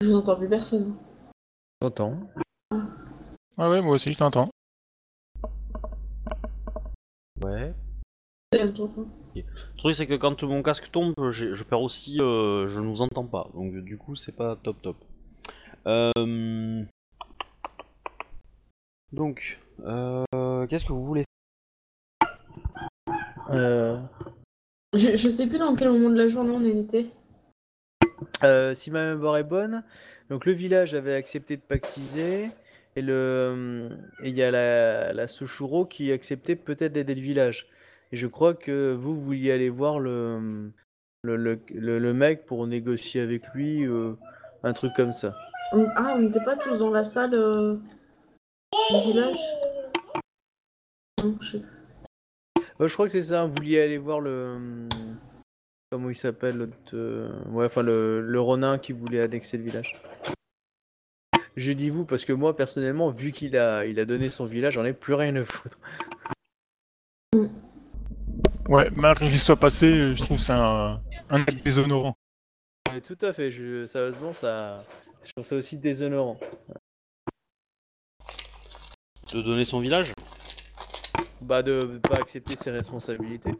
Je vous entends plus personne. T'entends Ouais, ouais, moi aussi, je t'entends. Ouais. Elle t'entend. Le truc c'est que quand mon casque tombe, j'ai- je perds aussi, euh, je ne vous entends pas. Donc du coup c'est pas top top. Euh... Donc, euh, qu'est-ce que vous voulez euh, Je, je sais plus dans quel moment de la journée on était. Euh, Si ma mémoire est bonne, donc le village avait accepté de pactiser. Et le et il y a la, la Soshuro qui acceptait peut-être d'aider le village. Et je crois que vous vouliez aller voir le, le, le, le- mec pour négocier avec lui, euh, un truc comme ça. Ah, on n'était pas tous dans la salle euh, du village? Non, je crois que c'est ça, vous vouliez aller voir le. Comment il s'appelle l'autre, euh, Ouais, enfin le, le Ronin qui voulait annexer le village. Je dis vous parce que moi personnellement, vu qu'il a, il a donné son village, j'en ai plus rien à foutre. Ouais, malgré qu'il soit passé, je trouve que c'est un, un acte déshonorant. Ouais, tout à fait, je, sérieusement, ça. Je trouve ça aussi déshonorant. De donner son village? Bah, de pas accepter ses responsabilités.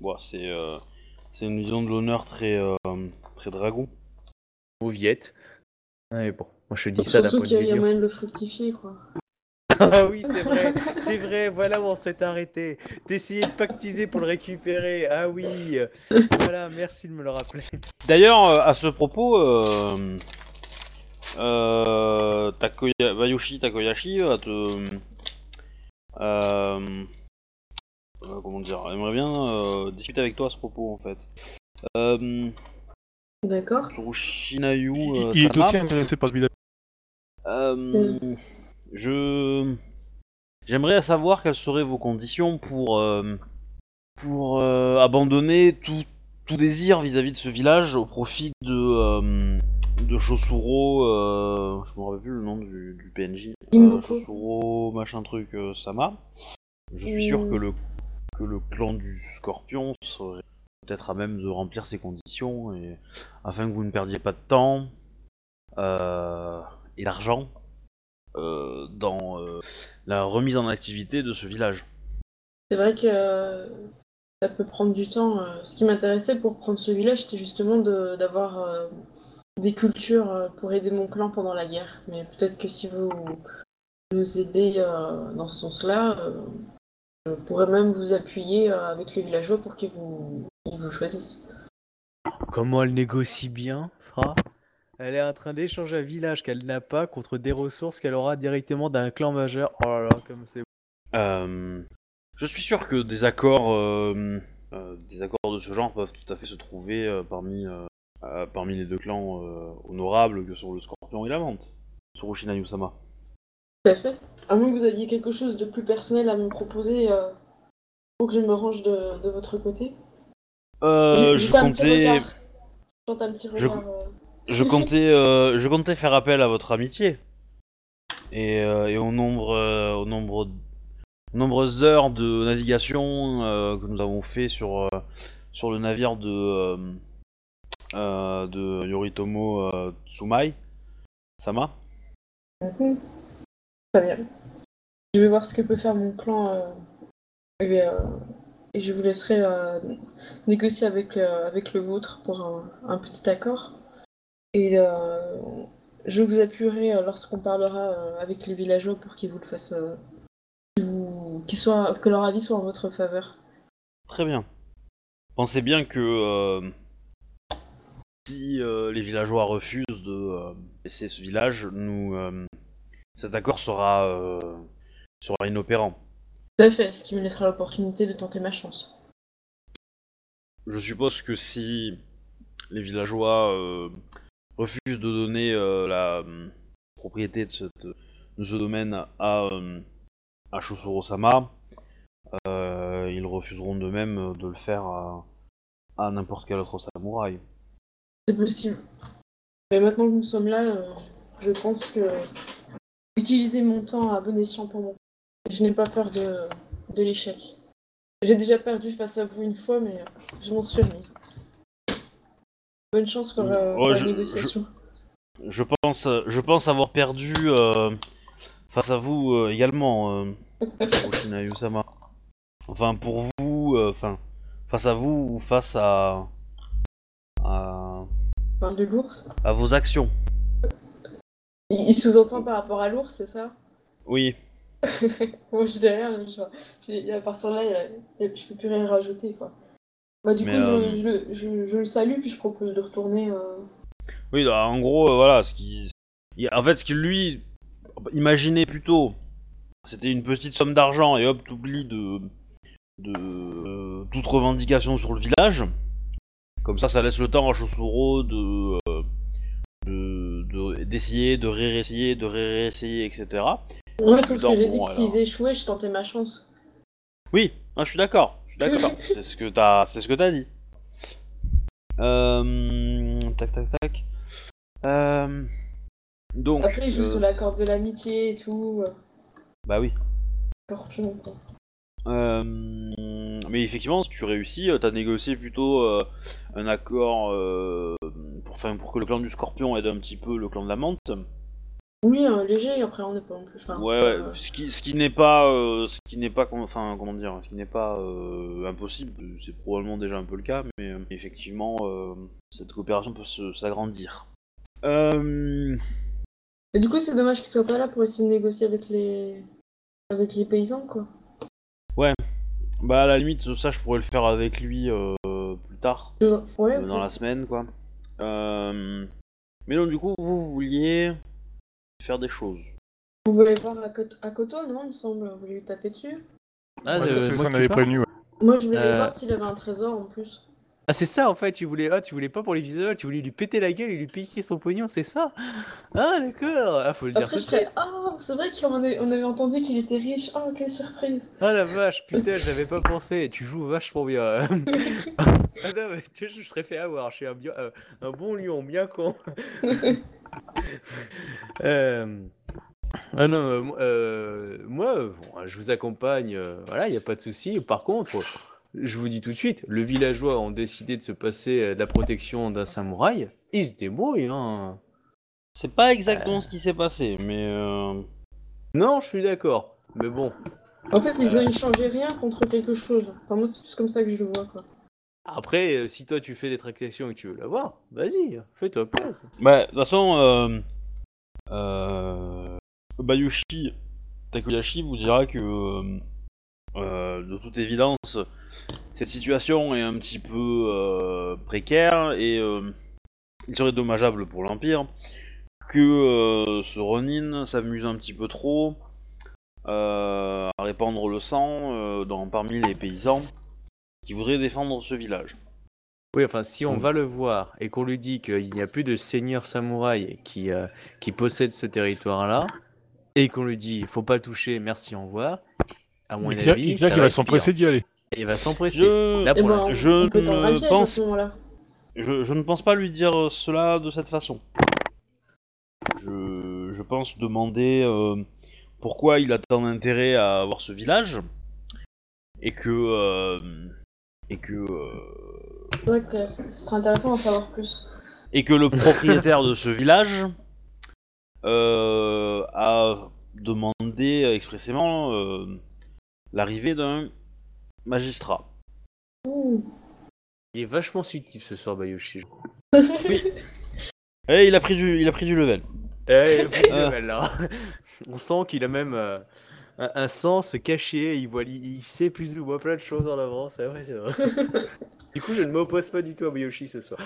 Bon, c'est euh, c'est une vision de l'honneur très euh, très dragon. Aux Viettes. Ouais, bon, moi je dis ça d'un Surtout point qu'il de vue. il y a moyen de le fructifier, quoi. Ah oui, c'est vrai, c'est vrai, voilà où on s'est arrêté. D'essayer de pactiser pour le récupérer. Ah oui, voilà, merci de me le rappeler. D'ailleurs, euh, à ce propos, euh, euh, Takoya- Bayushi Takoyashi va te. Euh, comment dire Aimerait bien euh, discuter avec toi à ce propos en fait. Euh, D'accord. Tsurushinayu Il, euh, il est aussi intéressé par le village. euh, je. J'aimerais savoir quelles seraient vos conditions pour. euh, pour euh, abandonner tout, tout désir vis-à-vis de ce village au profit de. euh, de Chosuro, euh, je me rappelle plus le nom du, du PNJ. Euh. Chosuro, machin truc, euh, Sama. Je suis sûr Mm. que le, que le clan du Scorpion serait peut-être à même de remplir ces conditions et afin que vous ne perdiez pas de temps euh, et d'argent euh, dans euh, la remise en activité de ce village. C'est vrai que ça peut prendre du temps. Ce qui m'intéressait pour prendre ce village, c'était justement d'avoir des cultures pour aider mon clan pendant la guerre. Mais peut-être que si vous nous aidez dans ce sens-là, euh, je pourrais même vous appuyer euh, avec les villageois pour qu'ils vous, choisissent. Comment elle négocie bien, Fra? Elle est en train d'échanger un village qu'elle n'a pas contre des ressources qu'elle aura directement d'un clan majeur. Oh là là, comme c'est. Euh, je suis sûr que des accords, euh, euh, des accords de ce genre peuvent tout à fait se trouver euh, parmi, euh, euh, parmi les deux clans euh, honorables que sont le Scorpion et la Vente. Tsurushina Yusama. Tout à fait. À moins que vous aviez quelque chose de plus personnel à me proposer euh, pour que je me range de, de votre côté? Euh, je, fais un petit comptais, regard. Je tente un petit Je- regard. euh, je comptais, euh, je comptais faire appel à votre amitié et, euh, et au nombre, euh, au nombre, nombreuses heures de navigation euh, que nous avons fait sur, euh, sur le navire de, euh, euh, de Yoritomo euh, Tsumai. Sama. Très Je vais voir ce que peut faire mon clan euh, et, euh, et je vous laisserai euh, négocier avec, avec le vôtre pour un, petit accord. Et je vous appuierai lorsqu'on parlera avec les villageois pour qu'ils vous le fassent. soient, que leur avis soit en votre faveur. Très bien. Pensez bien que si les villageois refusent de laisser ce village, nous, cet accord sera, euh, sera inopérant. Tout à fait, ce qui me laissera l'opportunité de tenter ma chance. Je suppose que si les villageois euh, refusent de donner euh, la propriété de, cette- de ce domaine à, à Shosuro-sama, ils refuseront de même de le faire à, à n'importe quel autre samouraï. C'est possible. Mais maintenant que nous sommes là, je pense que utiliser mon temps à bon escient pour mon. Je n'ai pas peur de, de l'échec. J'ai déjà perdu face à vous une fois, mais je m'en suis remise. Bonne chance pour, euh, Oh, pour la je- négociation. je pense, je pense avoir perdu euh, face à vous euh, également, Hiroshina Yusama. Enfin, pour vous, enfin, face à vous ou face à, à, parle de l'ours. à vos actions. Il, sous-entend par rapport à l'ours, c'est ça? Oui. Moi, je dis rien. Je, à partir de là, il y a- je peux plus rien rajouter, quoi. Bah, du Mais, coup, je, euh, je le- je- je le salue, puis je propose de retourner. euh, Oui, bah, en gros, euh, voilà, ce qui, en fait, ce qu'il lui imaginait plutôt, c'était une petite somme d'argent et hop, t'oublies de, de toute revendication sur le village. Comme ça, ça laisse le temps à Chosuro de, de- d'essayer, de réessayer, de réessayer, etc. Ouais, sauf que j'ai dit que s'ils échouaient, je tentais ma chance. Oui, ah, je suis d'accord, je suis d'accord. c'est ce que t'as, c'est ce que t'as dit. Euh, tac, tac, tac. Euh, donc. Après, il joue euh, sur la corde de l'amitié et tout. Bah oui. Scorpion, quoi. Euh, mais effectivement, si tu réussis, euh, t'as négocié plutôt euh, un accord euh, pour, enfin, pour que le clan du Scorpion aide un petit peu le clan de la Menthe. Oui, léger, après, on n'est pas non plus. Enfin, ouais, Ce qui, ce qui n'est pas, ce qui n'est pas, enfin, comment dire, ce qui n'est pas impossible. C'est probablement déjà un peu le cas, mais effectivement, cette coopération peut s'agrandir. Et du coup, c'est dommage qu'il soit pas là pour essayer de négocier avec les avec les paysans, quoi. Bah à la limite, ça je pourrais le faire avec lui euh, plus tard. Je- Ouais, Euh, dans la semaine, quoi. Euh, Mais donc, du coup, vous, vouliez faire des choses. vous voulez voir à, Kot- à Koto, non, il me semble Vous voulez lui taper dessus Ah, Ouais, euh, c'est ce qu'on avait prévenu. ouais. Moi, je voulais Euh. voir s'il avait un trésor en plus. Ah, c'est ça en fait, tu voulais, ah, tu voulais pas pour les visuels, tu voulais lui péter la gueule et lui piquer son pognon, c'est ça? Ah, d'accord Ah, faut le dire Après, tout je ferais. Ah, c'est vrai qu'on avait, on avait entendu qu'il était riche. Oh, quelle surprise Ah la vache, putain, j'avais pas pensé, tu joues vachement bien. ah non, mais tu sais, je serais fait avoir, je suis un, euh, un bon lion, bien con. Euh, Ah non, euh, moi, euh, moi, bon, je vous accompagne, voilà, il n'y a pas de souci. Par contre, je vous dis tout de suite, le villageois ont décidé de se passer euh, de la protection d'un samouraï, ils se débrouillent, hein. C'est pas exactement ce qui s'est passé, mais. euh, Non, je suis d'accord, mais bon. En fait, ils ne changeaient rien contre quelque chose. Enfin, moi, c'est plus comme ça que je le vois, quoi. Après, euh, si toi tu fais des tractations et que tu veux l'avoir, vas-y, fais-toi place. Bah, de toute façon, euh... euh... Bayushi Takoyashi vous dira que, euh, euh, de toute évidence, cette situation est un petit peu euh, précaire et euh, il serait dommageable pour l'Empire que euh, ce Ronin s'amuse un petit peu trop euh, à répandre le sang euh, dans, parmi les paysans qui voudraient défendre ce village. Oui, enfin, si on Mm. va le voir et qu'on lui dit qu'il n'y a plus de seigneur samouraï qui, euh, qui possède ce territoire-là, et qu'on lui dit faut pas toucher, merci, au revoir, à mon Il avis, ça va s'empresser d'y aller. Il va s'empresser. Je... Là, Et pour ben, je ne pense- à. Je, je ne pense pas lui dire cela de cette façon. Je, je pense demander euh, pourquoi il a tant d'intérêt à avoir ce village et que euh, et que euh, vrai que ce ce serait intéressant d'en savoir plus. et que le propriétaire de ce village euh, a demandé expressément euh, l'arrivée d'un magistrat. Ouh. il est vachement subtil ce soir, Bayoshi. Et il a pris du il a pris du level. Eh, il a pris le Euh. level, là. On sent qu'il a même euh, un, un sens caché, il, voit, il, il sait plus ou moins plein de choses en avance, c'est vrai, c'est vrai. du coup, je ne m'oppose pas du tout à Bayoshi ce soir.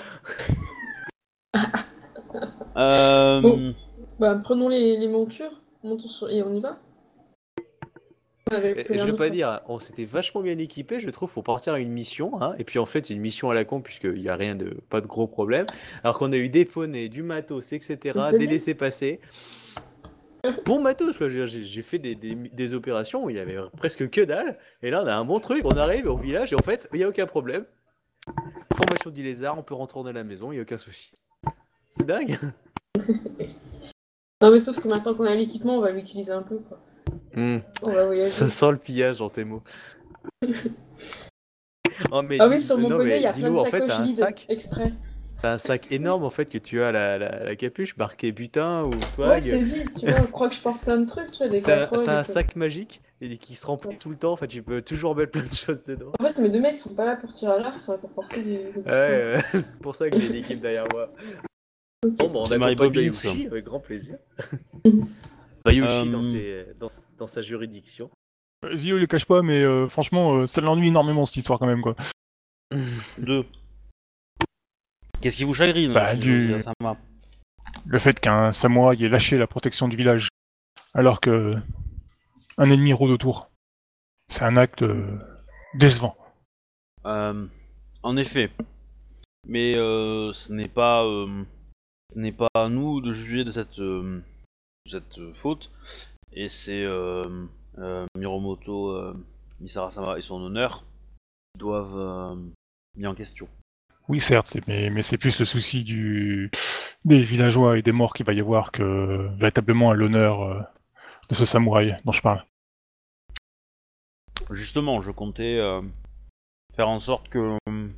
Euh, Bon. Bah, prenons les, les montures, montons sur... et on y va. Et- je veux pas dire, on s'était vachement bien équipé, je trouve, pour partir à une mission. Hein, et puis en fait, c'est une mission à la con, puisqu'il n'y a rien de. pas de gros problèmes. Alors qu'on a eu des poneys, du matos, etc., des laissés-passer. Bon matos, quoi. J'ai fait des, des- des opérations où il y avait presque que dalle. Et là, on a un bon truc. On arrive au village et en fait, il n'y a aucun problème. Formation du lézard, on peut retourner à la maison, il n'y a aucun souci. C'est dingue. Non, mais sauf que maintenant qu'on a l'équipement, on va l'utiliser un peu, quoi. Hmm. On va voyager. Ça sent le pillage dans tes mots. Oh, mais Ah oui, sur mon bonnet, il y a plein de dis-nous, en fait, sacoches vides, sac. exprès. T'as un sac énorme en fait que tu as la, la, la capuche marqué butin ou Ouais, swag. c'est vide, tu vois. On croit que je porte plein de trucs, tu vois, des c'est un, sac magique et qui se remplit tout le temps. En fait, tu peux toujours mettre plein de choses dedans. En fait, mes deux mecs sont pas là pour tirer à l'arc, ils sont là pour porter des. des Ouais, euh, pour ça que j'ai l'équipe derrière moi. Bon, bah, on Mary accompagne Poppins. Bayushi avec grand plaisir. Dans, Euh, ses- dans, dans sa juridiction. Zio il le cache pas, mais euh, franchement, euh, ça l'ennuie énormément cette histoire quand même quoi. Deux. Qu'est-ce qui vous chagrine Bah, du- Le fait qu'un samouraï ait lâché la protection du village alors que un ennemi rôde autour, c'est un acte décevant. Euh, en effet. Mais euh, ce n'est pas, euh, ce n'est pas à nous de juger de cette, euh, de cette euh, faute. Et c'est euh, euh, Miromoto Misarasama et son honneur qui doivent mis en question. Oui, certes, mais, mais c'est plus le souci du, des villageois et des morts qu'il va y avoir que véritablement à l'honneur de ce samouraï dont je parle. Justement, je comptais euh, faire en sorte que euh,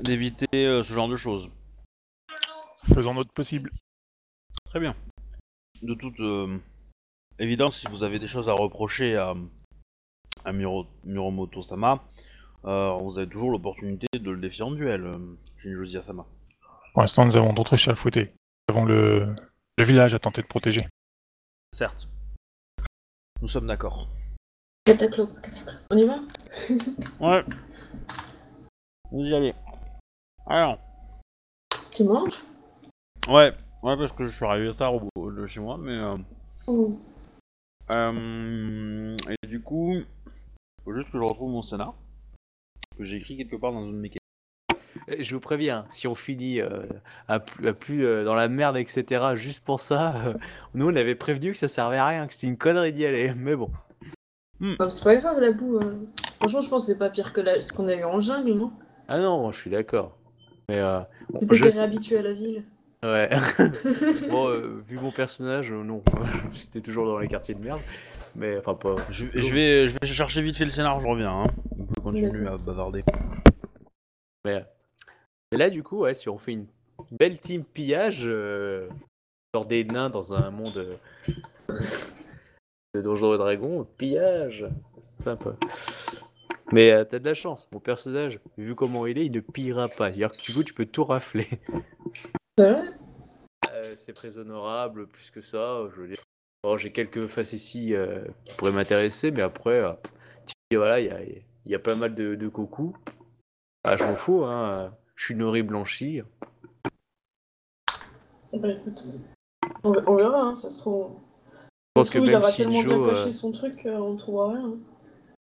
d'éviter euh, ce genre de choses. Faisons notre possible. Très bien. De toute euh, évidence, si vous avez des choses à reprocher à, à Miro- Miromoto-sama, euh, vous avez toujours l'opportunité de le défier en duel, euh, Shinjo Ziyasama. Pour l'instant, nous avons d'autres chats à fouetter. Nous avons le, le village à tenter de protéger. Certes. Nous sommes d'accord. Cataclope, cataclope. On y va Ouais. Vous y allez. Alors. Tu manges? Ouais. Ouais, parce que je suis arrivé tard au bout de chez moi, mais... Euh, Ou- euh, et du coup, faut juste que je retrouve mon scénar. Que j'ai écrit quelque part dans une de mes Eh, Je vous préviens, si on finit euh, à plus, à plus, euh, dans la merde, etc., juste pour ça, euh, nous on avait prévenu que ça servait à rien, que c'était une connerie d'y aller. Mais bon. Ah, C'est pas grave la boue. euh. Franchement, je pense que c'est pas pire que la- ce qu'on a eu en jungle, non? Ah non, je suis d'accord. Mais euh, T'étais je habitué à la ville. Ouais. bon, euh, vu mon personnage, euh, non. J'étais toujours dans les quartiers de merde. Mais enfin, pas. Je, je vais, je vais chercher vite fait le scénar, je reviens. Hein. On peut continuer à bavarder. Mais, mais là, du coup, ouais, si on fait une belle team pillage, euh, genre des nains dans un monde euh, de Donjons et Dragons, pillage, sympa. Mais euh, t'as de la chance, mon personnage, vu comment il est, il ne pillera pas. Du coup, tu peux tout rafler. C'est vrai Euh, c'est très honorable, plus que ça, je veux dire. Bon, j'ai quelques facéties euh, qui pourraient m'intéresser, mais après, euh, voilà, il y a, il y a pas mal de, de cocos. Ah, je m'en fous, hein. Je suis nourri blanchi. Bah écoute, on, on verra, hein, ça se trouve. Je pense se que il même aura si tellement bien Joe, caché euh, son truc, euh, on ne trouvera rien. hein.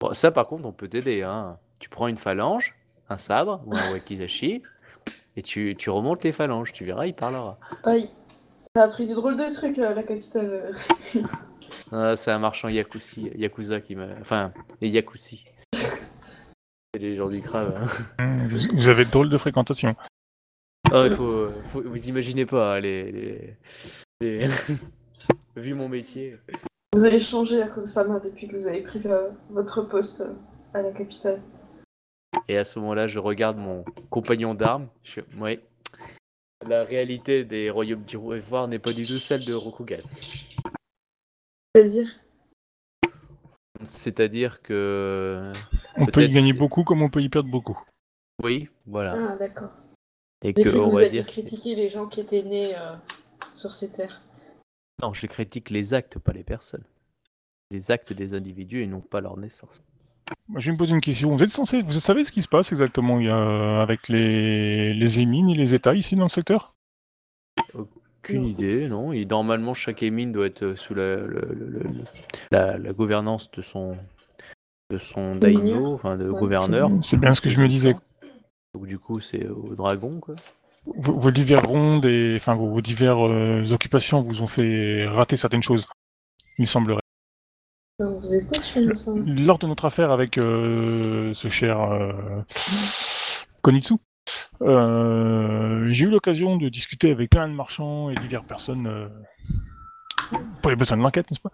bon, ça, par contre, on peut t'aider, hein. Tu prends une phalange, un sabre ou un wakizashi, et tu, tu remontes les phalanges. Tu verras, il parlera. Aïe. Ça a pris des drôles de trucs à la capitale. euh. Ah, c'est un marchand yakuza qui m'a. Enfin, les yakushi. C'est les gens du crave. hein. Hum, Vous, avez de drôles de fréquentation. Ah, il faut, faut- vous imaginez pas hein, les, les, les- vu mon métier. Vous allez changer à cause de Sama depuis que vous avez pris euh, votre poste euh, à la capitale. Et à ce moment-là, je regarde mon compagnon d'armes. Je ouais. La réalité des royaumes d'ivoire n'est pas du tout celle de Rokugan. C'est-à-dire? C'est-à-dire que On peut y gagner c'est- beaucoup comme on peut y perdre beaucoup. oui, voilà. Ah, d'accord. Et que on vous va dire. critiquer les gens qui étaient nés euh, sur ces terres. Non, je critique les actes, pas les personnes. Les actes des individus et non pas leur naissance. Je vais me poser une question. Vous êtes censé, vous savez ce qui se passe exactement il y a, avec les, les émines et les états ici dans le secteur? Aucune idée, non. Et normalement, chaque émine doit être sous la, le- le- le- le- la, la gouvernance de son, de son daimyo, enfin de Ouais. gouverneur. C'est bien ce que je me disais. Donc du coup, c'est au dragon, quoi. Vos, vos divers rondes et enfin vos, vos diverses euh, occupations vous ont fait rater certaines choses. Il semblerait. On. Lors de notre affaire avec euh, ce cher euh, Konitsu, euh, j'ai eu l'occasion de discuter avec plein de marchands et diverses personnes euh, pour les besoins de l'enquête, n'est-ce pas?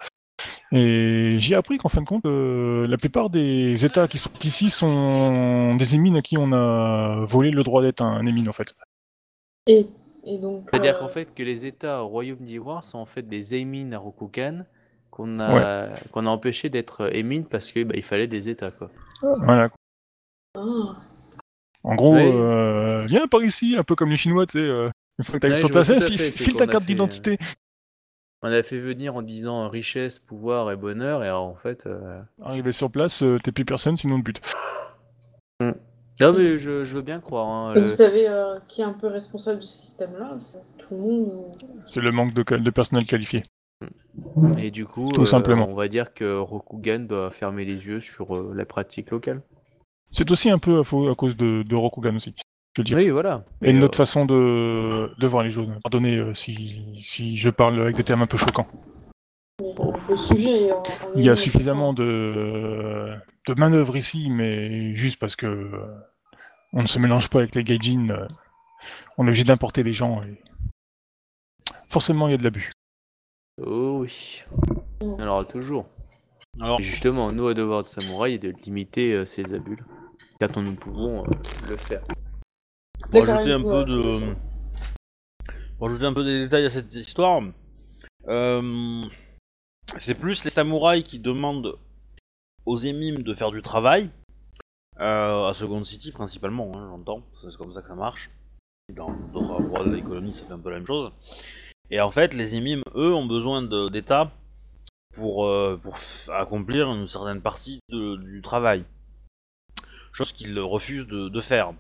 Et j'ai appris qu'en fin de compte, euh, la plupart des États qui sont ici sont des émines à qui on a volé le droit d'être un émine, en fait. Et, et donc. C'est-à-dire euh, qu'en fait, que les États au royaume d'Ivoire sont en fait des émines à Rokugan qu'on a, qu'on a empêché d'être émines parce que bah, il fallait des États quoi. Voilà. En gros, Oui. euh, viens par ici, un peu comme les Chinois, tu sais. euh, une fois que t'as Ouais, sur place, file, ta carte d'identité. On a fait venir en disant richesse, pouvoir et bonheur et alors, en fait. euh, Arrivé sur place, euh, t'es plus personne, sinon on te bute. Non mais je, je veux bien croire. hein, le- vous savez euh, qui est un peu responsable de ce système-là C'est Tout le monde ou- C'est le manque de, de personnel qualifié. Et du coup, Tout euh, simplement. on va dire que Rokugan doit fermer les yeux sur euh, la pratique locale. C'est aussi un peu à, cause de, de Rokugan aussi, je dire. Oui, voilà. Et Mais, notre euh, façon de, de voir les choses. Pardonnez euh, si, si je parle avec des termes un peu choquants. le, le sujet. Il y a suffisamment de, de manœuvres ici, mais juste parce que on ne se mélange pas avec les gaijin, euh, on est obligé d'importer des gens. Et... Forcément, il y a de l'abus. Oh oui. Toujours. Alors, Et justement, nous, à devoir de samouraï, est de limiter euh, ces abus. Quand nous pouvons euh, le faire. pour ajouter un peu euh, de, pour ajouter un peu des détails à cette histoire, euh, c'est plus les samouraïs qui demandent aux émimes de faire du travail, euh, à Second City principalement, hein, j'entends, c'est comme ça que ça marche. Dans d'autres endroits de l'économie, ça fait un peu la même chose. Et en fait, les émimes, eux, ont besoin d'État pour, euh, accomplir une certaine partie du travail. Chose qu'ils refusent de, faire.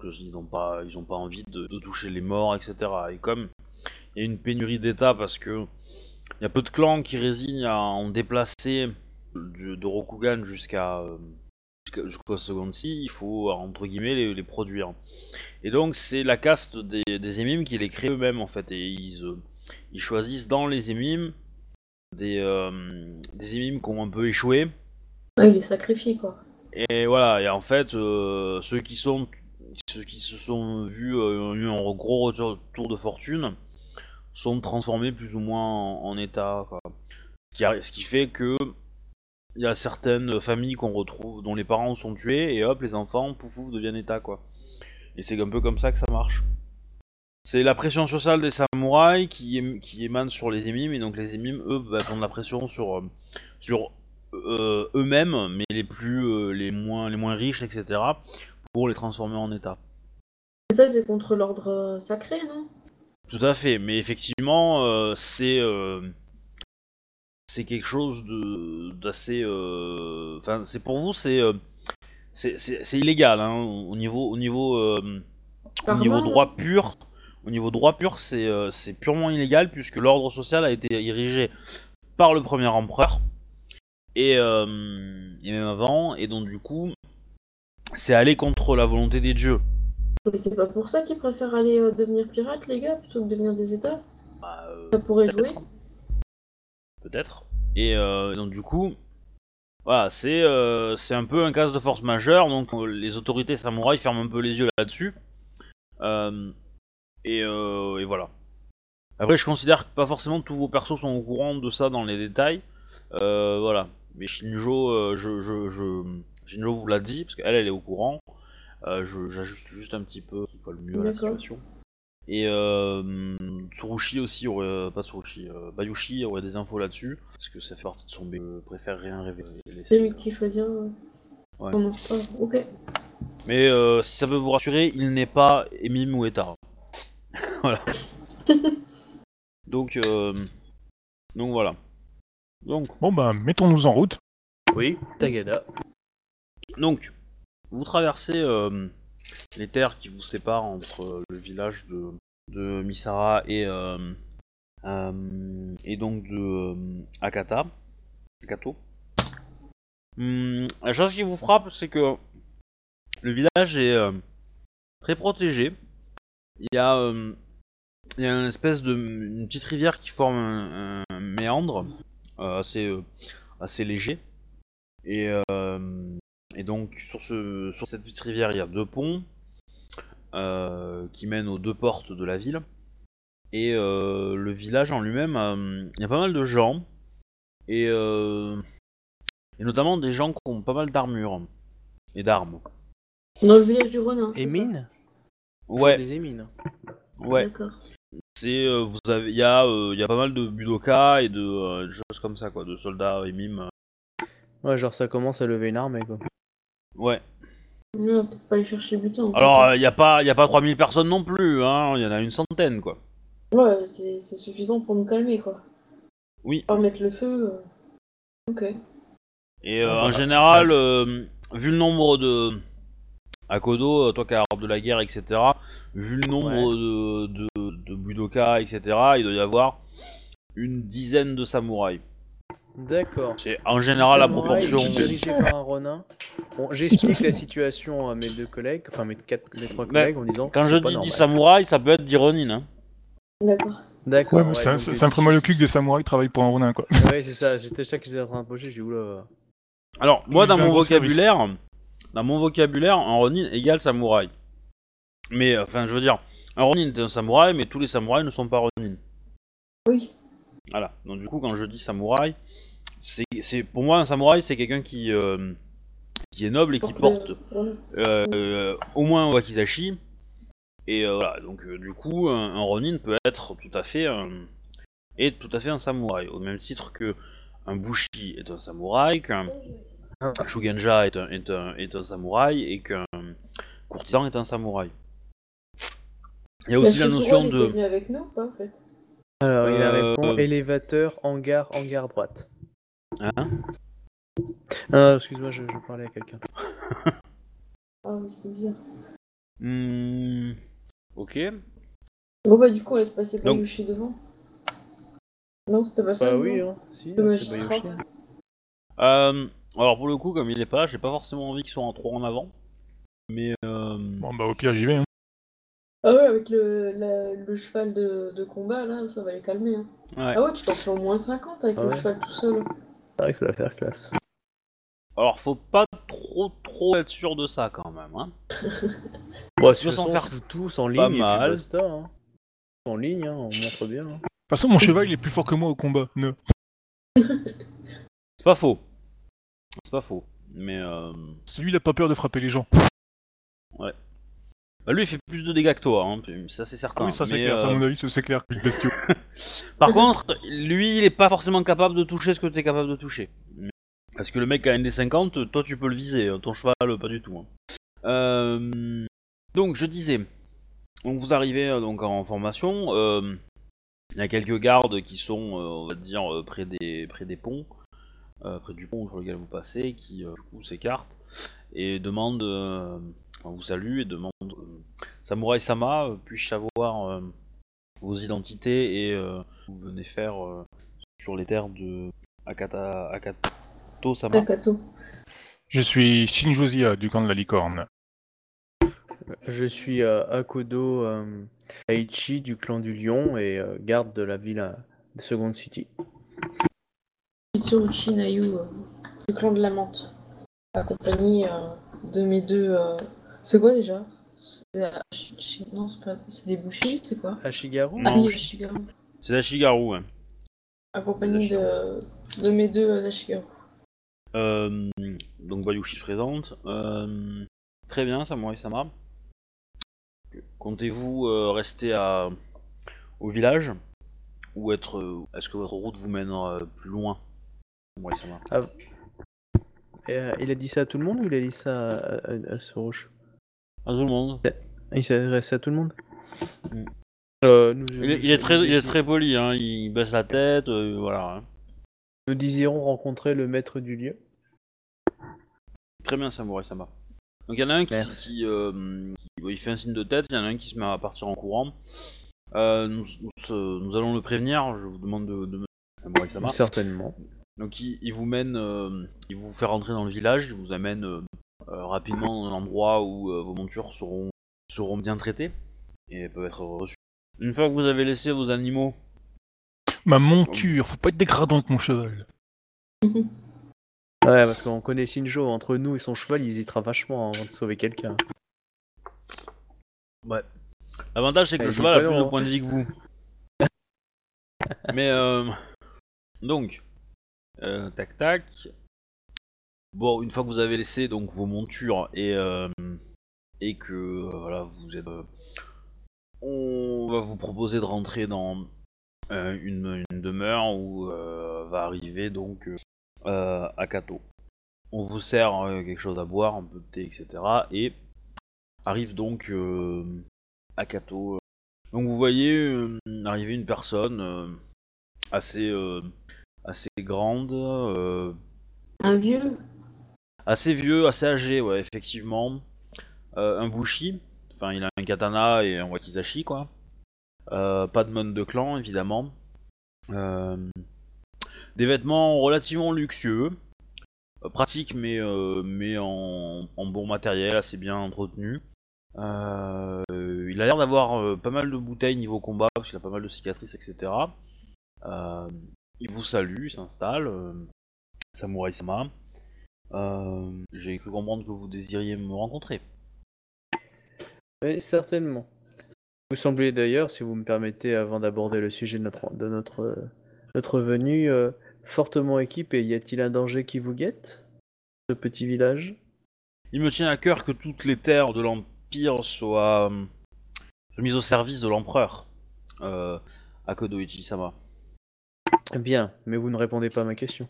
Parce qu'ils n'ont pas, pas envie de, de toucher les morts, etc. Et comme il y a une pénurie d'État parce que il y a peu de clans qui résignent à en déplacer de, Rokugan jusqu'à euh, jusqu'à- jusqu'au Second Sea, il faut entre guillemets les, les produire. Et donc c'est la caste des, des émimes qui les créent eux-mêmes en fait, et ils, euh, ils choisissent dans les émimes des, euh, des émimes qui ont un peu échoué, Ouais, il est sacrifié, quoi. et voilà, et en fait, euh, ceux qui sont ceux qui se sont vus ont eu un gros retour de fortune sont transformés plus ou moins en, en état. Quoi. Ce, qui arri- ce qui fait que il y a certaines familles qu'on retrouve dont les parents sont tués et hop les enfants pouf pouf deviennent état quoi. Et c'est un peu comme ça que ça marche. C'est la pression sociale des samouraïs qui, ém- qui émane sur les émimes et donc les émimes eux bah, font de la pression sur euh, sur euh, eux-mêmes mais les plus euh, les moins les moins riches etc pour les transformer en état. Et ça, c'est contre l'ordre sacré, non? Tout à fait, mais effectivement, euh, c'est c'est quelque chose de d'assez. euh, Enfin, c'est pour vous, c'est euh, c'est c'est- illégal hein, au niveau au niveau euh, au niveau là droit pur. Au niveau droit pur, c'est c'est purement illégal puisque l'ordre social a été érigé par le premier empereur et, euh, et même avant, et donc du coup, c'est aller contre la volonté des dieux. Mais c'est pas pour ça qu'ils préfèrent aller euh, devenir pirates, les gars, plutôt que devenir des États Bah, euh, Ça pourrait jouer. Peut-être. Et euh, donc du coup, voilà, c'est euh, c'est un peu un cas de force majeure, donc euh, les autorités samouraïs ferment un peu les yeux là-dessus. Et, euh, et voilà. Après, je considère que pas forcément tous vos persos sont au courant de ça dans les détails. Euh, voilà. Mais Shinjo, euh, je, je, je, Shinjo vous l'a dit, parce qu'elle, elle est au courant. Euh, J'ajuste juste un petit peu qui colle mieux à la situation. Et euh, Tsurushi aussi aurait, euh, pas Tsurushi, euh, Bayushi aurait des infos là-dessus, parce que ça fait partie de son B. Je préfère rien révéler. C'est lui qui choisit. euh, Ouais. ok. Mais euh, si ça peut vous rassurer, il n'est pas Emim ou Eta. voilà. Donc, euh, donc voilà. Donc, Bon, bah, mettons-nous en route. Oui, Tagada. donc, vous traversez euh, les terres qui vous séparent entre le village de, de Misara et euh, euh, et donc de euh, Akata, Akato. Hum, la chose qui vous frappe, c'est que le village est très protégé. Il y a il y une espèce de une petite rivière qui forme un, méandre assez assez léger et donc sur ce sur cette petite rivière il y a deux ponts qui mènent aux deux portes de la ville et euh, le village en lui-même euh, il y a pas mal de gens et euh, et notamment des gens qui ont pas mal d'armures et d'armes Dans le village du Renin. c'est ça Emine Ouais, des émines. ouais. D'accord. C'est euh, vous avez, il y a, euh, il y a pas mal de budoka et de euh, choses comme ça quoi, de soldats et mimes. Ouais, genre ça commence à lever une armée quoi. Ouais. On va peut-être pas aller chercher le butin. Alors il y a pas, il y a pas 3000 personnes non plus, hein. Il y en a une centaine quoi. Ouais, c'est c'est suffisant pour nous calmer, quoi. Oui. Pas mettre le feu. euh. Ok. Et euh, Ah, en bah, général, euh, vu le nombre de à Kodo, euh, toi qui as l'arbre de la guerre, etc. Vu le nombre de, de, de budoka, etc. Il doit y avoir une dizaine de samouraïs. D'accord. C'est en général la Samouraï, proportion. dirigé par un Ronin. Bon, j'explique la situation à mes deux collègues, enfin mes quatre, mes trois collègues en disant. Quand je dis normal. 10 samouraïs, ça peut être 10 ronin. Hein. D'accord. D'accord. Ouais, mais ça, donc, ça, ça me ferait mal au cul que des samouraïs travaillent pour un ronin, quoi. Ouais, c'est ça, j'étais ça que j'étais en train de j'ai dit oula. Alors, moi, dans mon gros service. vocabulaire, dans mon vocabulaire, un ronin égale samouraï. Mais, euh, enfin, je veux dire, un ronin est un samouraï, mais tous les samouraïs ne sont pas ronin. Oui. Voilà. Donc, du coup, quand je dis samouraï, c'est, c'est pour moi un samouraï, c'est quelqu'un qui, euh, qui est noble et qui porte euh, euh, au moins un wakizashi. Et euh, voilà. Donc, euh, du coup, un, un ronin peut être tout à fait un, est tout à fait un samouraï, au même titre que un bushi est un samouraï, qu'un Ah. Shugenja est un, est, un, est un samouraï et qu'un courtisan est un samouraï. Il y a aussi la notion de. venu avec nous, ou pas, en fait? Alors, il a Euh, répond élévateur, hangar, hangar droite. Hein Ah, excuse-moi, je, je parlais à quelqu'un. Ah oui, c'était bien. Hmm, Ok. Bon, bah, du coup, on laisse passer Donc- Bayushi devant. Non, c'était pas ça Bah oui, hein. Si, Le c'est magistrat. Euh, alors pour le coup, comme il est pas là, j'ai pas forcément envie qu'ils soient en trop en avant. Mais euh, Bon, bah, au pire, j'y vais, hein. Ah ouais, avec le, la- le cheval de, de combat, là, ça va les calmer. Hein. ouais. Ah ouais, tu t'en fais au moins 50 avec Ah le ouais. cheval tout seul. C'est vrai que ça va faire classe. Alors faut pas trop trop être sûr de ça quand même. Hein. Bon, s'en on faire joue tous en ligne pas et puis mal. basta. Hein. En ligne, hein, on montre bien. hein. De toute façon, mon cheval, il est plus fort que moi au combat. Ne. C'est pas faux. C'est pas faux. Mais euh, Lui, il a pas peur de frapper les gens. Bah, lui il fait plus de dégâts que toi. Hein. Ça c'est certain. Ah oui, ça c'est clair, ça, à euh, mon avis, ça, c'est clair. Par contre, lui, il est pas forcément capable de toucher ce que tu es capable de toucher. Parce que le mec a un des 50, toi tu peux le viser, hein, ton cheval pas du tout. hein. Euh, donc je disais, donc vous arrivez euh, donc en formation, euh, il y a quelques gardes qui sont, on va dire, près des près des ponts, près du pont sur lequel vous passez, qui du coup s'écartent et demandent, enfin, vous saluent et demandent, euh, Samurai Sama, euh, puis-je savoir euh, vos identités et euh, vous venez faire euh, sur les terres de Akata, Akato Sama. Je suis Shinjozia du camp de la licorne. Je suis euh, Akodo euh, Aichi du clan du lion et euh, garde de la ville de Second City. Mitsuruchi Nayu, euh, du clan de la menthe. Accompagné euh, de mes deux. Euh, C'est quoi déjà Non, c'est pas. C'est des bouchers, c'est quoi Ashigaru Ah Non, oui, Ashigaru. C'est la Shigaru. hein. Accompagné de, de mes deux euh, Ashigaru. Euh, donc Bayushi se présente. Euh, très bien, Samurai Sama. Comptez-vous euh, rester à, au village ou être euh, est-ce que votre route vous mène euh, plus loin Samurai Sama. Et, euh, il a dit ça à tout le monde ou il a dit ça à, à, à Soroche? À tout le monde. Il s'est adressé à tout le monde Mm. Euh, nous, Il est, il est très, il est très poli, hein, il baisse la tête, euh, voilà. hein. Nous désirons rencontrer le maître du lieu. Très bien, Samurai Sama. Donc il y en a un qui, euh, qui- il fait un signe de tête, il y en a un qui se met à partir en courant. Euh, nous, nous, allons le prévenir, je vous demande de, de me... Samurai Sama. Certainement. Donc il, il vous mène, euh, il vous fait rentrer dans le village, il vous amène rapidement dans un endroit où euh, vos montures seront, seront bien traitées et peuvent être reçues. Une fois que vous avez laissé vos animaux, Ma monture, faut pas être dégradant avec mon cheval. Ouais, parce qu'on connaît Shinjo, entre nous et son cheval, il hésitera vachement avant de sauver quelqu'un. l'avantage c'est que le cheval pas a plus de points de vie que vous. Mais euh, donc, euh, tac tac. Bon, une fois que vous avez laissé donc vos montures et euh, que euh, voilà, vous êtes. euh, on va vous proposer de rentrer dans une, demeure où va arriver donc Akato. On vous sert quelque chose à boire, un peu de thé, etc. Et arrive donc Akato. Donc vous voyez arriver une personne assez assez grande, Un vieux? Assez vieux, assez âgé, ouais, effectivement. Euh, un bushi, enfin il a un katana et un wakizashi, quoi. Euh, pas de mode de clan, évidemment. Euh, des vêtements relativement luxueux, pratiques mais, mais en, bon matériel, assez bien entretenu. Il a l'air d'avoir pas mal de bouteilles niveau combat, parce qu'il a pas mal de cicatrices, etc. Il vous salue, il s'installe. Samurai Sama. Euh, J'ai cru comprendre que vous désiriez me rencontrer. Oui, certainement. Vous semblez d'ailleurs, si vous me permettez, avant d'aborder le sujet de notre, de notre, notre venue, euh, fortement équipé. Y a-t-il un danger qui vous guette Ce petit village? Il me tient à cœur que toutes les terres de l'Empire soient, euh, mises au service de l'Empereur. Euh, Akodo Ichi-sama. Bien, mais vous ne répondez pas à ma question.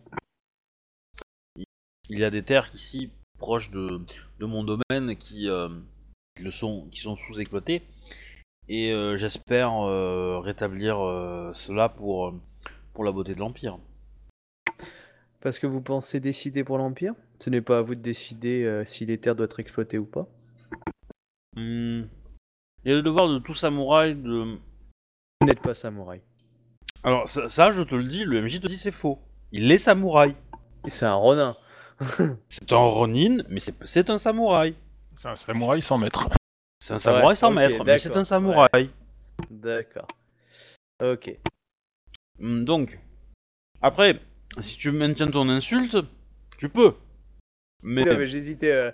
Il y a des terres ici, proches de, de mon domaine, qui, euh, qui le sont, qui sont sous-exploitées. Et euh, j'espère euh, rétablir cela pour, pour la beauté de l'Empire. Parce que vous pensez décider pour l'Empire? Ce n'est pas à vous de décider si les terres doivent être exploitées ou pas. Hmm. Il y a le devoir de tout samouraï de, Vous n'êtes pas samouraï. Alors ça, ça, je te le dis, le MJ te dit c'est faux. Il est samouraï. C'est un ronin. C'est un ronin, mais c'est c'est un samouraï. C'est un samouraï sans maître. C'est un samouraï sans maître, mais c'est un samouraï. D'accord. Ok. Hmm, Donc, après, si tu maintiens ton insulte, tu peux. Mais, Non, mais j'hésitais. euh,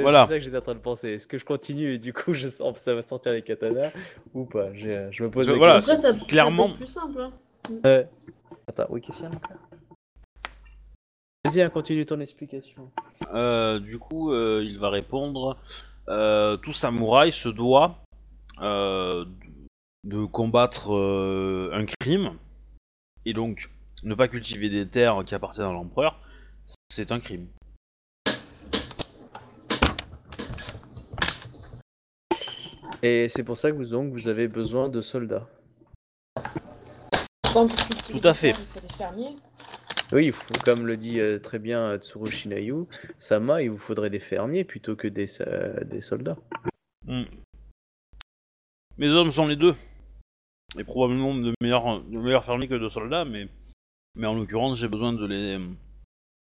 Voilà. C'est ça que j'étais en train de penser. Est-ce que je continue et du coup je sens, ça va sortir les katanas ou pas? Euh, Je me pose voilà. Après, ça, clairement- plus simple. hein. Ouais. Attends, oui, qu'il y a encore Vas-y, hein, continue ton explication. euh, du coup, euh, il va répondre euh, tout samouraï se doit euh, de combattre euh, un crime, et donc ne pas cultiver des terres qui appartiennent à l'empereur, c'est un crime. Et c'est pour ça que vous, donc, vous avez besoin de soldats. Tant que cultiver Tout à fait. terres, Il faut des fermiers. Oui, il faut, comme le dit euh, très bien euh, Tsuru Shinayu, Sama, il vous faudrait des fermiers plutôt que des, euh, des soldats. Hmm. Mes hommes sont les deux. Et probablement de meilleurs, de meilleurs fermiers que de soldats, mais, mais en l'occurrence, j'ai besoin de les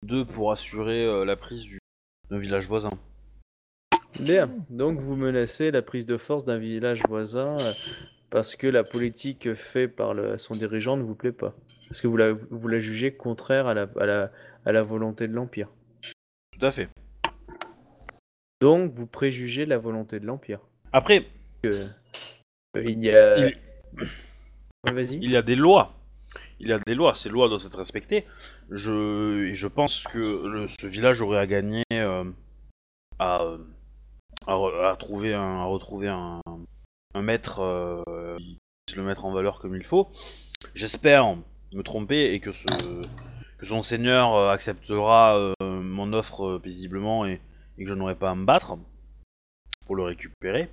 deux pour assurer euh, la prise du, d'un village voisin. Bien, donc vous menacez la prise de force d'un village voisin parce que la politique faite par le- son dirigeant ne vous plaît pas. Parce que vous la, vous la jugez contraire à la, à la, à la volonté de l'Empire. Tout à fait. Donc vous préjugez la volonté de l'Empire. Après, Que, il y a... Il- Ouais, Vas-y. il y a des lois. Il y a des lois, ces lois doivent être respectées. Je, et je pense que le- ce village aurait à gagner euh, à, à, re- à trouver un, à retrouver un, un maître euh, qui le mettre en valeur comme il faut. J'espère me tromper et que, son seigneur euh, acceptera euh, mon offre euh, paisiblement et, que je n'aurai pas à me battre pour le récupérer.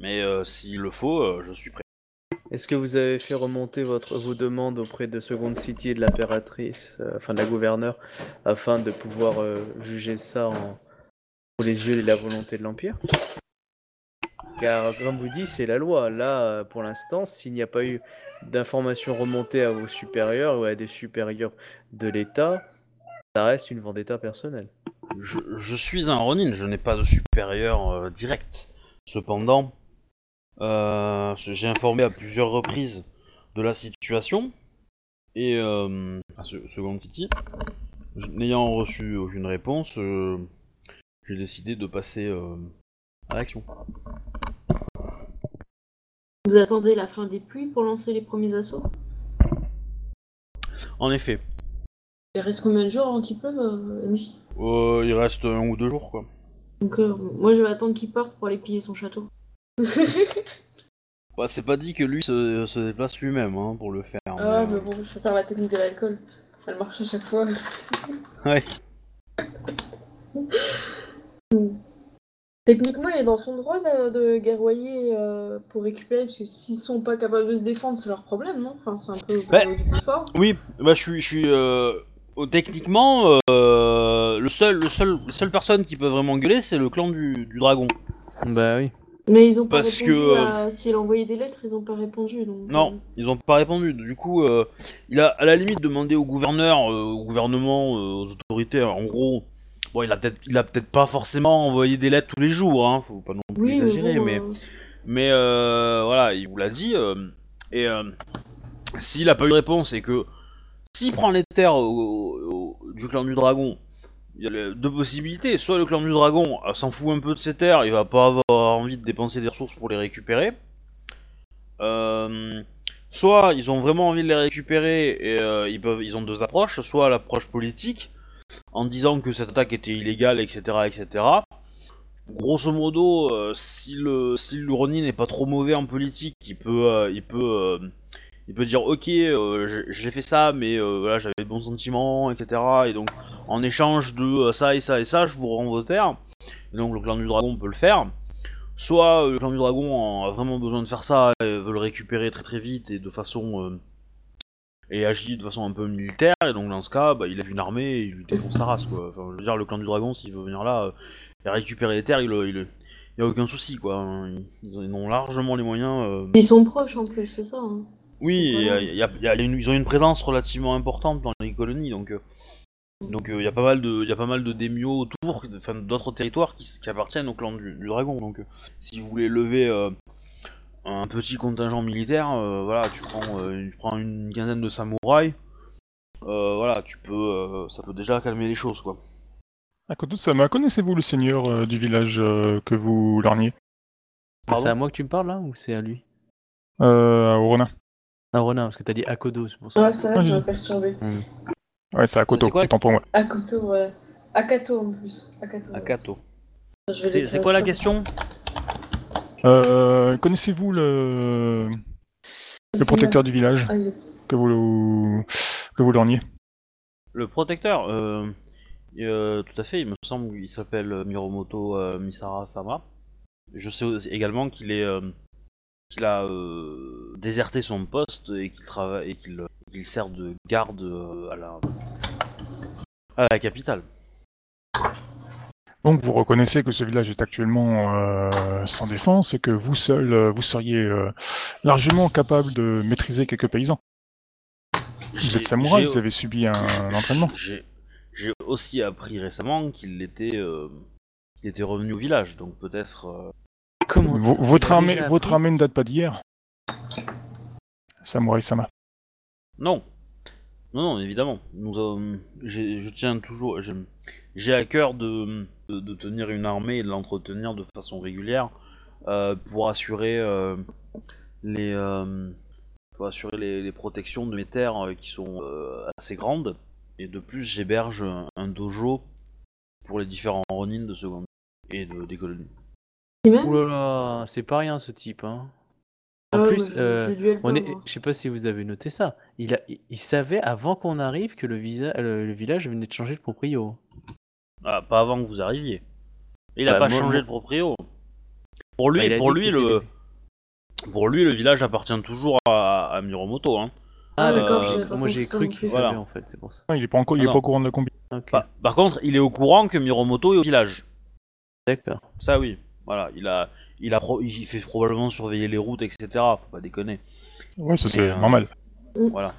Mais s'il le faut, je suis prêt. Est-ce que vous avez fait remonter votre, vos demandes auprès de Second City et de l'impératrice, enfin de la gouverneure, afin de pouvoir juger ça en, pour les yeux et la volonté de l'Empire? Car, comme vous dit, c'est la loi. Là, pour l'instant, s'il n'y a pas eu d'informations remontées à vos supérieurs ou à des supérieurs de l'État, ça reste une vendetta personnelle. Je, je suis un Ronin, je n'ai pas de supérieur euh, direct. Cependant, euh, j'ai informé à plusieurs reprises de la situation et euh, à Second City, n'ayant reçu aucune réponse, euh, j'ai décidé de passer à l'action. Vous attendez la fin des pluies pour lancer les premiers assauts? En effet, Il reste combien de jours avant qu'il pleuve, euh, MJ euh, il reste un ou deux jours quoi. Donc, euh, moi, je vais attendre qu'il parte pour aller piller son château. Bah, c'est pas dit que lui se, se déplace lui-même hein, pour le faire. ah, mais, euh, mais bon, je vais faire la technique de l'alcool. Elle marche à chaque fois. Ouais. Techniquement, il est dans son droit de, de guerroyer euh, pour récupérer, parce que s'ils sont pas capables de se défendre, c'est leur problème, non? Enfin, c'est un peu le du plus fort. Oui, bah je suis, je suis euh, techniquement euh, le seul, le seul, la seule personne qui peut vraiment gueuler, c'est le clan du, du dragon. Bah oui. Mais ils ont pas Parce répondu que, à... Si elle a envoyé des lettres, ils ont pas répondu. Donc, Non, ils ont pas répondu. Du coup, euh, il a à la limite demandé au gouverneur, euh, au gouvernement, euh, aux autorités. En gros, bon, il a peut-être, il a peut-être pas forcément envoyé des lettres tous les jours. Hein, faut pas non plus Oui, exagérer, mais euh, Mais euh, voilà, il vous l'a dit. euh, et euh, s'il a pas eu de réponse et que s'il prend les terres au- au- du clan du dragon, il y a deux possibilités. Soit le clan du dragon s'en fout un peu de ses terres, il va pas avoir envie de dépenser des ressources pour les récupérer. Euh, soit ils ont vraiment envie de les récupérer et euh, ils, peuvent, ils ont deux approches. Soit l'approche politique, en disant que cette attaque était illégale, etc. etc. Grosso modo, euh, si le si n'est pas trop mauvais en politique, il peut euh, euh, dire ok j'ai- fait ça mais j'avais de bons sentiments etc et donc en échange de ça et ça et ça je vous rends vos terres et donc le clan du dragon peut le faire soit le clan du dragon a vraiment besoin de faire ça et veut le récupérer très très vite et de façon et agit de façon un peu militaire et donc dans ce cas bah, il a une armée et il lui défonce sa race quoi enfin je veux dire le clan du dragon s'il veut venir là euh, et récupérer les terres il, il, il y a aucun souci quoi hein. ils, ils ont largement les moyens euh, Ils sont proches en plus, c'est ça. hein. oui, C'est et, pas euh, y a- y a une- ils ont une présence relativement importante dans les colonies, donc euh, donc il y a pas mal de y a pas mal de démios autour, enfin d'autres territoires qui, qui appartiennent au clan du, du dragon. Donc euh, si vous voulez lever euh, un petit contingent militaire, euh, voilà, tu prends euh, tu prends une quinzaine de samouraïs, euh, voilà, tu peux euh, ça peut déjà calmer les choses quoi. Akoto Sama, connaissez-vous le seigneur euh, du village euh, que vous Pardon C'est à moi que tu me parles là ou c'est à lui? Euh, au Ronin Ah Ronin, parce que t'as dit Akodo, c'est pour ça. Ouais, c'est vrai, Ouais, ça m'a j'ai- perturbé. Ouais, c'est Akoto, autant pour moi. Akato, ouais. Akato en plus. Akato. Akato. C'est quoi la question? Euh, connaissez-vous le... protecteur du village Ah, que vous que vous lorgnez Le protecteur, euh, euh, tout à fait, il me semble qu'il s'appelle Miromoto euh, Misara Sama. Je sais aussi- également qu'il est euh, qu'il a euh, déserté son poste et qu'il travaille et qu'il qu'il sert de garde euh, à la à la capitale. Donc vous reconnaissez que ce village est actuellement euh, sans défense et que vous seul, euh, vous seriez euh, largement capable de maîtriser quelques paysans. Vous êtes samouraï, vous avez subi un, un entraînement. J'ai aussi appris récemment qu'il était euh, revenu au village, donc peut-être euh, Comment votre armée, votre ne date pas d'hier. Samouraï Sama. Non. Non, non, évidemment. Nous, avons- j'ai- je tiens toujours. J'ai- à cœur de, de, de tenir une armée et de l'entretenir de façon régulière euh, pour assurer euh, les euh, pour assurer les, les protections de mes terres euh, qui sont euh, assez grandes. Et de plus, j'héberge un, un dojo pour les différents Ronin de seconde et de, des colonies. Ouh là là, c'est pas rien ce type. Hein. En Ah plus, je- euh, on est, moi. je sais pas si vous avez noté ça. Il, a, il, il savait avant qu'on arrive que le, visa, le, le village venait de changer de proprio. Ah, pas avant que vous arriviez. Il a Bah, pas moi- changé moi- de proprio. Pour lui, Bah, il a pour dit que lui, c'était le, pour lui, le village appartient toujours à, à Miromoto. Hein. Ah d'accord, euh, pas moi j'ai compris ça cru non qu'il plus. savait Voilà. en fait, c'est pour ça. Il est pas encore, il est Ah pas non. au courant de la combi. Ok, Par, par contre, il est au courant que Miromoto est au village. d'accord. Ça, oui. Voilà, il a, il a, pro- il fait probablement surveiller les routes, etc. Faut pas déconner. Ouais, ça c'est euh, normal. Voilà.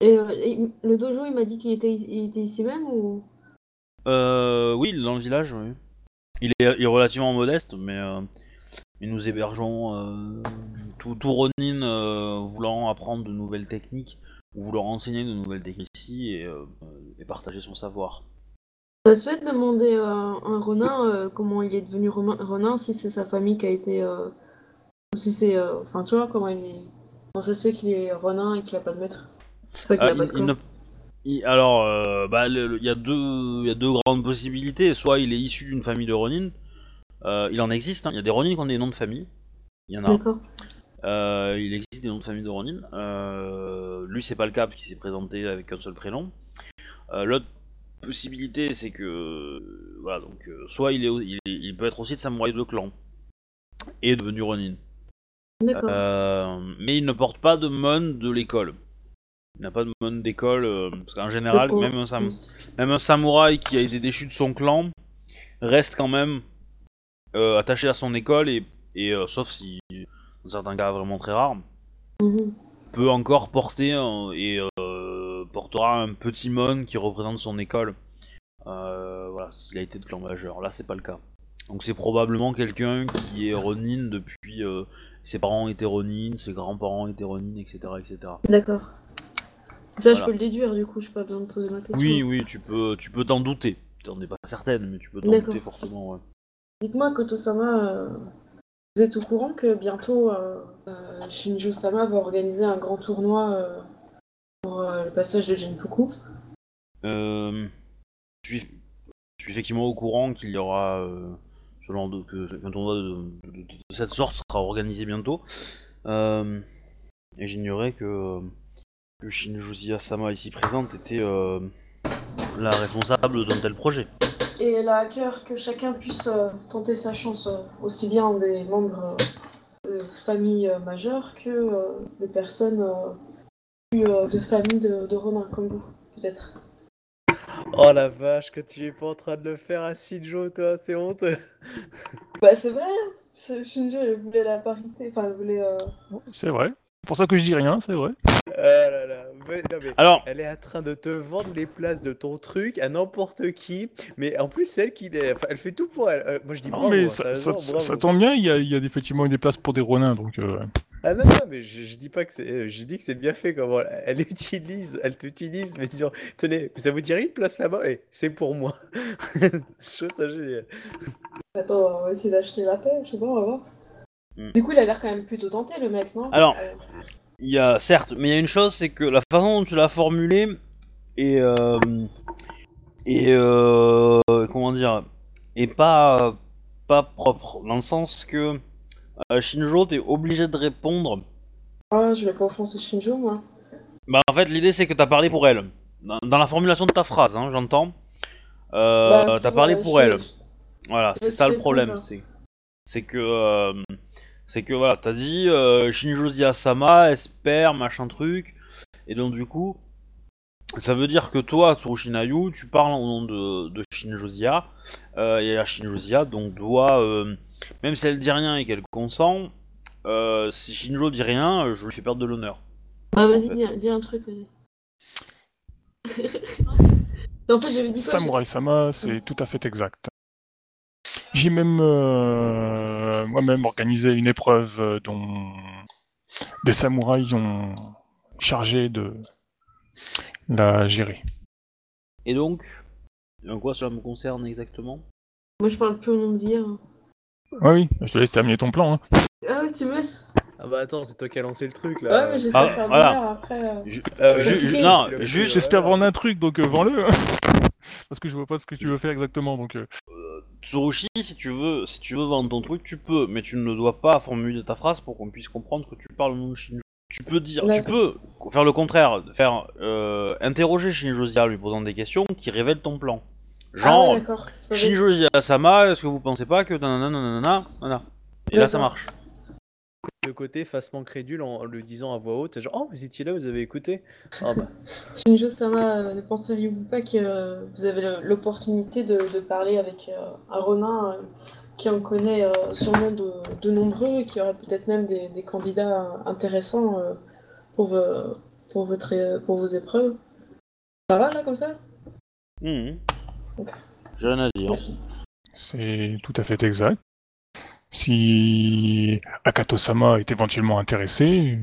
Et, euh, et le dojo, il m'a dit qu'il était, il était ici même ou? Euh, oui, il est dans le village. Oui. Il est, il est relativement modeste, mais, euh, mais nous hébergeons euh, tout, tout Ronin euh, voulant apprendre de nouvelles techniques ou voulant enseigner de nouvelles techniques ici et, et partager son savoir. Ça se fait de demander à un Ronin comment il est devenu Ronin, si c'est sa famille qui a été. ou si c'est. Enfin, tu vois, comment il est. Comment ça se fait qu'il est Ronin et qu'il a pas de maître? C'est pas qu'il a pas il, de il corps. ne, il- alors, euh, bah, il y a deux, il y a deux grandes possibilités. Soit il est issu d'une famille de Ronin. Euh, il en existe. hein. Il y a des Ronin qui ont des noms de famille. Il y en a. D'accord. Euh, il existe des noms de famille de Ronin. Euh, lui, c'est pas le cas parce qu'il s'est présenté avec un seul prénom. L'autre possibilité, c'est que voilà, donc soit il est, il, il peut être aussi de samouraï de clan et devenu Ronin. D'accord. Euh, mais il ne porte pas de mon de l'école. Il n'a pas de mon d'école euh, parce qu'en général, même un, sam- même un samouraï qui a été déchu de son clan reste quand même euh, attaché à son école et, et, euh, sauf si dans certains cas vraiment très rares Mhm. peut encore porter et euh, portera un petit mon qui représente son école. Euh, voilà, s'il a été de clan majeur. Là, c'est pas le cas. Donc c'est probablement quelqu'un qui est Ronin depuis. euh, ses parents étaient Ronin, ses grands-parents étaient Ronin, etc., etc. D'accord. Ça, je peux le déduire, du coup, j'ai pas besoin de poser ma question. Oui, oui, tu peux, tu peux t'en douter. T'en es pas certaine, mais tu peux t'en douter forcément. Ouais. Dites-moi, Koto-sama, euh, vous êtes au courant que bientôt euh, euh, Shinjo-sama va organiser un grand tournoi pour le passage de Euh, je, suis, je suis effectivement au courant qu'il y aura de que qu'un tournoi de, de- cette sorte sera organisé bientôt. Et j'ignorais que que Shinjo Sama ici présente était euh, la responsable d'un tel projet. Et elle a à cœur que chacun puisse euh, tenter sa chance, euh, aussi bien des membres euh, de familles euh, majeures que euh, de personnes euh, plus euh, de familles de, de Romains, comme vous, peut-être. Oh la vache, que tu es pas en train de le faire à Shinjo, toi, c'est honteux. Bah, c'est vrai, hein. Shinjo, elle voulait la parité, enfin, elle voulait. euh, C'est vrai. C'est pour ça que je dis rien, c'est vrai. Là là. mais- non, mais Alors, Elle est en train de te vendre les places de ton truc à n'importe qui, mais en plus celle qui, enfin, elle fait tout pour elle. Euh, moi je dis Non, bravo, mais hein, ça, ça- tombe bien, il y a, il y a effectivement des places pour des ronins, donc euh, Ah non, non, mais je, je dis pas que c'est, euh, je dis que c'est bien fait comment elle, elle utilise, elle t'utilise, mais disons, tenez, ça vous dirait une place là-bas? Et c'est pour moi. je trouve ça génial. Attends, on va essayer d'acheter la paix, je sais pas, on va voir. Hmm. Du coup, il a l'air quand même plutôt tenté, le mec, non? Alors, Euh, il y a certes, mais il y a une chose, c'est que la façon dont tu l'as formulé est euh, est euh, comment dire est pas pas propre dans le sens que euh, Shinjo t'es obligé de répondre. Ah, je vais pas offenser Shinjo, moi. Bah en fait l'idée c'est que t'as parlé pour elle dans, dans la formulation de ta phrase, hein, j'entends. Euh, Bah, t'as parlé pour elle. Voilà, c'est ça le problème, c'est c'est que euh, c'est que voilà, t'as dit euh, Shinjo Sama espère machin truc, et donc du coup, ça veut dire que toi, Tsurushinayu, tu parles au nom de, de Shinjozia, euh, et la Shinjozia donc doit, euh, même si elle dit rien et qu'elle consent, euh, si Shinjo dit rien, je lui fais perdre de l'honneur. Ah, en vas-y, dis, dis un truc, vas-y. en fait, j'avais dit quoi Samurai Sama, c'est tout à fait exact. J'ai même euh, moi-même organisé une épreuve euh, dont des samouraïs ont chargé de la gérer. Et donc, en quoi cela me concerne exactement? Moi, je parle plus au nom d'hier. Ah oui, je te laisse terminer ton plan. hein. Ah oui, tu me laisses Ah bah attends, c'est toi qui as lancé le truc là. Ouais, mais j'ai Ah, fait faire voilà. après. euh. Euh, non, juste, J'espère vendre un truc, donc euh, vends-le. hein. Parce que je vois pas ce que tu veux faire exactement, donc. Tsurushi, si tu veux, si tu veux vendre ton truc, tu peux, mais tu ne dois pas formuler ta phrase pour qu'on puisse comprendre que tu parles de Shinjo. Tu peux dire, tu peux faire le contraire, faire euh, interroger Shinjozia en lui posant des questions qui révèlent ton plan. Ah Genre, ouais, bête. Shinjozia Sama, est-ce que vous pensez pas que nanana nanana nanana Et là ça marche. Le côté facement crédule en le disant à voix haute, genre oh vous étiez là, vous avez écouté? Ah bah. Shinjo-sama, euh, ne penseriez-vous pas que euh, vous avez l'opportunité de, de parler avec euh, un Ronin euh, qui en connaît euh, sûrement de, de nombreux et qui aurait peut-être même des, des candidats intéressants euh, pour, vos, pour, votre, pour vos épreuves? Ça va là comme ça? Ok. J'ai rien à dire. C'est tout à fait exact. Si Akato-sama est éventuellement intéressé,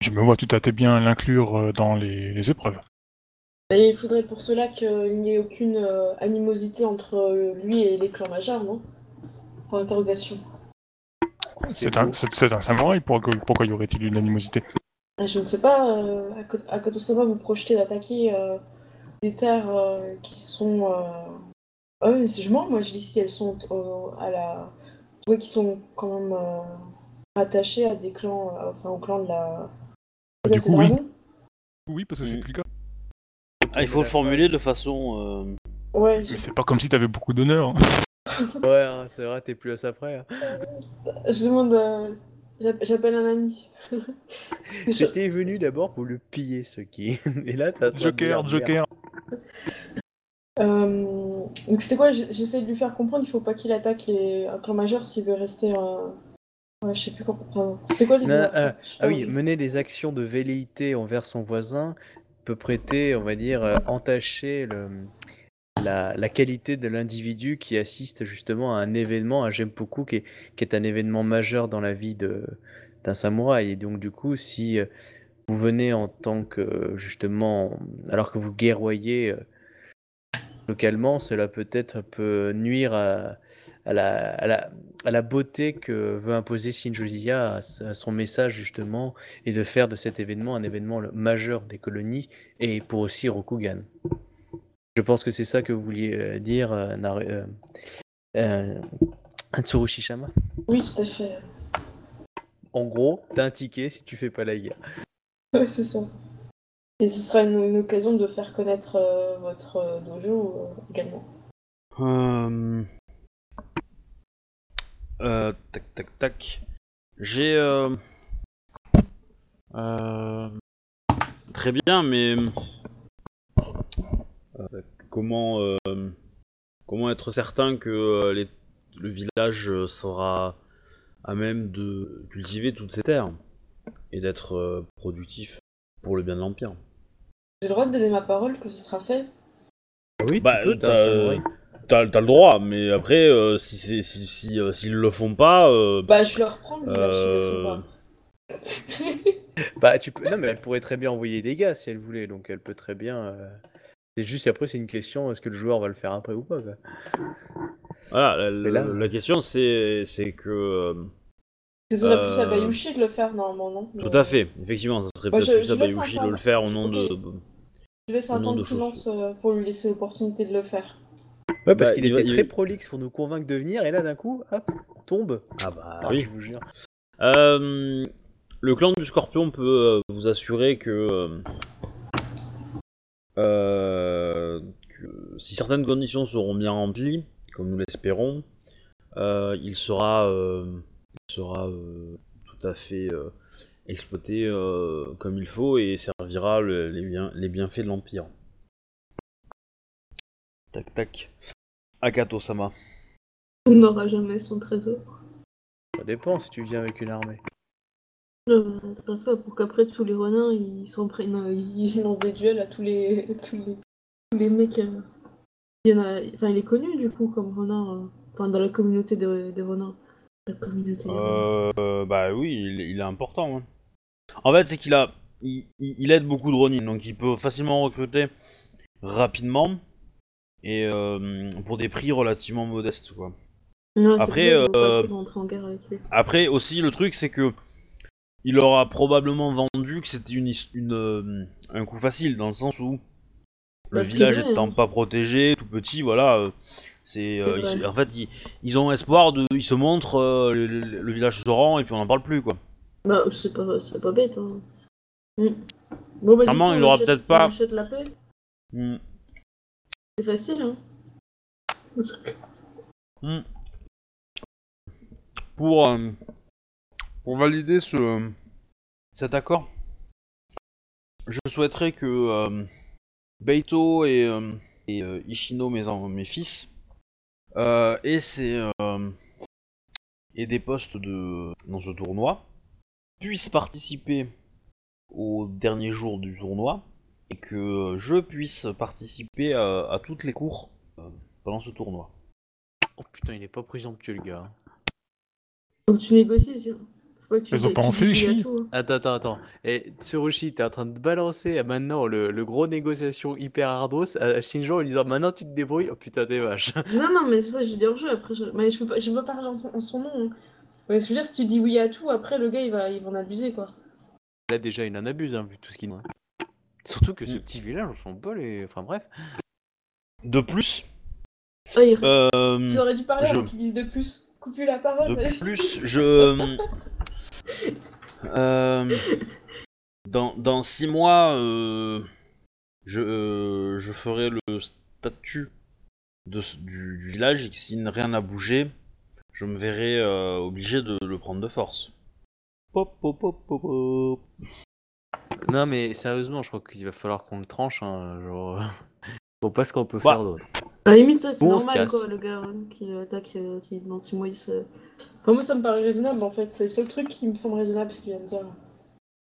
je me vois tout à fait bien l'inclure euh, dans les, les épreuves. Et il faudrait pour cela qu'il n'y ait aucune euh, animosité entre euh, lui et les clans majeurs, non? Pour interrogation. C'est un, samouraï, pourquoi, pourquoi y aurait-il une animosité? Ah, Je ne sais pas, euh, à Kotosama, vous projetez d'attaquer euh, des terres qui sont. Ah oui, mais c'est- je mens, moi je dis si elles sont à la. Oui, qui sont quand même euh, rattachées à des clans, euh, enfin au clan de la. Du C'est quoi, c'est coup, oui. dragon Oui, parce que c'est plus le cas. Ah, il faut le formuler de façon. euh, Ouais, je... Mais c'est pas comme si t'avais beaucoup d'honneur. hein. Ouais, hein, c'est vrai, t'es plus à ça près. hein. je demande. euh, j'app- J'appelle un ami. J'étais venu d'abord pour le piller, ce qui. Et là, t'as. Joker, Joker. Euh, donc c'est quoi J'essaie de lui faire comprendre, il faut pas qu'il attaque les... un clan majeur s'il veut rester. euh, Ouais, je sais plus comment. C'était quoi deux euh, Ah oui, mener des actions de velléité envers son voisin peut prêter, on va dire, euh, entacher le, la, la qualité de l'individu qui assiste justement à un événement, un Gempoku, qui est, qui est un événement majeur dans la vie d'un samouraï. Et donc, du coup, si euh, vous venez en tant que, justement, alors que vous guerroyez localement, cela peut-être peut nuire à, à la, à, la, à la beauté que veut imposer Shinjuya à, son message justement et de faire de cet événement un événement majeur des colonies et pour aussi Rokugan. Je pense que c'est ça que vous vouliez euh, dire, euh, euh, euh. Oui, tout à fait. En gros, t'as un ticket si tu fais pas la guerre. Ouais, c'est ça. Et ce sera une, occasion de faire connaître euh, votre euh, dojo euh, également. Euh... euh, tac tac tac. J'ai. Très bien, mais. comment. Comment être certain que le village sera à même de cultiver toutes ces terres et d'être productif pour le bien de l'Empire? J'ai le droit de donner ma parole que ce sera fait. Oui, Bah, tu peux, t'as un t'as-. T'as le droit, mais après, euh, si c'est si, si, euh, s'ils le font pas, euh, Bah, je leur prends Euh, je le fais pas. Bah, tu peux... Non, mais elle pourrait très bien envoyer des gars si elle voulait, donc elle peut très bien. euh, C'est juste après, c'est une question est-ce que le joueur va le faire après ou pas quoi. voilà, la, Mais là- la question c'est c'est que euh, Ce serait plus à Euh, Bayushi de le faire normalement, non? Tout à fait, effectivement, ça serait Bah, peut-être plus je à Bayushi de le faire au nom de. Je laisse un temps de silence euh, pour lui laisser l'opportunité de le faire. Ouais, parce Bah, qu'il était il- très prolixe pour nous convaincre de venir, et là d'un coup, hop, tombe. Ah bah Ah, oui. Je vous jure. Euh, le clan du Scorpion peut euh, vous assurer que, euh, euh, que si certaines conditions seront bien remplies, comme nous l'espérons, euh, il sera, euh, il sera euh, tout à fait euh, exploité euh, comme il faut et servira le- les, bien- les bienfaits de l'Empire. Tac tac. Akato-sama. On n'aura jamais son trésor. Ça dépend si tu viens avec une armée. Euh, c'est ça, pour qu'après tous les renards ils s'en prennent, euh, ils lancent des duels à tous les, tous les, tous les mecs. euh. Il y en a, enfin, il est connu du coup comme renard, euh, enfin dans la communauté des, des renards. La communauté. Euh, bah oui, il, il est important. hein. En fait, c'est qu'il a, il, il- il aide beaucoup de Ronin, donc il peut facilement recruter rapidement et euh, pour des prix relativement modestes, quoi. C'est après, pas euh, rentrer en guerre avec lui. Après aussi, le truc, c'est que il aura probablement vendu que c'était une, his- une, euh, un coup facile, dans le sens où le Bah, ce qui est village vrai, étant hein. pas protégé, tout petit, voilà. euh, c'est, euh, ils- en fait, ils, ils ont espoir de, ils se montrent, euh, le, village se rend et puis on n'en parle plus, quoi. Bah, c'est pas, c'est pas bête. Hein. Mm. Bon, bah, Clairement, coup, il aura achète- peut-être pas- On achète la paix. Hmm. C'est facile, hein. Hmm. Pour, euh, pour valider ce, cet accord, je souhaiterais que Beito et, et Ishino, mes, mes fils, euh, aient, ces, euh, aient des postes de, dans ce tournoi, puissent participer au dernier jour du tournoi, et que je puisse participer à, à toutes les cours euh, pendant ce tournoi. Oh putain, il est pas présomptueux le gars. Faut que tu négocies, que tu Ils ont pas réfléchi. hein. Attends, attends, attends. Et Tsurushi, t'es en train de balancer à maintenant le, le gros négociation hyper hardos à Shinjo en disant maintenant tu te débrouilles. Oh putain, t'es vache. Non, non, mais c'est ça, je dis hors jeu après. Je... Mais je peux pas, je peux pas parler en son, en son nom. hein. Ouais, je veux dire, si tu dis oui à tout, après le gars il va, il va en abuser quoi. Là, déjà, il en abuse, hein, vu tout ce qu'il. Surtout que ce Mm. petit village, on s'en bat les. Enfin, bref. De plus, Ah, il- euh, Tu aurais dû parler je- avant qu'ils disent de plus. Coupe-lui la parole, de plus, je. Euh, dans, dans six mois, euh, je, euh, je ferai le statut de, du, du village et que si rien n'a bougé, je me verrai obligé de le prendre de force. Pop, pop, pop, pop, pop. Non, mais sérieusement, je crois qu'il va falloir qu'on le tranche. Hein, genre. Faut pas ce qu'on peut Bah. faire d'autre. À la limite, ça c'est Bon, normal quoi, le gars hein, qui attaque euh, si dans 6 mois il se. Enfin, moi ça me paraît raisonnable en fait, c'est le seul truc qui me semble raisonnable ce qu'il vient de dire.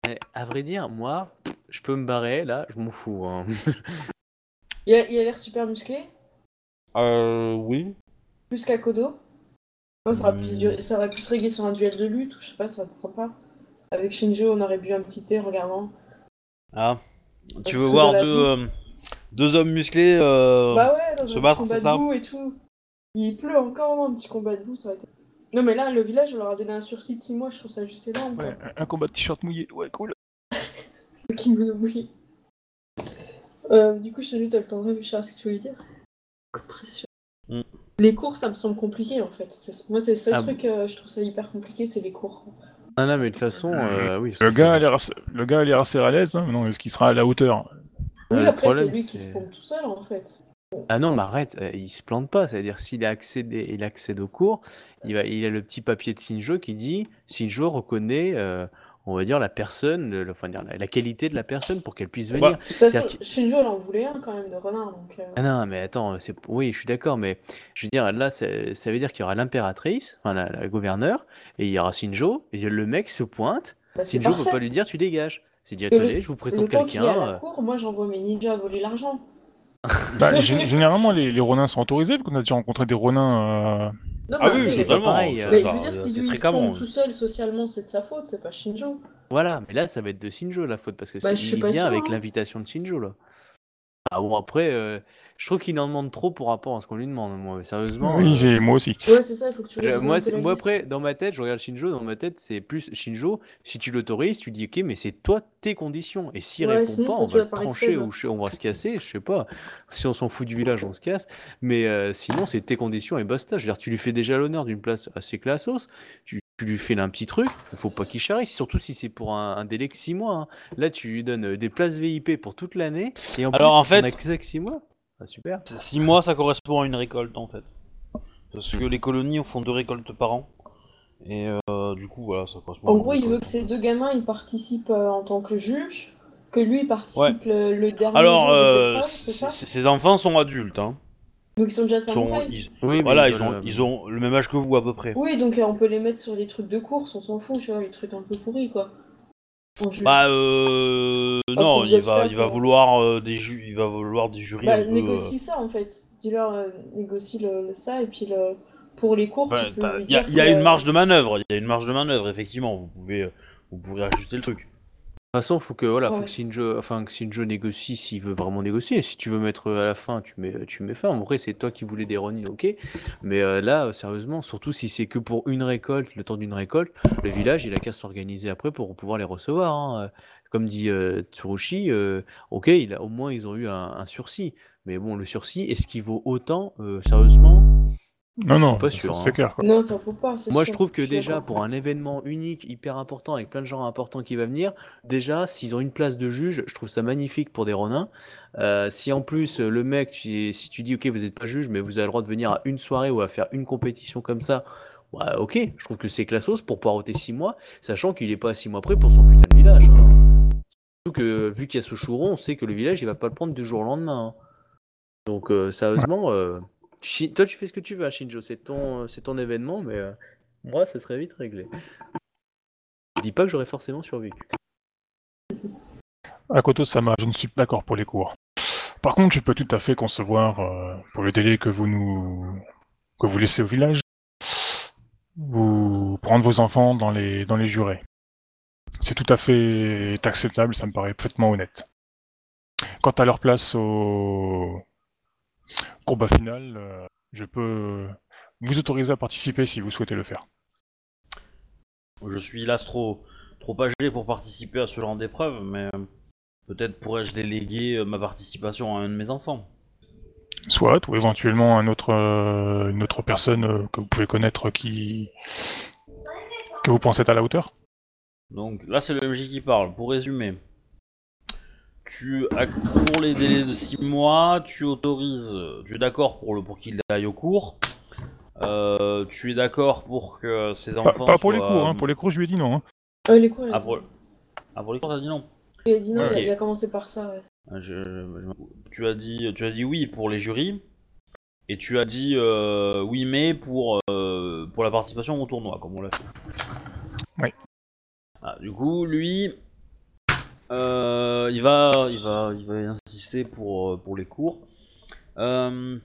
Mais à vrai dire, moi, je peux me barrer là, je m'en fous. hein. Il a il a l'air super musclé, Euh, oui. plus qu'Akodo. Moi, ça, aurait pu Hmm. durer- ça aurait pu se régler sur un duel de lutte ou je sais pas, ça aurait été sympa. Avec Shinjo, on aurait bu un petit thé en regardant. Ah. Tu veux voir deux, euh, deux hommes musclés euh, Bah ouais, dans se un petit battre, combat c'est de ça boue et tout. Il pleut encore, un petit combat de boue, ça aurait été. Non mais là, le village, on leur a donné un sursis de 6 mois, je trouve ça juste énorme. quoi. Ouais, un- un combat de t-shirt mouillé, ouais, cool. Le kimono mouillé. Euh, du coup, Shinjo, t'as le temps de réfléchir à ce que tu voulais dire Compression. Mm. Les cours, ça me semble compliqué en fait. C'est- Moi, c'est le seul Ah truc, euh, je trouve ça hyper compliqué, c'est les cours. Ah non, mais de toute façon, euh, oui. parce Le que gars, a l'air assez- le gars a l'air assez à l'aise, hein, mais non, est-ce qu'il sera à la hauteur? Oui, après, c'est lui qui se pompe tout seul en fait. Ah non, mais arrête, euh, il se plante pas. C'est-à-dire, s'il a accédé, il accède au cours, il, va, il a le petit papier de Shinjo qui dit Shinjo reconnaît, euh, on va dire, la personne, le- enfin, dire, la, la qualité de la personne pour qu'elle puisse venir. De toute façon, Shinjo, elle en voulait un quand même de renard, donc. euh, Ah non, mais attends, oui, je suis d'accord, mais je veux dire, là, ça veut dire qu'il y aura l'impératrice, enfin, la, la gouverneure, et il y aura Shinjo, et le mec se pointe, bah, c'est Shinjo peut pas lui dire tu dégages. C'est dit, attendez, je vous présente quelqu'un. la euh, moi j'envoie mes ninjas voler l'argent. bah, gé- Généralement, les, les ronins sont autorisés, parce qu'on a déjà rencontré des ronins. euh, Non, Ah oui, c'est pas pareil, euh, Mais je veux dire, si lui il se tout seul socialement, c'est de sa faute, c'est pas Shinjo. Voilà, mais là, ça va être de Shinjo la faute, parce que Bah, c'est- je suis il pas vient avec hein. l'invitation de Shinjo, là. Ah bon, après, euh, je trouve qu'il en demande trop pour rapport à ce qu'on lui demande, moi, mais sérieusement. Oui, euh, j'ai- moi aussi. Ouais, c'est ça, il faut que tu Euh, moi, moi après, dans ma tête, je regarde Shinjo, dans ma tête, c'est plus Shinjo, si tu l'autorises, tu dis ok, mais c'est toi tes conditions. Et s'il Ouais, répond sinon, pas, on va trancher ou je- on va se casser, je sais pas. Si on s'en fout du village, on se casse. Mais euh, sinon, c'est tes conditions et basta. Je veux dire, tu lui fais déjà l'honneur d'une place assez classos, tu, tu lui fais là un petit truc, il faut pas qu'il charrie, surtout si c'est pour un, un délai de 6 mois. hein. Là, tu lui donnes euh, des places VIP pour toute l'année, et en Alors, plus, en fait- on a que 6 mois. Ah, super. 6 mois, ça correspond à une récolte en fait. Parce que les colonies font deux récoltes par an. Et euh, du coup, voilà, ça correspond à En gros, il veut que ces deux gamins ils participent euh, en tant que juge, que lui participe le, le dernier Alors, jour des épreuves, c'est ça? c- ces enfants sont adultes. Hein. Donc ils sont déjà samouraïs. ils- Oui, voilà, ils ont, euh, ils ont le même âge que vous à peu près. Oui, donc euh, on peut les mettre sur des trucs de course, on s'en fout, tu vois, les trucs un peu pourris quoi. Juge. Bah euh, non, il va, il va vouloir euh, des ju il va vouloir des jurys. Bah, un peu, négocie ça en fait. Dis-leur, euh, négocie le, le- ça et puis le pour les cours, enfin, tu peux lui il y a, dire il y a une marge de manœuvre. Il y a une marge de manœuvre effectivement. Vous pouvez, vous pourrez ajuster le truc. De toute façon, faut que voilà, faut Ouais. que Shinjo, enfin que Shinjo négocie s'il veut vraiment négocier. Si tu veux mettre euh, à la fin, tu mets, tu mets fin. En vrai, c'est toi qui voulais des Ronin, ok. Mais euh, là, euh, sérieusement, surtout si c'est que pour une récolte, le temps d'une récolte, le village, il a qu'à s'organiser après pour pouvoir les recevoir. hein. Euh, Comme dit euh, Tsurushi, euh, ok, il a, au moins ils ont eu un, un sursis. Mais bon, le sursis, est-ce qu'il vaut autant, euh, sérieusement Non, non, Pas sûr, c'est hein. clair. Quoi. Non, ça faut pas. Moi, sûr, je trouve que déjà, pour un événement unique, hyper important, avec plein de gens importants qui va venir, déjà, s'ils ont une place de juge, je trouve ça magnifique pour des Ronins. Euh, si en plus, euh, le mec, tu- si tu dis, ok, vous n'êtes pas juge, mais vous avez le droit de venir à une soirée ou à faire une compétition comme ça, ouais, ok, je trouve que c'est classos pour poireauter 6 mois, sachant qu'il est pas 6 mois près pour son putain de village. hein. Surtout que, vu qu'il y a ce chouron, on sait que le village, il va pas le prendre du jour au lendemain. hein. Donc, euh, sérieusement, euh, Toi, tu fais ce que tu veux, hein, Shinjo, c'est ton, c'est ton événement, mais euh, moi, ça serait vite réglé. Dis pas que j'aurais forcément survécu. À Koto Sama, je ne suis pas d'accord pour les cours. Par contre, je peux tout à fait concevoir, euh, pour le délai que vous nous que vous laissez au village, vous prendre vos enfants dans les dans les jurés. C'est tout à fait acceptable, ça me paraît parfaitement honnête. Quant à leur place au combat final, euh, je peux vous autoriser à participer si vous souhaitez le faire. Je suis l'astro trop âgé pour participer à ce genre d'épreuve, mais peut-être pourrais-je déléguer euh, ma participation à un de mes enfants. Soit, ou éventuellement un autre, euh, une autre personne euh, que vous pouvez connaître qui que vous pensez être à la hauteur. Donc là, c'est le MJ qui parle. Pour résumer, tu pour les délais de 6 mois, tu autorises, tu es d'accord pour le pour qu'il aille au cours. Euh, tu es d'accord pour que ses enfants pas pour les cours, hein. pour les cours je lui ai dit non. hein. Euh, les cours, a Ah dit- pour, ah, pour les cours, t'as dit non. il a dit non, il a- Ok. il a commencé par ça, ouais. Ah, je- je- tu as dit, tu as dit oui pour les jurys. Et tu as dit euh, oui mais pour euh, pour la participation au tournoi, comme on l'a fait. Oui. Ah, du coup, lui, euh, il va, il va, il va insister pour euh, pour les cours. Euh,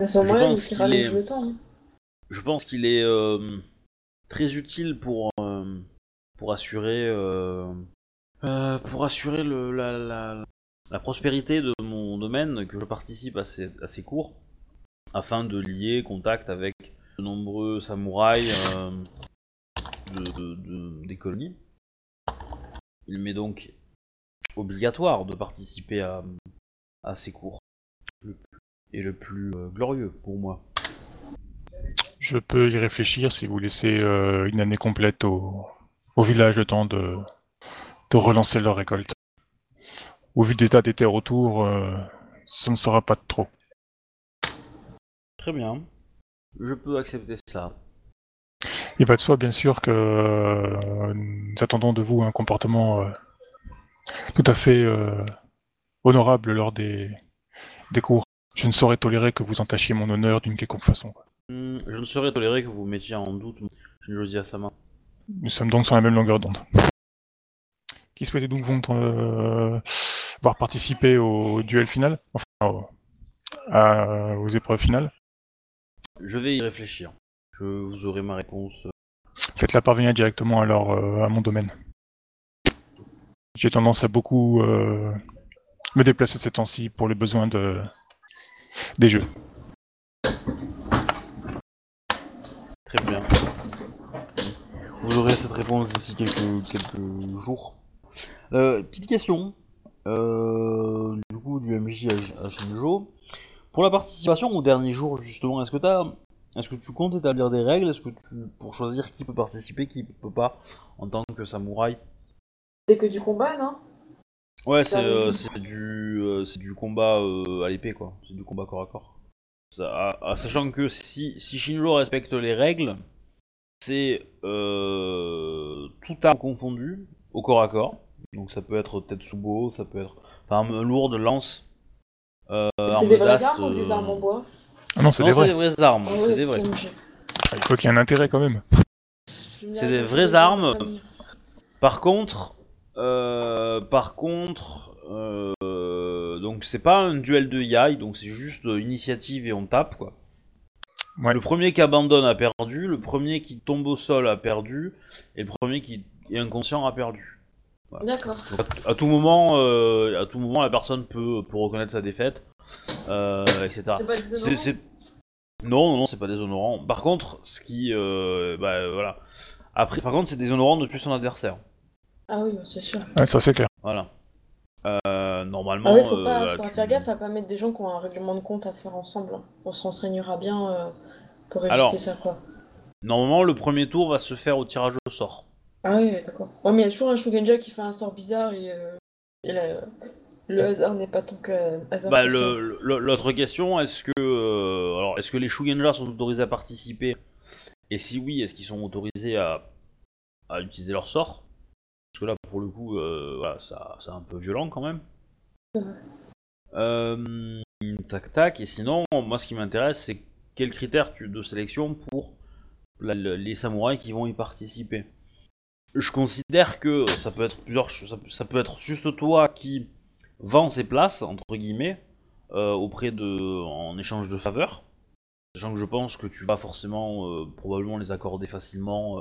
ce Je pense il qu'il rallonge est- le temps. hein. je pense qu'il est euh, très utile pour pour assurer pour assurer le, la, la, la prospérité de mon domaine que je participe à ces, à ces cours afin de lier contact avec de nombreux samouraïs de, de- de- des colonies. Il m'est donc obligatoire de participer à, à ces cours. Le- et le plus euh, glorieux pour moi. Je peux y réfléchir si vous laissez euh, une année complète au, au village le temps de, de relancer leur récolte. Au vu des tas des terres autour, euh, ça ne sera pas de trop. Très bien. Je peux accepter cela. Il va de soi, bien sûr, que nous attendons de vous un comportement tout à fait euh, honorable lors des, des cours. Je ne saurais tolérer que vous entachiez mon honneur d'une quelconque façon. Hmm, je ne saurais tolérer que vous mettiez en doute Shinjoji Asama. Nous sommes donc sur la même longueur d'onde. Qui souhaitait donc vous, euh, voir participer au duel final? Enfin, au- à- aux épreuves finales? Je vais y réfléchir. Je vous aurai ma réponse. Faites-la parvenir directement alors euh, à mon domaine. J'ai tendance à beaucoup euh, me déplacer ces temps-ci pour les besoins de... des jeux. Très bien. Vous aurez cette réponse d'ici quelques, quelques jours. Euh, petite question. Euh, du coup, du MJ à. Pour la participation au dernier jour, justement, est-ce que est-ce que tu comptes établir des règles? Est-ce que tu, pour choisir qui peut participer, qui peut pas, en tant que samouraï? C'est que du combat, non? Ouais, c'est, euh, du, euh, c'est du combat euh, à l'épée, quoi. C'est du combat corps à corps. Ça, à- à- sachant que si, si Shinjo respecte les règles, c'est euh, tout arme confondu au corps à corps. Donc ça peut être Tetsubo, ça peut être enfin arme lourde, lance. Euh, C'est des vraies armes ou des armes en bois? Ah non, c'est des vraies armes. Ah ouais, des vraies. Il faut qu'il y ait un intérêt quand même. C'est des vraies armes. Par contre, euh, par contre, euh, donc c'est pas un duel de yai, donc c'est juste euh, initiative et on tape quoi. Ouais. Le premier qui abandonne a perdu, le premier qui tombe au sol a perdu, et le premier qui est inconscient a perdu. D'accord. Donc, à, à tout moment, euh, à tout moment, la personne peut, peut reconnaître sa défaite, euh, etc. C'est pas C'est- déshonorant c'est- Non, non, non, c'est pas déshonorant. Par contre, ce qui, euh, bah voilà. Après, par contre, c'est déshonorant de tuer son adversaire. Ah oui, bah, c'est sûr. Ouais, ça c'est clair. Voilà. Euh, normalement. Ah oui, faut euh, pas faudra tu- faire gaffe à pas mettre des gens qui ont un règlement de compte à faire ensemble. hein. On se renseignera bien euh, pour éviter Alors. ça, quoi. Normalement, le premier tour va se faire au tirage au sort. Ah oui, d'accord. Ouais, mais il y a toujours un Shugenja qui fait un sort bizarre et, euh, et la- le hasard n'est pas tant que hasard Bah, l'autre question, est-ce que, euh, alors, est-ce que les Shugenja sont autorisés à participer? Et si oui, est-ce qu'ils sont autorisés à, à utiliser leur sort? Parce que là, pour le coup, euh, voilà, ça, c'est un peu violent quand même. Euh, tac tac. Et sinon, moi, ce qui m'intéresse, c'est quels critères tu, de sélection pour la- le- les samouraïs qui vont y participer. Je considère que ça peut être plusieurs, ça, peut- ça peut être juste toi qui vend ses places entre guillemets euh, auprès de, en échange de faveurs. Sachant que je pense que tu vas forcément euh, probablement les accorder facilement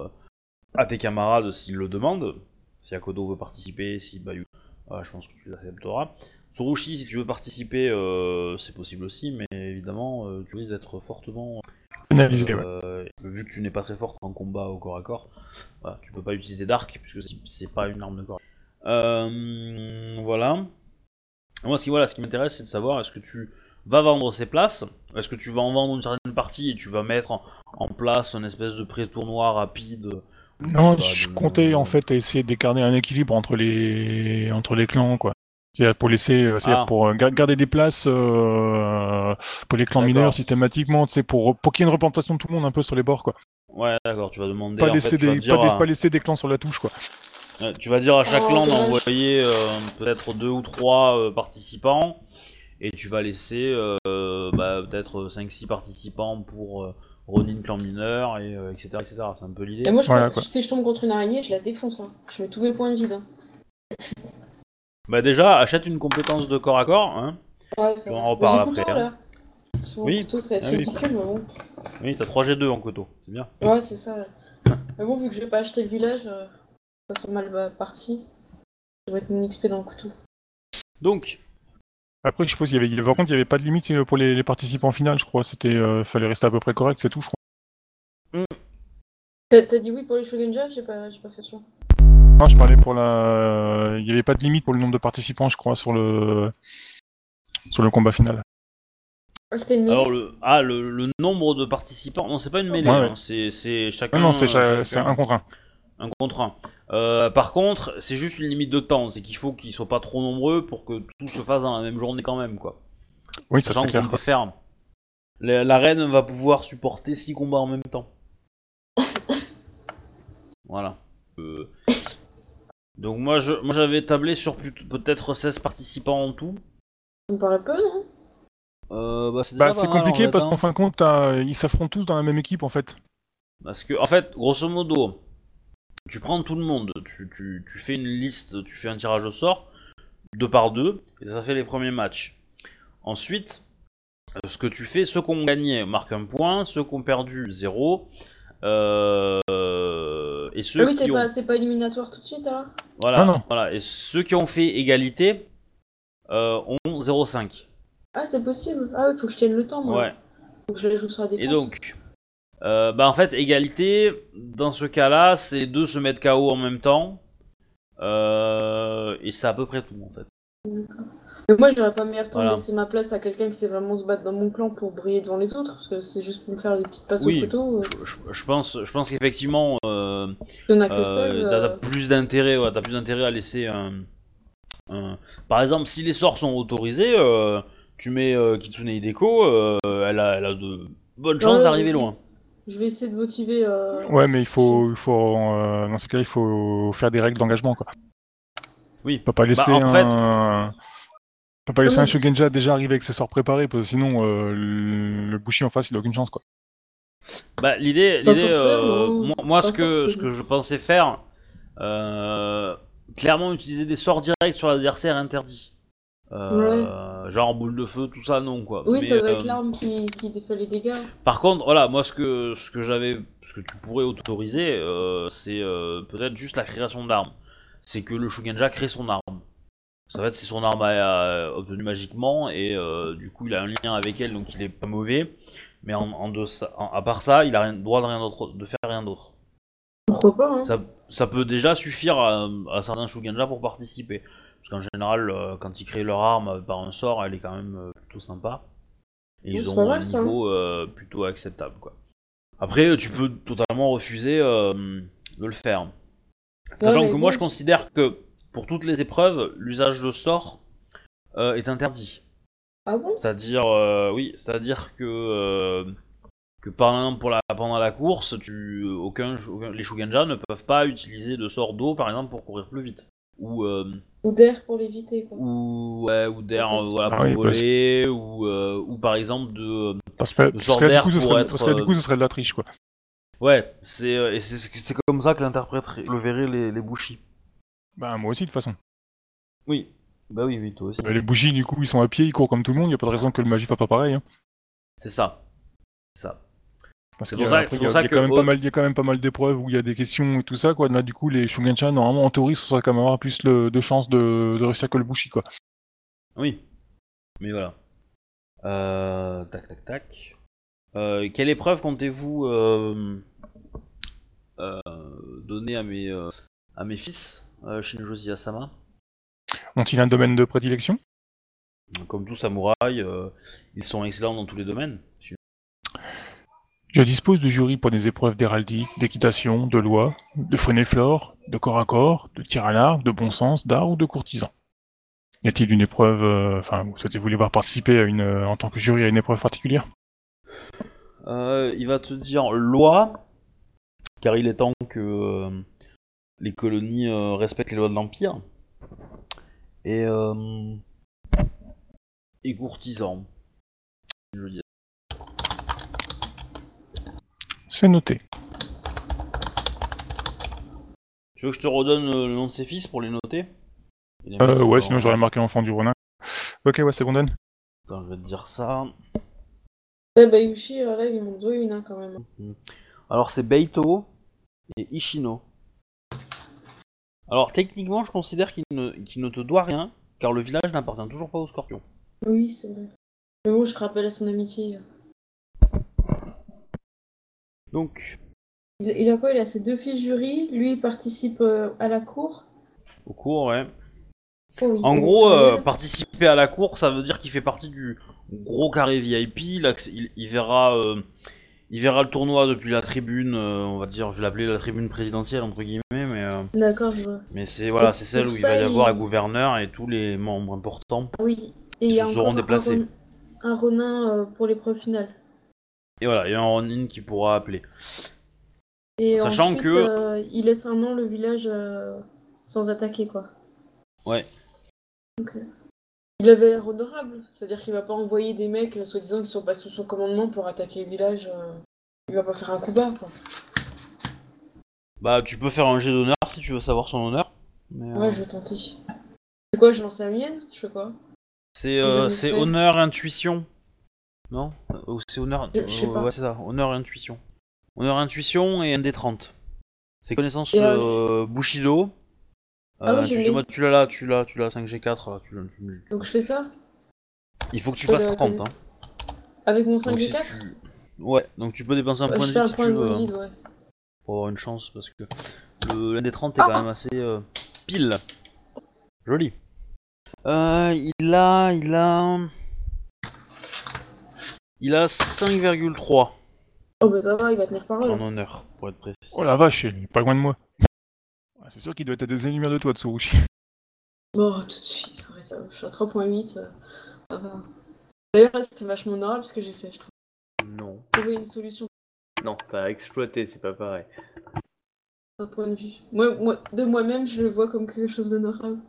à tes camarades s'ils le demandent. Si Akodo veut participer, si Bayu, euh, je pense que tu l'accepteras. Tsurushi, si tu veux participer, euh, c'est possible aussi, mais évidemment, euh, tu risques d'être fortement. Ouais. Euh, Vu que tu n'es pas très forte en combat au corps à corps, voilà, tu peux pas utiliser d'arc puisque c'est- pas une arme de corps. Voilà. Moi, ce qui, voilà, ce qui m'intéresse, c'est de savoir est-ce que tu vas vendre ces places, est-ce que tu vas en vendre une certaine partie et tu vas mettre en, en place une espèce de pré-tournoi rapide. Non, je de- comptais en fait essayer de décarner un équilibre entre les entre les clans, quoi. C'est-à-dire pour laisser, euh, c'est-à-dire Ah. pour euh, gar- garder des places euh, pour les clans mineurs systématiquement, tu sais, pour pour qu'il y ait une représentation de tout le monde un peu sur les bords, quoi. Ouais, d'accord, tu vas demander. Pas en laisser fait, tu vas des, dire pas, des- pas laisser des clans sur la touche, quoi. Tu vas dire à chaque Oh, clan d'envoyer euh, peut-être deux ou trois euh, participants et tu vas laisser euh, bah, peut-être 5-6 participants pour euh, Ronin clan mineur et euh, etc etc. C'est un peu Et l'idée. moi, je Voilà, crois que quoi. si je tombe contre une araignée, je la défonce. hein. Je mets tous mes points de vide. hein. Bah déjà achète une compétence de corps à corps. Hein. Ouais, c'est On en reparle après, couteau, hein. là. Oui. couteau, ça va être Ah oui. ridicule, mais bon. Oui t'as 3 G2 en coteau, c'est bien. Ouais, c'est ça. Mais bon, vu que je vais pas acheter le village, euh, ça sera mal bah, parti. Je vais mettre mon XP dans le couteau. Donc Après, je suppose qu'il y avait, par contre, il y avait pas de limite euh, pour les, les participants finales, je crois. C'était, euh, fallait rester à peu près correct, c'est tout, je crois. T'as t'as dit oui pour les Shogunja J'ai pas, j'ai pas fait ça. Non, je parlais pour la, il y avait pas de limite pour le nombre de participants, je crois, sur le sur le combat final. Ah, c'était une mêlée alors le ah le, le nombre de participants non c'est pas une mêlée, Ouais, ouais. hein, c'est c'est chacun. Non, non, c'est chacun- c'est un contre un. un contre un. Euh, par contre, c'est juste une limite de temps, c'est qu'il faut qu'ils soient pas trop nombreux pour que tout se fasse dans la même journée quand même, quoi. Oui, ça c'est clair. peut faire. La, la reine va pouvoir supporter 6 combats en même temps. voilà. Euh, Donc moi, je, moi j'avais tablé sur peut-être 16 participants en tout. Ça me paraît peu, non? Euh, bah, c'est Bah, compliqué en fait, parce hein. qu'en fin de compte, t'as- ils s'affrontent tous dans la même équipe en fait. Parce que, en fait, grosso modo, tu prends tout le monde, tu, tu, tu fais une liste, tu fais un tirage au sort, deux par deux, et ça fait les premiers matchs. Ensuite, euh, ce que tu fais, ceux qui ont gagné marquent un point, ceux qui ont perdu zéro, euh, et ceux Ah oui, qui ont... pas, c'est pas éliminatoire tout de suite alors? Voilà, Ah non. voilà, et ceux qui ont fait égalité euh, ont 0,5. Ah, c'est possible. Ah oui, faut que je tienne le temps, moi. Ouais. Faut que je la joue sur la défense. Et donc, euh, bah en fait, égalité, dans ce cas-là, c'est deux se mettent KO en même temps. Euh, et c'est à peu près tout en fait. Mais moi, j'aurais pas meilleur temps Voilà. de laisser ma place à quelqu'un qui sait vraiment se battre dans mon clan pour briller devant les autres, parce que c'est juste pour me faire des petites passes Oui. au couteau. euh, Je, je- je pense, je pense qu'effectivement, euh, euh, 16. t'as, plus d'intérêt, ouais, t'as plus d'intérêt à laisser un, un- Par exemple, si les sorts sont autorisés, tu mets Kitsune Hideko, elle, a, elle a de bonnes chances d'arriver loin. Je vais essayer de motiver. euh, Ouais, mais il faut, il faut euh, dans ce cas, il faut faire des règles d'engagement quoi. Oui. On peut pas laisser Bah, en fait- un, on peut pas laisser un Shugenja déjà arriver avec ses sorts préparés parce que sinon euh, le, le Bushi en face il a aucune chance quoi. Bah, l'idée, l'idée, euh, moi, moi, ce que, ce que je pensais faire, euh, clairement utiliser des sorts directs sur l'adversaire interdit. Euh, Genre boule de feu, tout ça, non quoi. Oui, Mais, ça doit être euh, l'arme qui, qui défait les dégâts. Par contre, voilà, moi ce que, ce que j'avais, ce que tu pourrais autoriser, euh, c'est peut-être juste la création d'armes. C'est que le Shugenja crée son arme. Ça va être c'est son arme à, à- obtenue magiquement et du coup il a un lien avec elle donc il est pas mauvais. Mais en, en- à part ça, il a rien, droit de rien d'autre, de faire rien d'autre. Pourquoi pas, hein Ça, ça peut déjà suffire à, à certains Shugenja pour participer. Parce qu'en général, euh, quand ils créent leur arme par un sort, elle est quand même euh, plutôt sympa. Et ils ont un niveau euh, plutôt acceptable. quoi. Après, tu peux totalement refuser de le faire. Sachant que moi, je considère que pour toutes les épreuves, l'usage de sorts est interdit. Ah bon? C'est-à-dire, oui, c'est-à-dire que, que par exemple pour la, pendant la course, tu, aucun, aucun- les Shugenja ne peuvent pas utiliser de sort d'eau, par exemple, pour courir plus vite. Ou, euh, Ou d'air pour l'éviter, quoi. ou, ouais, ou d'air euh, Ah pour oui, voler, ou, euh, ou par exemple de... Parce que, parce que là, d'air du coup, ce pour serait, être, parce que là, du euh, coup, ce serait de la triche quoi. Ouais, c'est euh, et c'est c'est comme ça que l'interprète le verrait les, les Bushi. Bah moi aussi de toute façon. Oui, bah oui, oui, toi aussi. Euh, Les bougies du coup ils sont à pied, ils courent comme tout le monde, y a pas de raison que le magie fasse pas pareil. Hein. C'est ça. C'est ça. Parce qu'il y a, ça- y ça quand même pas mal, il y a quand même pas mal d'épreuves où il y a des questions et tout ça quoi. Là du coup les Shugencha normalement en théorie ce serait quand même avoir plus le- de chances de, de réussir que le Bushi quoi. Oui. Mais voilà. Euh, tac, tac, tac. Euh, quelle épreuve comptez-vous euh, donner à mes, à mes fils, Shinjozi Asama Ont-ils un domaine de prédilection? Comme tout samouraï, ils sont excellents dans tous les domaines. Je dispose de jurys pour des épreuves d'héraldique, d'équitation, de loi, de faune et flore, de corps à corps, de tir à l'arc, de bon sens, d'art ou de courtisan. Y a-t-il une épreuve, euh, enfin, vous souhaitez-vous les voir participer à une, euh, en tant que jury à une épreuve particulière? Euh, il va te dire loi, car il est temps que les colonies respectent les lois de l'Empire. Et, et courtisan. C'est noté. Tu veux que je te redonne euh, le nom de ses fils pour les noter? Euh, ouais, sinon j'aurais marqué enfant du Ronin. Ok, ouais, c'est Gondon. Attends, je vais te dire ça. Ouais, bah Yushi, euh, là, il m'en doit une hein, quand même. Alors c'est Beito et Ishino. Alors techniquement, je considère qu'il ne, qu'il ne te doit rien, car le village n'appartient toujours pas au scorpion. Oui, c'est vrai. Mais bon, je ferai appel à son amitié. Donc, Il, il a quoi? Il a ses deux fils jury. Lui, il participe euh, à la cour. au cours, ouais. Oh, En gros, euh, participer à la cour, ça veut dire qu'il fait partie du gros carré VIP. Il, il verra, euh, il verra le tournoi depuis la tribune, euh, on va dire, je vais l'appeler la tribune présidentielle entre guillemets, mais, D'accord, je vois. mais c'est voilà, c'est celle où il va y avoir un gouverneur et tous les membres importants. Ah Oui. Et Ils il y a se encore seront un déplacés. Ron- Un Ronin pour l'épreuve finale. Et voilà, il y a un Ronin qui pourra appeler. Et Sachant ensuite, que- euh, il laisse un an le village euh, sans attaquer, quoi. Ouais. Ok. Il avait l'air honorable, c'est-à-dire qu'il va pas envoyer des mecs, euh, soi-disant, qui sont pas sous son commandement pour attaquer le village. euh, Il va pas faire un coup bas, quoi. Bah, tu peux faire un jet d'honneur si tu veux savoir son honneur. Mais, euh, Ouais, je vais tenter. C'est quoi, je lance la mienne? Je fais quoi? C'est euh, honneur intuition. Non Ou c'est honneur. Je- je sais pas. Ouais, c'est ça. Honneur intuition. Honneur intuition et un des 30. C'est connaissance Et, euh, euh, Bushido. Ah oui, Euh, je tu, l'ai. moi, tu l'as là, tu l'as, tu l'as 5G4. là, tu l'as- tu Donc je fais ça Il faut que tu fasses le 30. connais. Hein. Avec mon Donc, si 5G4 tu- Ouais, donc tu peux dépenser un Bah, point Je de fais vie un si point tu de veux. hein, vide, ouais. pour avoir une chance parce que le l'un des 30 est quand même assez euh, pile. Joli. Euh, il a, il a, il a 5,3 Oh bah ça va, il va tenir parole. en honneur pour être précis. Oh la vache, il est pas loin de moi. Ouais, C'est sûr qu'il doit être à des années-lumière de toi, Tsurushi. Oh, tout de suite, ça va, ça va. je suis à 3.8, euh, ça va. D'ailleurs, là, c'était vachement honorable ce que j'ai fait, je trouve. Non. Trouver une solution Non, t'as exploité, c'est pas pareil. d'un point de vue. Moi, moi, de moi-même, je le vois comme quelque chose d'honorable.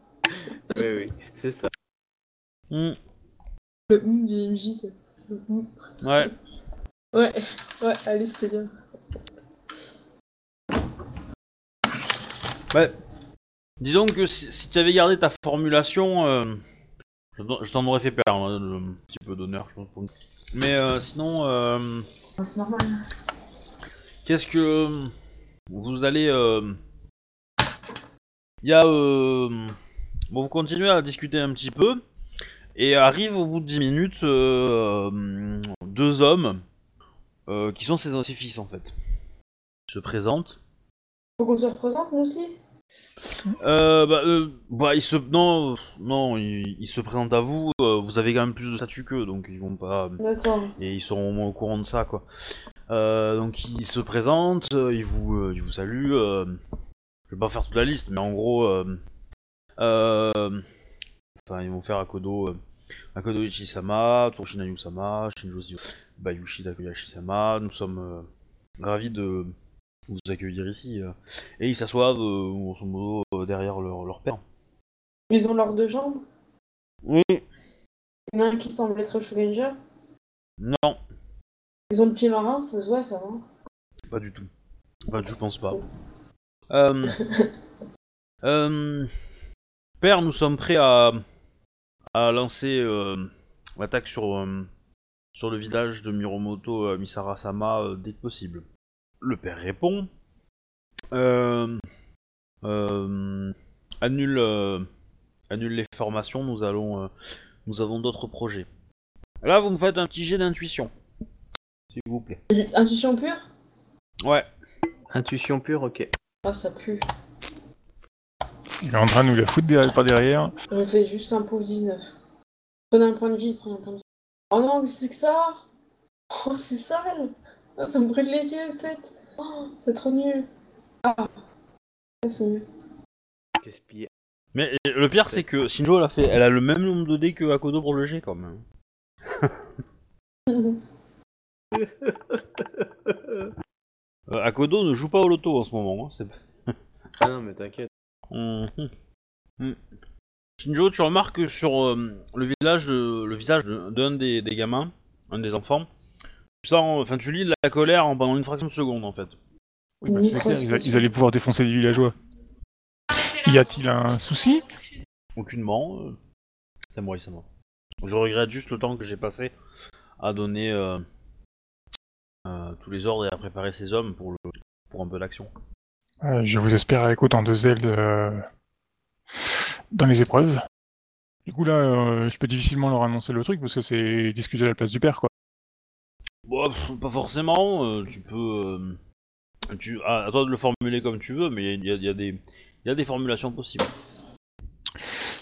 Oui, oui, c'est ça. Hmm, Le hum du MJ, c'est-. Ouais. Ouais, ouais, allez, c'était bien. Ouais. Disons que si, si tu avais gardé ta formulation, euh, je t'en- je t'en aurais fait perdre hein, un petit peu d'honneur, je pense. pour- Mais euh, sinon. euh, c'est normal. Qu'est-ce que vous allez euh, Il y a euh, bon vous continuez à discuter un petit peu et arrive au bout de 10 minutes euh, deux hommes euh, qui sont ses fils en fait. Ils se présentent. Faut qu'on se représente, nous aussi? Euh, bah, euh, bah ils se non non ils, ils se présentent à vous. vous avez quand même plus de statut qu'eux donc ils vont pas D'accord. et ils seront au moins au courant de ça quoi. Donc ils se présentent, ils vous, ils vous saluent. je vais pas faire toute la liste, mais en gros, euh, enfin ils vont faire Akodo, euh, Akodo Ichi-sama, Toshina Yu-sama, Shinjozi Bayushi Takoyashi-sama. Nous sommes euh, ravis de vous accueillir ici. euh. et ils s'assoivent euh, grosso modo derrière leur, leur père. Ils ont leurs deux jambes? Oui. Il y en a un qui semble être Shugenja? Non, Ils ont le pied marin, ça se voit, ça, non pas du tout. Enfin, je pense pas. Euh, euh, père, nous sommes prêts à, à lancer euh, l'attaque sur, euh, sur le village de Miromoto euh, Misara-sama euh, dès que possible. Le père répond euh, euh, annule, euh, annule les formations, nous, allons, euh, nous avons d'autres projets. Là, vous me faites un petit jet d'intuition. s'il vous plaît. Intuition pure? Ouais. Intuition pure, ok. Ah, ça pue. Il est en train de nous la foutre derrière, par derrière. On fait juste un pauvre 19. Prenez un point de vie, prenez un point de vie. Oh non, qu'est-ce que c'est que ça? Oh, c'est sale Ah, Ça me brûle les yeux, 7 Oh, c'est trop nul. Ah, Ah, c'est mieux. Gaspillé. Mais euh, le pire, c'est que Shinjo, elle a, fait, elle a le même nombre de dés que Akodo pour le G, quand même. Euh, Akodo ne joue pas au loto en ce moment. Hein, Ah non, mais t'inquiète. Mhm. Shinjo, tu remarques que sur euh, le, village de- le visage de- d'un des, des gamins, un des enfants, tu sens, enfin, tu lis la colère en- pendant une fraction de seconde, en fait. Oui, bah, c'est clair, ils, allaient pouvoir défoncer les villageois. Y a-t-il un souci? Aucunement. euh, C'est moi, c'est moi. Je regrette juste le temps que j'ai passé à donner euh, tous les ordres et à préparer ces hommes pour, le, pour un peu d'action. Euh, Je vous espère avec autant de zèle euh, dans les épreuves. Du coup là, euh, je peux difficilement leur annoncer le truc parce que c'est discuter à la place du père, quoi. Bon, pff, pas forcément. euh, tu peux. euh, tu, à, à toi de le formuler comme tu veux, mais il y a, y des, il y a des formulations possibles.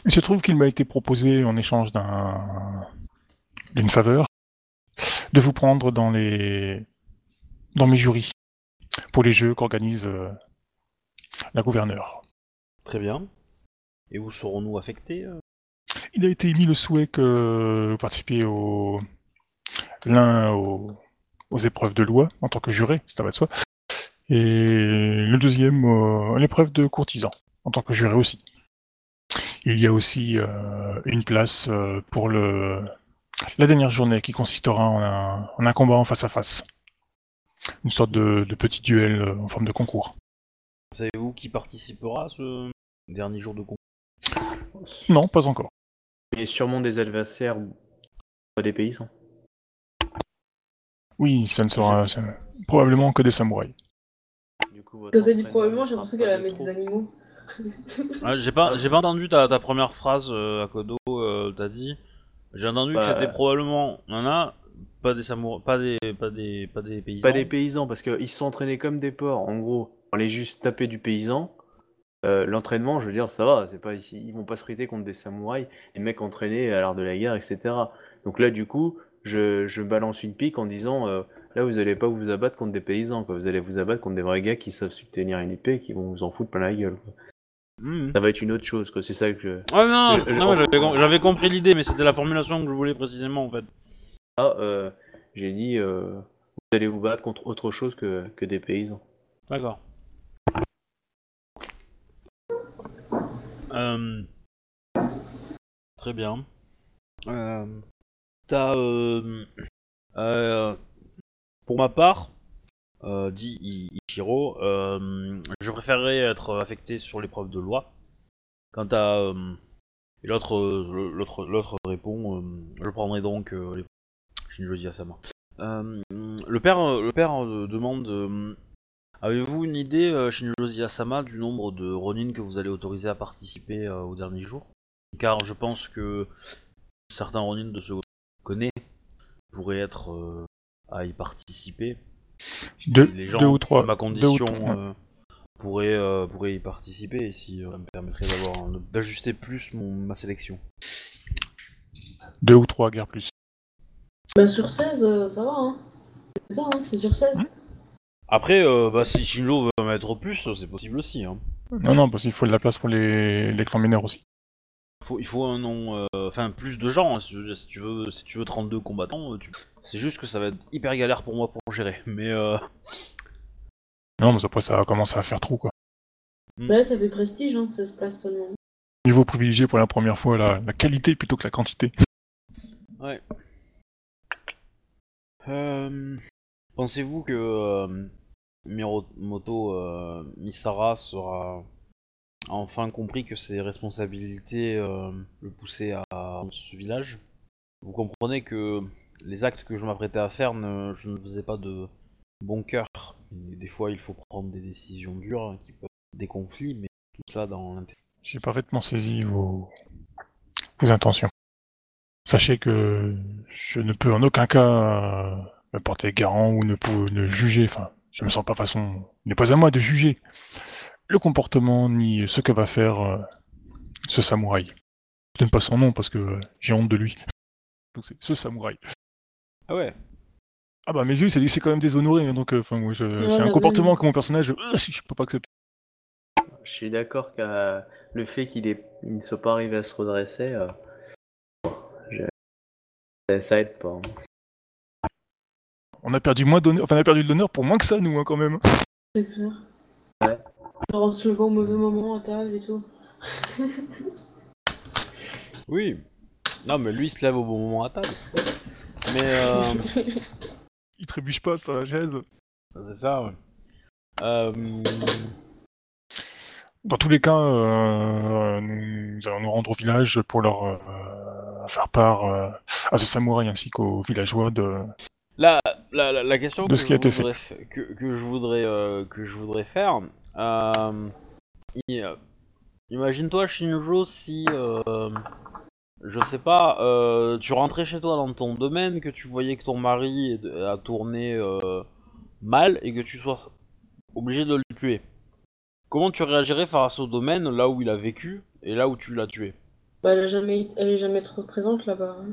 Il se trouve qu'il m'a été proposé en échange d'un d'une faveur de vous prendre dans les dans mes jurys pour les jeux qu'organise la gouverneure. Très bien. Et où serons-nous affectés euh? Il a été émis le souhait que vous participiez au l'un aux, aux épreuves de loi en tant que juré, ça va de soi, et le deuxième euh, à l'épreuve de courtisan en tant que juré aussi. Il y a aussi euh, une place euh, pour le la dernière journée qui consistera en un, en un combat en face à face, une sorte de, de petit duel euh, en forme de concours. Savez-vous qui participera à ce dernier jour de concours? Non, pas encore. Et sûrement des adversaires ou pas des paysans. Oui, ça ne sera ça- probablement que des samouraïs. Du coup, Quand t'as dit probablement, j'ai l'impression pas qu'elle a de mis des animaux. Ah, J'ai pas, j'ai pas entendu ta, ta première phrase, euh, Akodo. euh, T'as dit. J'ai entendu Bah, que c'était euh, probablement. Nana, pas des samouraïs, pas des, pas des, pas des paysans. Pas des paysans, parce qu'ils se sont entraînés comme des porcs. En gros, on les juste taper du paysan. Euh, L'entraînement, je veux dire, ça va. C'est pas ici, ils vont pas se friter contre des samouraïs, des mecs entraînés à l'art de la guerre, etc. Donc là, du coup, je, je balance une pique en disant, euh, là, vous allez pas vous abattre contre des paysans, quoi. Vous allez vous abattre contre des vrais gars qui savent subtenir une épée, qui vont vous en foutre plein la gueule. quoi. Mhm. Ça va être une autre chose, quoi. C'est ça que. je- Ouais, non, Je- je- non, j'avais, com- j'avais compris l'idée, mais c'était la formulation que je voulais précisément en fait. Ah, euh, j'ai dit, euh, vous allez vous battre contre autre chose que, que des paysans. D'accord. Euh, Très bien. Euh, T'as. euh, pour ma part, dit Ichiro, je préférerais être affecté sur l'épreuve de loi. Quant à. et l'autre, l'autre, l'autre répond, je prendrai donc les... Shinjo Asama. Le père, le père demande. Avez-vous une idée, euh, Shinjo Asama, du nombre de Ronin que vous allez autoriser à participer euh, au dernier jour? Car je pense que certains Ronin de ce que je connais pourraient être euh, à y participer. Deux, les gens deux ou trois. de ma deux ou condition trois, ouais. euh, pourraient, euh, pourraient y participer et si euh, ça me permettrait d'avoir d'ajuster plus mon, ma sélection. Deux ou trois, guère plus. Bah, sur 16, euh, ça va, hein. C'est ça, hein, c'est sur 16. Après, euh, bah, si Shinjo veut mettre plus, c'est possible aussi. Hein. Non, non, parce qu'il faut de la place pour les, les clans mineurs aussi. faut, il faut un nom, euh, enfin plus de gens. hein, si, tu- si tu veux, si tu veux 32 combattants, euh, tu- c'est juste que ça va être hyper galère pour moi pour gérer. Mais euh, Non, mais après, ça commence à faire trop, quoi. Bah, là, ça fait prestige, hein, 16 places seulement. Niveau privilégié pour la première fois, la, la qualité plutôt que la quantité. ouais. Euh, Pensez-vous que euh, Miromoto euh, Misara sera enfin compris que ses responsabilités euh, le poussaient à ce village? Vous comprenez que les actes que je m'apprêtais à faire, ne, je ne faisais pas de bon cœur. Des fois, il faut prendre des décisions dures hein, qui peuvent des conflits, mais tout ça dans l'intérêt. J'ai parfaitement saisi vos, intentions. Sachez que je ne peux en aucun cas me porter garant ou ne, ne juger. Enfin, je me sens pas façon. Il n'est pas à moi de juger le comportement ni ce que va faire euh, ce samouraï. Je n'aime pas son nom parce que euh, j'ai honte de lui. Donc c'est ce samouraï. Ah ouais? Ah bah mes yeux, c'est c'est quand même déshonoré. hein, donc, euh, enfin, Ouais, c'est un oui. comportement que mon personnage, euh, je peux pas accepter. Je suis d'accord que le fait qu'il ait... il ne soit pas arrivé à se redresser, euh, ça aide pas. hein. On a perdu moins d'honneur, enfin on a perdu de l'honneur pour moins que ça, nous, hein, quand même. C'est clair. Ouais. Genre en se levant au mauvais moment à table et tout. Oui. Non, mais lui, il se lève au bon moment à table. Mais euh, Il trébuche pas sur la chaise. c'est ça. Ouais. Euh, Dans tous les cas, euh, nous allons nous rendre au village pour leur euh, faire part euh, à ce samouraï ainsi qu'aux villageois de. La, la, la, la question De que, ce je été fait. voudrais, f- que, que je voudrais euh, que je voudrais faire, euh, i- euh, imagine-toi Shinjo si euh, je sais pas, euh, tu rentrais chez toi dans ton domaine, que tu voyais que ton mari est- a tourné euh, mal et que tu sois obligé de le tuer. Comment tu réagirais face au domaine là où il a vécu et là où tu l'as tué? Bah, elle, a jamais, elle est jamais trop présente là-bas. hein.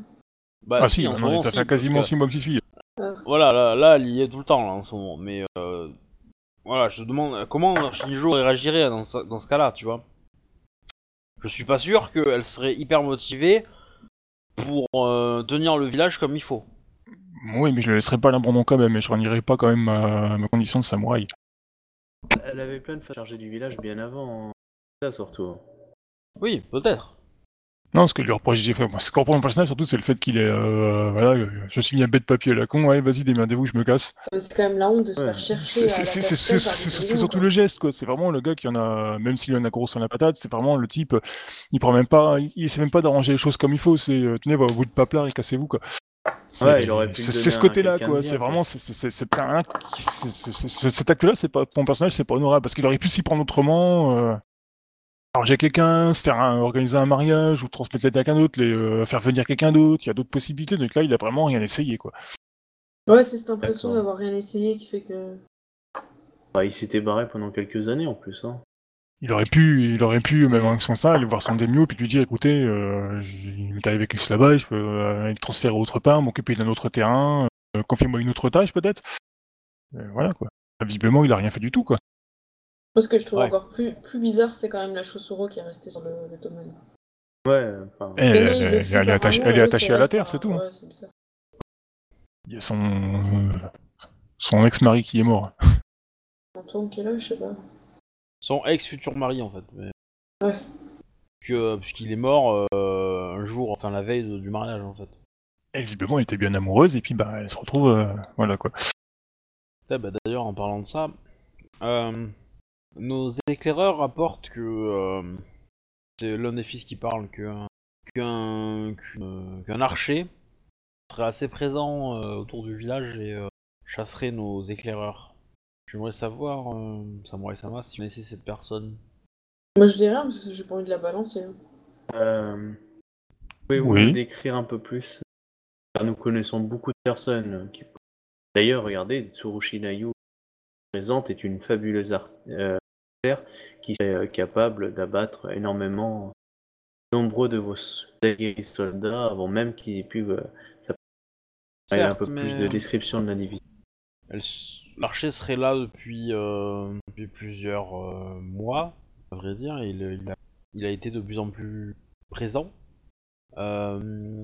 bah, ah si, non, non, ça fait quasiment que- six mois que j'y suis. Voilà, là, là, elle y est tout le temps, là, en ce moment. Mais, euh, voilà, je te demande euh, comment Shinjo réagirait dans ce, dans ce cas-là, tu vois? Je suis pas sûr qu'elle serait hyper motivée pour euh, tenir le village comme il faut. Oui, mais je le laisserai pas à l'abandon quand même, et je renierai pas quand même ma, ma condition de samouraï. Elle avait plein de femmes chargées du village bien avant. hein. Ça surtout. Oui, peut-être. Non, ce que lui reproche, j'ai fait, moi, ce qu'on reproche mon personnage, surtout, c'est le fait qu'il est, euh, voilà, euh, je signe un bête de papier à la con, allez, vas-y, démerdez-vous, je me casse. Mais C'est quand même la honte de se Ouais. faire chercher. C'est surtout le geste, quoi. C'est vraiment le gars qui en a, même s'il en a gros sur la patate, c'est vraiment le type, il prend même pas, il, il essaie même pas d'arranger les choses comme il faut. C'est, euh, tenez, va au bout de paplard et cassez-vous, quoi. C'est- Ouais, il aurait pu C'est ce côté-là, quoi. C'est vraiment, c'est- c'est c'est- c'est un qui- c'est- c'est- c'est- c'est- cet acte-là, c'est pas, pour mon personnage, c'est pas honorable parce qu'il aurait pu s'y prendre autrement. Euh, arranger quelqu'un, se faire un- organiser un mariage ou transmettre l'aide à quelqu'un d'autre, les, euh, faire venir quelqu'un d'autre. Il y a d'autres possibilités. Donc là, il a vraiment rien essayé, quoi. Ouais, c'est cette impression d'avoir rien essayé qui fait que. Bah, il s'était barré pendant quelques années en plus. Hein. Il aurait pu, il aurait pu, même en sans ça, aller voir son démio puis lui dire, écoutez, euh, il m'est arrivé quelque chose là-bas, je peux euh, aller transférer autre part, m'occuper d'un autre terrain, euh, confiez-moi une autre tâche peut-être. Voilà quoi. Visiblement, il a rien fait du tout quoi. Moi, ce que je trouve Ouais. encore plus, plus bizarre, c'est quand même la Chaussuro qui est restée sur le, le domaine. Ouais, enfin. Elle, est attachée, elle est à la terre, c'est tout. hein. Ouais, c'est bizarre. Il y a son, euh, son ex-mari qui est mort. Antoine qui est là, je sais pas. Son ex-futur mari, en fait. Mais... Ouais. Que- Puisqu'il est mort euh, un jour, enfin la veille de- du mariage, en fait. Et visiblement, elle était bien amoureuse et puis bah, elle se retrouve, euh, voilà quoi. Ah, bah, D'ailleurs, en parlant de ça, euh, nos éclaireurs rapportent que euh, c'est l'un des fils qui parle qu'un qu'un qu'une- qu'un archer serait assez présent euh, autour du village et euh, chasserait nos éclaireurs. J'aimerais savoir, euh, Samurai Sama, si vous connaissez cette personne. Moi, je dis rien parce que j'ai pas envie de la balancer. hein. Euh... Pouvez-vous Oui. nous décrire un peu plus? Car nous connaissons beaucoup de personnes euh, qui. D'ailleurs, regardez, Tsurushi Nayu présente est une fabuleuse art- euh, qui est euh, capable d'abattre énormément nombreux de vos soldats avant même qu'ils aient pu. euh, ça- Il y a un Certes, peu mais- plus de description de la division. Elle s- L'archer serait là depuis, euh, depuis plusieurs euh, mois, à vrai dire. Il, il a, il a été de plus en plus présent. Euh,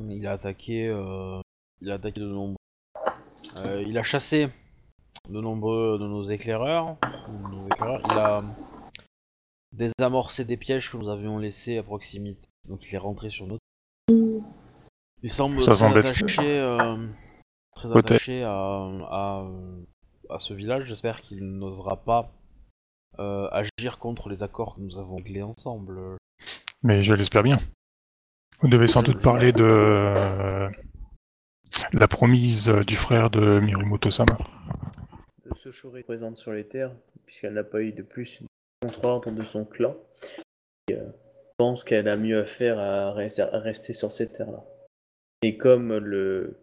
il a attaqué, euh, il a attaqué de nombreux. euh, il a chassé de nombreux de nos éclaireurs. de nos éclaireurs. Il a désamorcé des pièges que nous avions laissés à proximité. Donc il est rentré sur notre. Il semble Ça très attaché, euh, très attaché à, à, à ce village. J'espère qu'il n'osera pas euh, agir contre les accords que nous avons réglés ensemble. Mais je l'espère bien. Vous devez sans doute parler de euh, la promise du frère de Mirumoto-sama. de Sochore est présente sur les terres, puisqu'elle n'a pas eu de plus de contre-ordre de son clan. Et, euh, pense qu'elle a mieux à faire à, res- à rester sur ces terres-là. Et comme le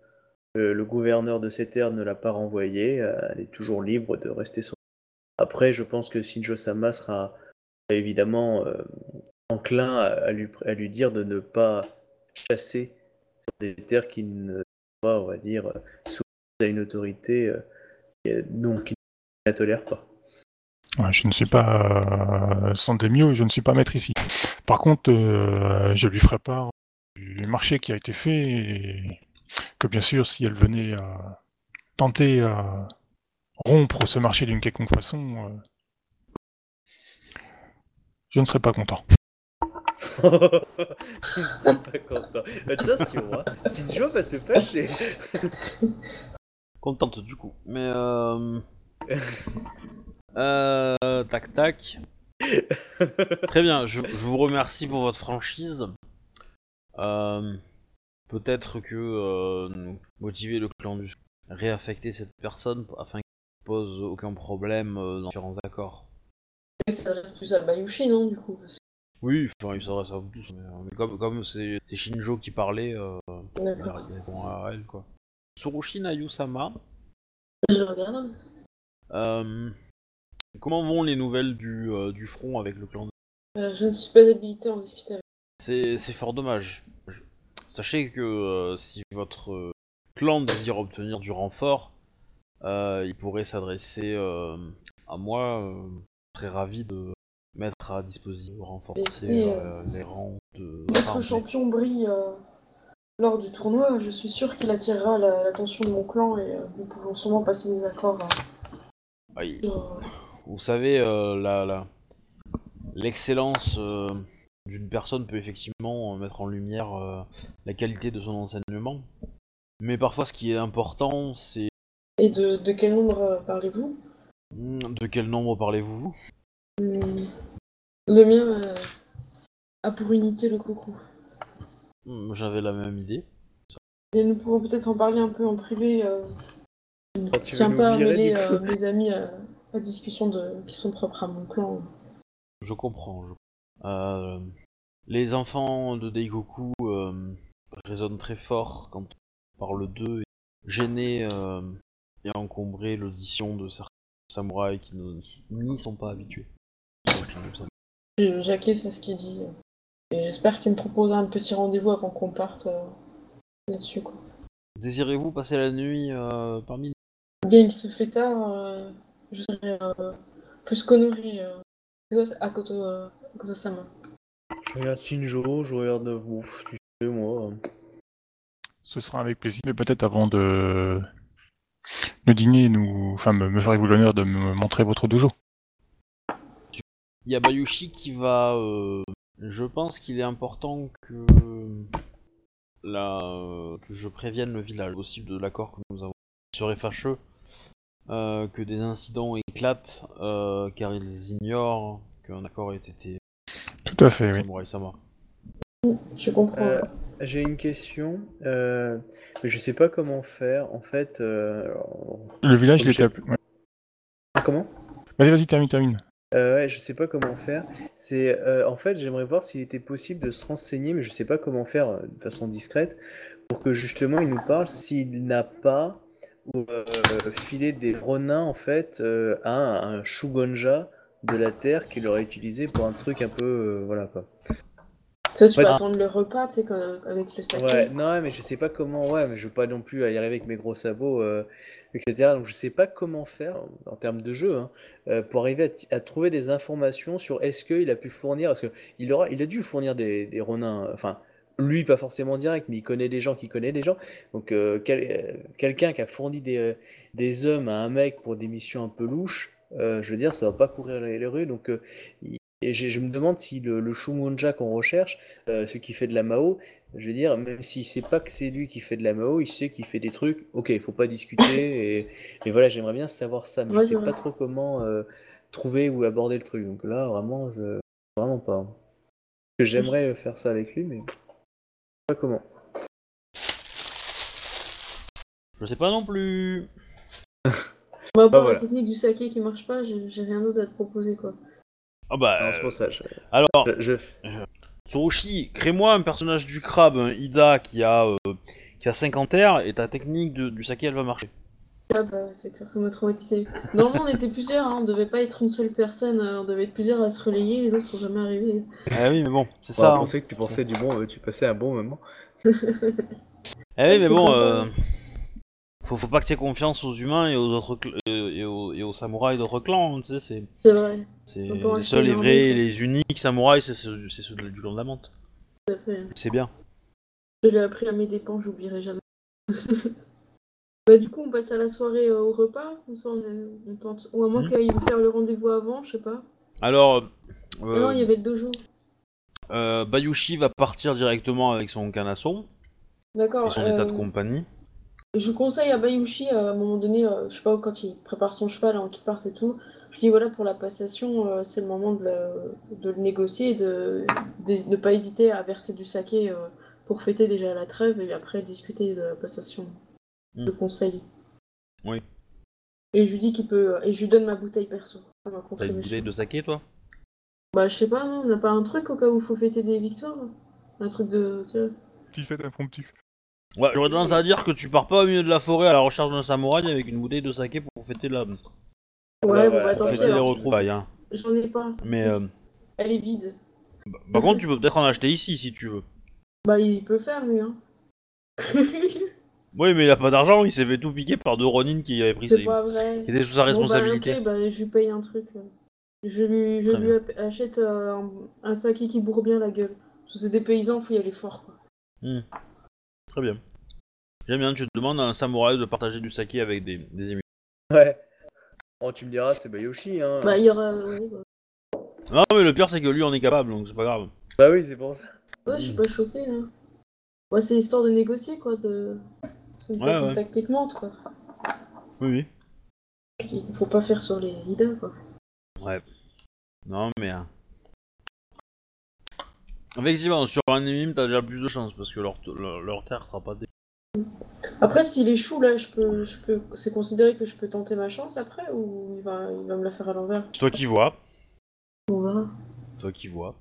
le, gouverneur de cette terre ne l'a pas renvoyée, euh, elle est toujours libre de rester sur. Après, je pense que Shinjo Sama sera évidemment euh, enclin à, lui, à dire de ne pas chasser des terres qui ne sont pas, on va dire, soumises à une autorité qui- donc qui ne la tolère pas. Je ne suis pas euh, Sandemio et je ne suis pas maître ici. Par contre, euh, je lui ferai part du marché qui a été fait et que bien sûr, si elle venait à tenter à rompre ce marché d'une quelconque façon, euh, je ne serais pas content. Je ne suis pas content. Attention, hein. Shinjo va se fâcher. Contente du coup. Mais euh... euh, tac tac. Très bien, je, je vous remercie pour votre franchise. Euh, Peut-être que euh, nous motiver le clan du réaffecter cette personne afin qu'il ne pose aucun problème euh, dans différents accords. Il s'adresse plus à Bayushi, non, du coup Oui, enfin il s'adresse à vous tous, mais, mais comme comme c'est Shinjo qui parlait, euh, il répond à elle quoi. Surushi Nayusama, Je regarde. euh, comment vont les nouvelles du, euh, du front avec le clan Euh, je ne suis pas habilité à en discuter avec C'est c'est fort dommage. Je- Sachez que euh, si votre clan désire obtenir du renfort, il pourrait s'adresser à moi. je serais ravi de mettre à disposition, renforcer euh, les rangs de. Votre enfin, champion brille lors du tournoi, je suis sûr qu'il attirera la- l'attention de mon clan et nous pouvons sûrement passer des accords. sur, Vous savez, euh, la, la- l'excellence euh, d'une personne peut effectivement euh, mettre en lumière euh, la qualité de son enseignement. Mais parfois, ce qui est important, c'est Et de, de quel nombre parlez-vous? Hmm, de quel nombre parlez-vous? Hmm, Le mien euh, a pour unité le coucou. Hmm, J'avais la même idée. Et nous pourrons peut-être en parler un peu en privé. Euh, je ne Oh, tu veux tiens pas à mêler euh, mes amis à la discussion de, qui sont propres à mon clan. Je comprends. je- Euh, les enfants de Daikoku euh, résonnent très fort quand on parle d'eux, gêner euh, et encombrer l'audition de certains samouraïs qui n'y sont pas habitués. J'acquiesce à ce qu'il dit. euh, Et j'espère qu'il me proposera un petit rendez-vous avant qu'on parte euh, là-dessus. Désirez-vous passer la nuit euh, parmi nous? Bien, il se fait tard. Je serai euh, plus qu'honoré euh, à Koto, euh, à Koto-sama. Je regarde Shinjo, je regarde vous, tu sais, moi. euh, Ce sera avec plaisir, mais peut-être avant de le dîner, nous, enfin, me, me ferez-vous l'honneur de me montrer votre dojo. Il y a Bayushi qui va. euh, je pense qu'il est important que la, que je prévienne le village possible de l'accord que nous avons. Il serait fâcheux que des incidents éclatent euh, car ils ignorent qu'un accord ait été Tout à fait, oui. Sama. Je comprends. Euh, J'ai une question, euh, mais je sais pas comment faire. En fait, euh, alors- Le village, il était... ouais. Ah, comment? Vas-y, vas-y, termine, termine. Euh, ouais, je sais pas comment faire. C'est euh, en fait, j'aimerais voir s'il était possible de se renseigner, mais je sais pas comment faire euh, de façon discrète pour que justement il nous parle s'il n'a pas ou, euh, filé des renins en fait euh, à un, un shugonja de la terre qu'il aurait utilisé pour un truc un peu euh, voilà quoi. Ça, tu ouais. peux attendre le repas, tu sais, avec le saké. Ouais, non, mais je sais pas comment, ouais, mais je veux pas non plus y arriver avec mes gros sabots, euh, etc. Donc je sais pas comment faire en termes de jeu hein, pour arriver à, trouver des informations sur est-ce qu'il a pu fournir, parce que il aura, il a dû fournir des, des renins, euh, enfin lui pas forcément direct, mais il connaît des gens qui connaissent des gens. Donc euh, quel- euh, quelqu'un qui a fourni des, euh, des hommes à un mec pour des missions un peu louches, euh, je veux dire, ça va pas courir les, les rues. Donc il- et j'ai- je me demande si le, le Shumunja qu'on recherche, celui qui fait de la Mao, je veux dire, même s'il sait pas que c'est lui qui fait de la Mao, il sait qu'il fait des trucs. Ok, il faut pas discuter. Et, et voilà, j'aimerais bien savoir ça, mais Ouais, je sais pas trop comment trouver ou aborder le truc. Donc là, vraiment, je vraiment pas. J'aimerais faire ça avec lui, mais pas comment. Je sais pas non plus. Moi, à part voilà. la technique du saké qui marche pas, j'ai j'ai rien d'autre à te proposer, quoi. Ah bah. Non, c'est pour ça. Je, alors, je- je- Surushi, crée-moi un personnage du crabe, un Ida qui a euh, qui a 50 airs et ta technique de- du saké elle va marcher. Ah bah c'est clair, ça m'a traumatisé. Normalement on était plusieurs, hein, on devait pas être une seule personne, euh, on devait être plusieurs à se relayer, les autres sont jamais arrivés. Ah oui, mais bon, c'est Ça, ça. on hein. pensait que tu pensais du bon, euh, tu passais un bon moment. Ah oui, mais bon, euh, faut, faut pas que tu aies confiance aux humains et aux autres cl- et, aux, et aux samouraïs d'autres clans. hein, tu sais, c'est C'est vrai, c'est les seuls et une vrais et les uniques samouraïs, c'est ceux, c'est ceux de- du clan de la menthe. tout à fait. C'est bien. Je l'ai appris à mes dépens, j'oublierai jamais. bah du coup on passe à la soirée euh, au repas, comme ça on, tente. Ou à moins Mhm. qu'il faire le rendez-vous avant, je sais pas. Alors, Ah non, il y euh, avait le dojo. euh, Bayushi va partir directement avec son canasson et D'accord. son état de compagnie. Je conseille à Bayushi à un moment donné, je sais pas, quand il prépare son cheval avant qu'il parte et tout, je dis voilà pour la passation, c'est le moment de, le- de le négocier et de ne pas hésiter à verser du saké pour fêter déjà la trêve et après discuter de la passation. Mm. Je conseille. Oui. Et je lui dis qu'il peut. Et je lui donne ma bouteille perso. T'as une bouteille de saké, toi? Bah je sais pas, non, on n'a pas un truc au cas où il faut fêter des victoires là Un truc de. Petite fête impromptue. Ouais, j'aurais tendance à dire que tu pars pas au milieu de la forêt à la recherche d'un samouraï avec une bouteille de saké pour fêter la, Ouais, bah, bon bah pis fêter les retrouvailles. Hein. J'en ai pas. Mais euh, Elle est vide. bah, par contre, tu peux peut-être en acheter ici si tu veux. Bah il peut faire lui hein. Oui, mais il a pas d'argent, il s'est fait tout piquer par deux Ronin qui avaient pris C'est ses... pas vrai. qui étaient sous sa responsabilité. Bon, bah, ok, bah, je lui paye un truc. euh. Je lui, je Très lui ap- achète euh, un, un saké qui bourre bien la gueule. Parce que c'est des paysans, faut y aller fort. Quoi. Hmm. Très bien. J'aime bien, tu te demandes à un samouraï de partager du saké avec des, des émus. Ouais. Oh, tu me diras, c'est Bayoshi, hein. Bah, il y aura. Ouais, bah. Non, mais le pire, c'est que lui, on est capable, donc c'est pas grave. Bah oui, c'est pour ça. Ouais, je suis pas choquée là. Ouais, c'est histoire de négocier quoi. De... Ouais, ouais. tactique mente quoi. Oui, oui. Il faut pas faire sur les Ida quoi. Ouais. Non, mais. euh, Effectivement, sur un ennemi, t'as déjà plus de chance parce que leur, leur, leur terre sera pas dé... Après, s'il échoue là, je peux, je peux. C'est considéré que je peux tenter ma chance après ou il va, il va me la faire à l'envers? C'est toi qui vois. On verra. De toi qui vois.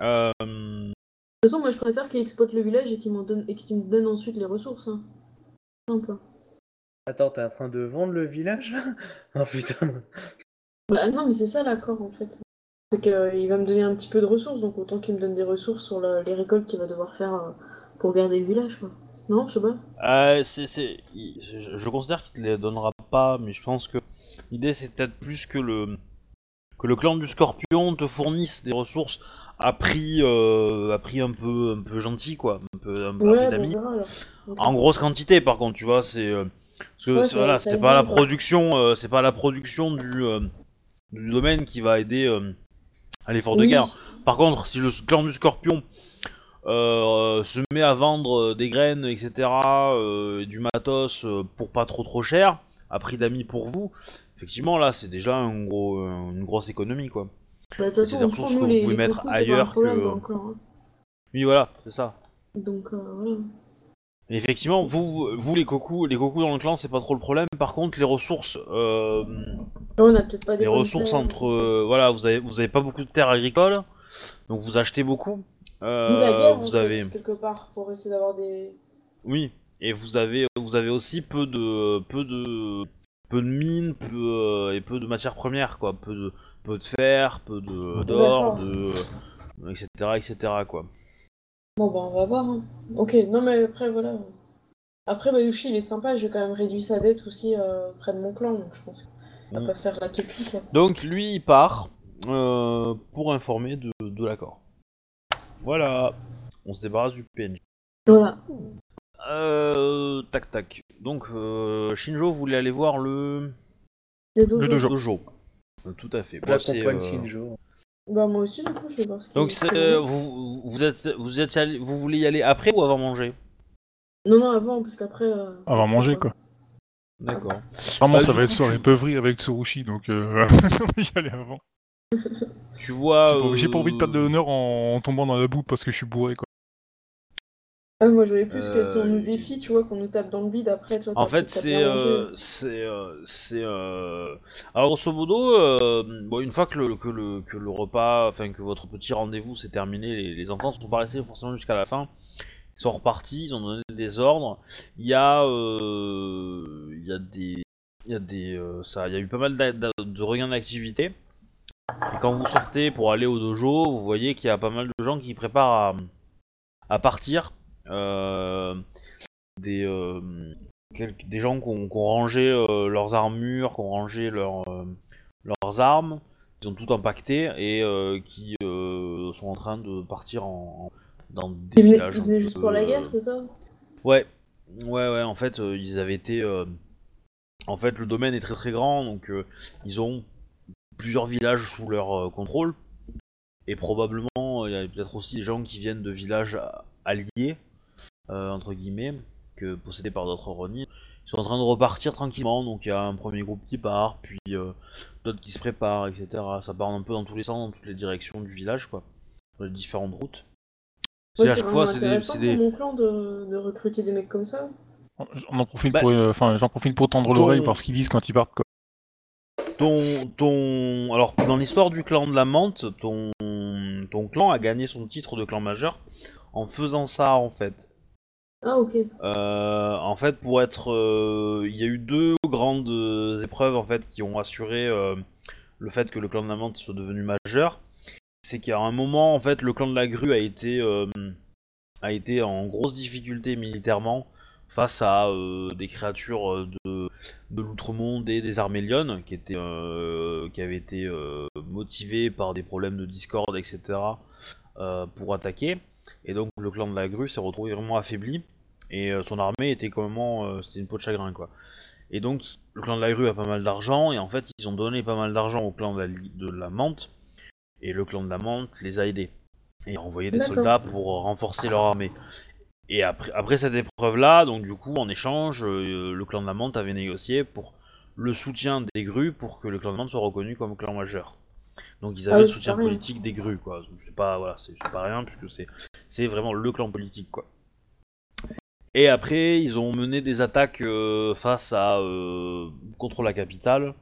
Euh. toute façon, moi je préfère qu'il exploite le village et qu'il m'en donne et qu'il me donne ensuite les ressources. Hein. Attends, t'es en train de vendre le village Oh putain. Bah non, mais c'est ça l'accord en fait. C'est qu'il va me donner un petit peu de ressources, donc autant qu'il me donne des ressources sur la- les récoltes qu'il va devoir faire euh, pour garder le village quoi. Non, je sais pas. Euh, c'est, je, je considère qu'il te les donnera pas, mais je pense que l'idée c'est peut-être plus que le que le clan du Scorpion te fournisse des ressources à prix euh, à prix un peu un peu gentil quoi, un peu un, peu Ouais. Ok. En grosse quantité par contre, tu vois, c'est euh, parce que Ouais, c'est- voilà, aide pas la production, euh, c'est pas la production du euh, du domaine qui va aider à l'effort de guerre. Par contre, si le clan du Scorpion se met à vendre des graines, etc., et du matos pour pas trop trop cher, à prix d'amis pour vous, effectivement là c'est déjà un gros, une grosse économie quoi. Bah, de toute c'est façon, des ressources que vous les, pouvez les mettre ailleurs problème que- hein. Oui voilà, c'est ça. Donc euh, voilà. Effectivement, vous, vous, les cocos, les cocos dans le clan c'est pas trop le problème. Par contre les ressources, euh, on a peut-être pas des les ressources terres, entre, euh, voilà, vous avez, vous avez pas beaucoup de terres agricoles, donc vous achetez beaucoup. Euh, la guerre, vous avez, quelque part, pour essayer d'avoir des... Oui, et vous avez, vous avez aussi peu de, peu de, peu de mines, peu, euh, et peu de matières premières, quoi. Peu de, peu de fer, peu de d'or, de, etc., etc., quoi. Bon, bah, on va voir. hein. Ok, non, mais après, voilà. Après, Bayushi, il est sympa, j'ai quand même réduit sa dette aussi euh, près de mon clan, donc je pense qu'il va Mm. pas faire la képique, là. Donc lui, il part euh, pour informer de, de l'accord. Voilà, on se débarrasse du PNJ. Voilà. Euh, tac tac. Donc euh, Shinjo voulait aller voir le Les dojo. Le dojo. Tout à fait. J'accompagne euh, Shinjo. Bah, moi aussi, du coup, je vais voir ce qu'il Donc c'est, euh, vous, vous êtes vous êtes allé- vous voulez y aller après ou avant manger? Non, non, avant, parce qu'après... euh, Avant manger, quoi. D'accord. Vraiment, Bah, ça du va être coup, soirée tu- avec Tsurushi, donc euh, on va y aller avant. Tu vois. J'ai pas, j'ai pas envie de perdre de euh, l'honneur en, en tombant dans la boue parce que je suis bourré, quoi. Ah, moi, je voyais plus que si on Euh, nous défie, tu vois, qu'on nous tape dans le bide, après, En fait, c'est, euh, c'est, euh, c'est, euh, alors grosso modo, euh, bon, une fois que le, que le, que le repas, enfin que votre petit rendez-vous s'est terminé, les, les enfants sont pas restés forcément jusqu'à la fin. Ils sont repartis, ils ont donné des ordres. Il y a, euh, il y a des, il y a des, euh, ça, il y a eu pas mal de regains d'activité. Et quand vous sortez pour aller au dojo, vous voyez qu'il y a pas mal de gens qui préparent à, à partir. Euh, des, euh, quelques- des gens qui ont, qui ont rangé euh, leurs armures, qui ont rangé leurs, euh, leurs armes, ils ont tout empaqueté et qui sont en train de partir en, en- dans des Ils villages. ils venaient juste pour la guerre, c'est ça? Ouais, ouais, ouais. En fait, ils avaient été. En fait, le domaine est très très grand, donc euh, ils ont plusieurs villages sous leur euh, contrôle. Et probablement, il y a peut-être aussi des gens qui viennent de villages alliés, entre guillemets, que possédés par d'autres Ronin. Ils sont en train de repartir tranquillement, donc il y a un premier groupe qui part, puis euh, d'autres qui se préparent, etc. Ça part un peu dans tous les sens, dans toutes les directions du village, quoi. Sur les différentes routes. Ouais, C'est à c'est chaque fois, vraiment c'est des, intéressant c'est des- pour mon clan de, de recruter des mecs comme ça. On en profite Bah, pour, euh, enfin, j'en profite pour tendre ton- l'oreille, voir ce qu'ils disent quand ils partent. Quoi. Ton, ton, alors dans l'histoire du clan de la menthe, ton, ton clan a gagné son titre de clan majeur en faisant ça en fait. Ah, ok. Euh, en fait, pour être, euh, il y a eu deux grandes euh, épreuves en fait qui ont assuré le fait que le clan de la menthe soit devenu majeur. C'est qu'à un moment en fait, le clan de la grue a été, a été en grosse difficulté militairement face à des créatures de, de l'outre-monde et des armélions qui qui avaient été motivés par des problèmes de discorde, etc. pour attaquer. Et donc le clan de la grue s'est retrouvé vraiment affaibli et euh, son armée était comment euh, c'était une peau de chagrin quoi. Et donc le clan de la grue a pas mal d'argent et en fait ils ont donné pas mal d'argent au clan de la, de la menthe et le clan de la menthe les a aidés et a envoyé des soldats pour euh, renforcer leur armée. Et après, après cette épreuve là, donc du coup en échange euh, le clan de la menthe avait négocié pour le soutien des grues pour que le clan de la menthe soit reconnu comme clan majeur. Donc ils Ah avaient oui, le soutien politique des grues quoi. C'est pas voilà, c'est pas rien puisque c'est c'est vraiment le clan politique quoi. Et après, ils ont mené des attaques euh, face à euh, contre la capitale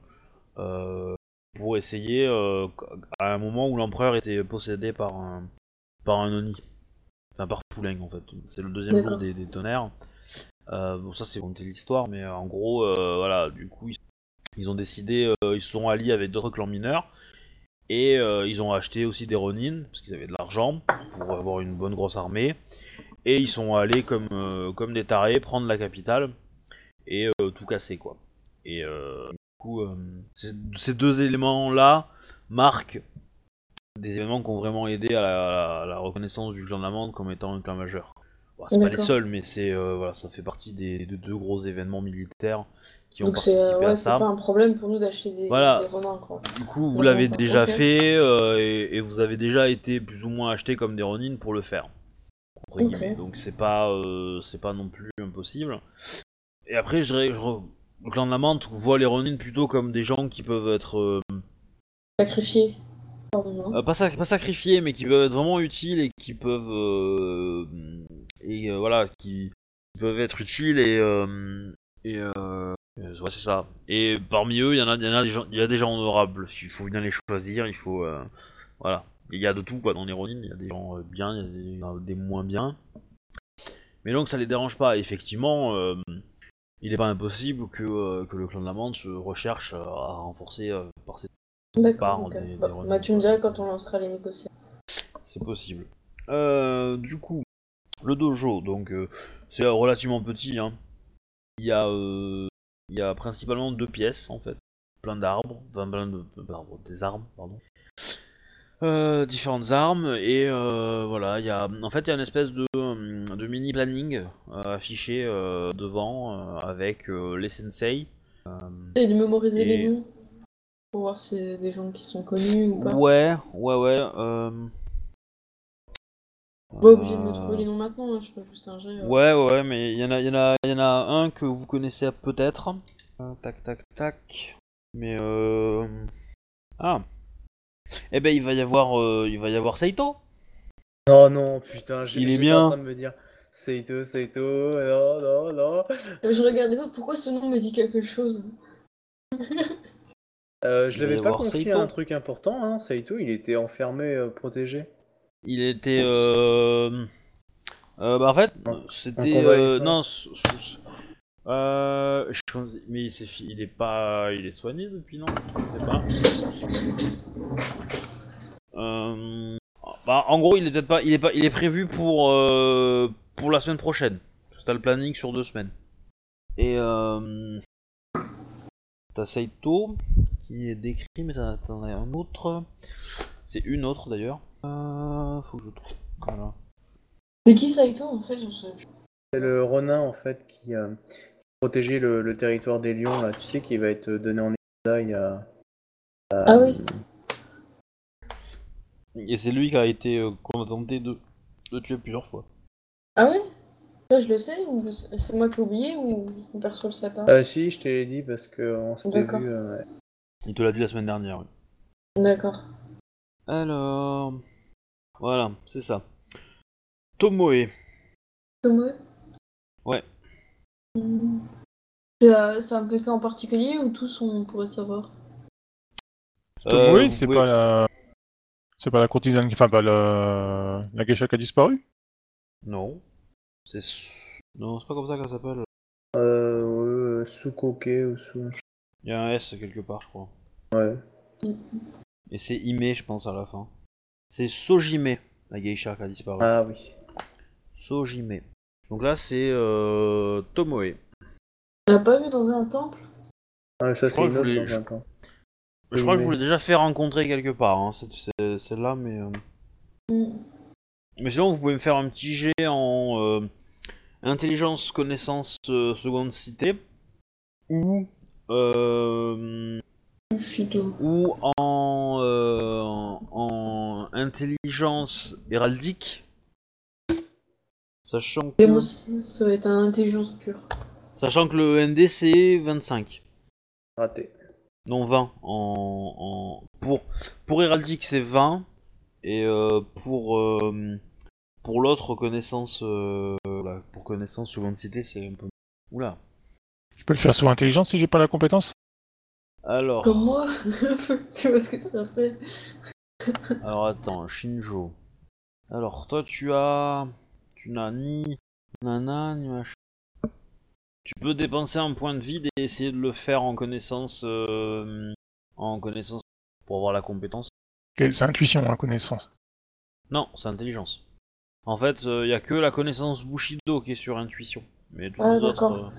euh, pour essayer à un moment où l'empereur était possédé par un par un oni, enfin par Fouleng en fait. C'est le deuxième jour des, des tonnerres. Euh, bon ça c'est compter l'histoire, mais en gros euh, voilà, du coup ils, ils ont décidé, ils se sont alliés avec d'autres clans mineurs et ils ont acheté aussi des Ronin parce qu'ils avaient de l'argent pour avoir une bonne grosse armée. Et ils sont allés comme, euh, comme des tarés prendre la capitale et euh, tout casser quoi. Et euh, du coup, ces- deux éléments-là marquent des événements qui ont vraiment aidé à la, à la reconnaissance du clan de la Mande comme étant un clan majeur. Bon, c'est pas les seuls, mais c'est voilà, ça fait partie des, des deux gros événements militaires qui ont Donc participé euh, à ouais, c'est ça. pas un problème pour nous d'acheter des, Voilà. des renards, quoi. Du coup, vous l'avez déjà fait euh, et, et vous avez déjà été plus ou moins acheté comme des Ronin pour le faire. Entre Ok. guillemets. Donc c'est pas, euh, c'est pas non plus impossible. Et après, je, je le clan de la menthe voit les Ronin plutôt comme des gens qui peuvent être euh, Sacrifié. Pardon, non euh, pas, sac- pas sacrifiés, mais qui peuvent être vraiment utiles et qui peuvent euh, et euh, voilà, qui, qui peuvent être utiles et et ouais, c'est ça. Et parmi eux, il y en a, il y en a des gens, il y a des gens honorables. Il faut bien les choisir. Il faut voilà. Il y a de tout quoi dans Ronin. Il y a des gens euh, bien, il y a des, moins bien. Mais donc ça les dérange pas. Effectivement, euh, il n'est pas impossible que, euh, que le clan de la Mande se recherche à renforcer par ses D'accord. part ok. des- Bah, bah, tu me diras quand on lancera les négociations. C'est possible. Du coup, le dojo, donc c'est relativement petit. Hein. Il y a, il y a principalement deux pièces en fait, plein d'arbres, enfin plein de des armes, pardon. Euh, différentes armes et euh, voilà, il y a, en fait, il y a une espèce de, euh, de mini planning affiché devant avec les sensei. Et de mémoriser Et- les noms. Pour voir si c'est des gens qui sont connus ou pas. Ouais, ouais, ouais. Pas obligé de me trouver les noms maintenant, hein, je fais juste un jet. euh. Ouais, ouais, mais il y en a, y en a, il y en a un que vous connaissez peut-être. Tac, tac, tac. Mais euh... ah. Eh ben, il va y avoir, euh, il va y avoir Saito. Oh non, putain, j'ai- Il est bien. en train de me dire Saito, Saito, non, non, non. Je regarde les autres, pourquoi ce nom me dit quelque chose? Euh, je l'avais pas confié Saito. à un truc important, hein, Saito, il était enfermé, euh, protégé. Il était, euh... Euh, bah en fait, c'était euh, non, euh, je pense- mais il est pas, il est soigné depuis non? Je sais pas. Euh, bah en gros, il est peut-être pas, il est pas, il est prévu pour euh, pour la semaine prochaine. Parce que T'as le planning sur deux semaines. Et euh, t'as Saito qui est décrit, mais t'en as un autre. C'est une autre d'ailleurs. Euh, faut que je trouve. Voilà. C'est qui Saito en fait Je me souviens plus. C'est le Ronin en fait qui a protégé le, le territoire des lions là, tu sais, qui va être donné en épousailles à. à- Ah oui. Et c'est lui qui a été euh, qu'on a tenté de, de tuer plusieurs fois. Ah ouais? Ça je le sais ou c'est moi qui ai oublié ou perso le sait pas Ah si, je te l'ai dit parce que on s'était vu. euh, ouais. Il te l'a dit la semaine dernière. oui. D'accord. Alors, voilà, c'est ça. Tomoe. Tomoe? Ouais. C'est euh, c'est un quelqu'un en particulier ou tous on pourrait savoir? Tomoe, Euh, c'est vous pas la. C'est pas la courtisane, enfin pas la. La geisha qui a disparu? Non. C'est s- non, c'est pas comme ça qu'elle s'appelle. Euh, ouais, Sukoke ou Su. Il y a un S quelque part, je crois. Ouais. Et c'est Ime, je pense à la fin. C'est Sojime, la geisha qui a disparu. Ah oui. Sojime. Donc là, c'est euh, Tomoe. On l'a pas vu dans un temple? Ah, ça c'est crois que je voulais- dans je- un temps. Je crois que je l'ai déjà fait rencontrer quelque part, hein, cette- cette- celle-là, mais. euh, Hmm. Mais sinon, vous pouvez me faire un petit jet en euh, intelligence, connaissance, euh, seconde cité, ou euh, ou en, euh, en intelligence héraldique, sachant que, ça ça va être un intelligence pure. sachant que le ND c'est 25, Raté. non 20 en, en- pour pour héraldique c'est 20 et euh, pour euh, pour l'autre connaissance euh, voilà, pour connaissance seconde cité c'est un peu oula. Je peux le faire sur intelligence si j'ai pas la compétence? Alors. Comme moi. Tu vois ce que ça fait. Alors attends Shinjo. Alors toi tu as tu n'as ni nana ni machin tu peux dépenser un point de vide et essayer de le faire en connaissance euh, en connaissance pour avoir la compétence C'est intuition, hein, connaissance. Non, c'est intelligence. En fait, il y a que la connaissance Bushido qui est sur intuition. Mais toutes Ah les autres. d'accord.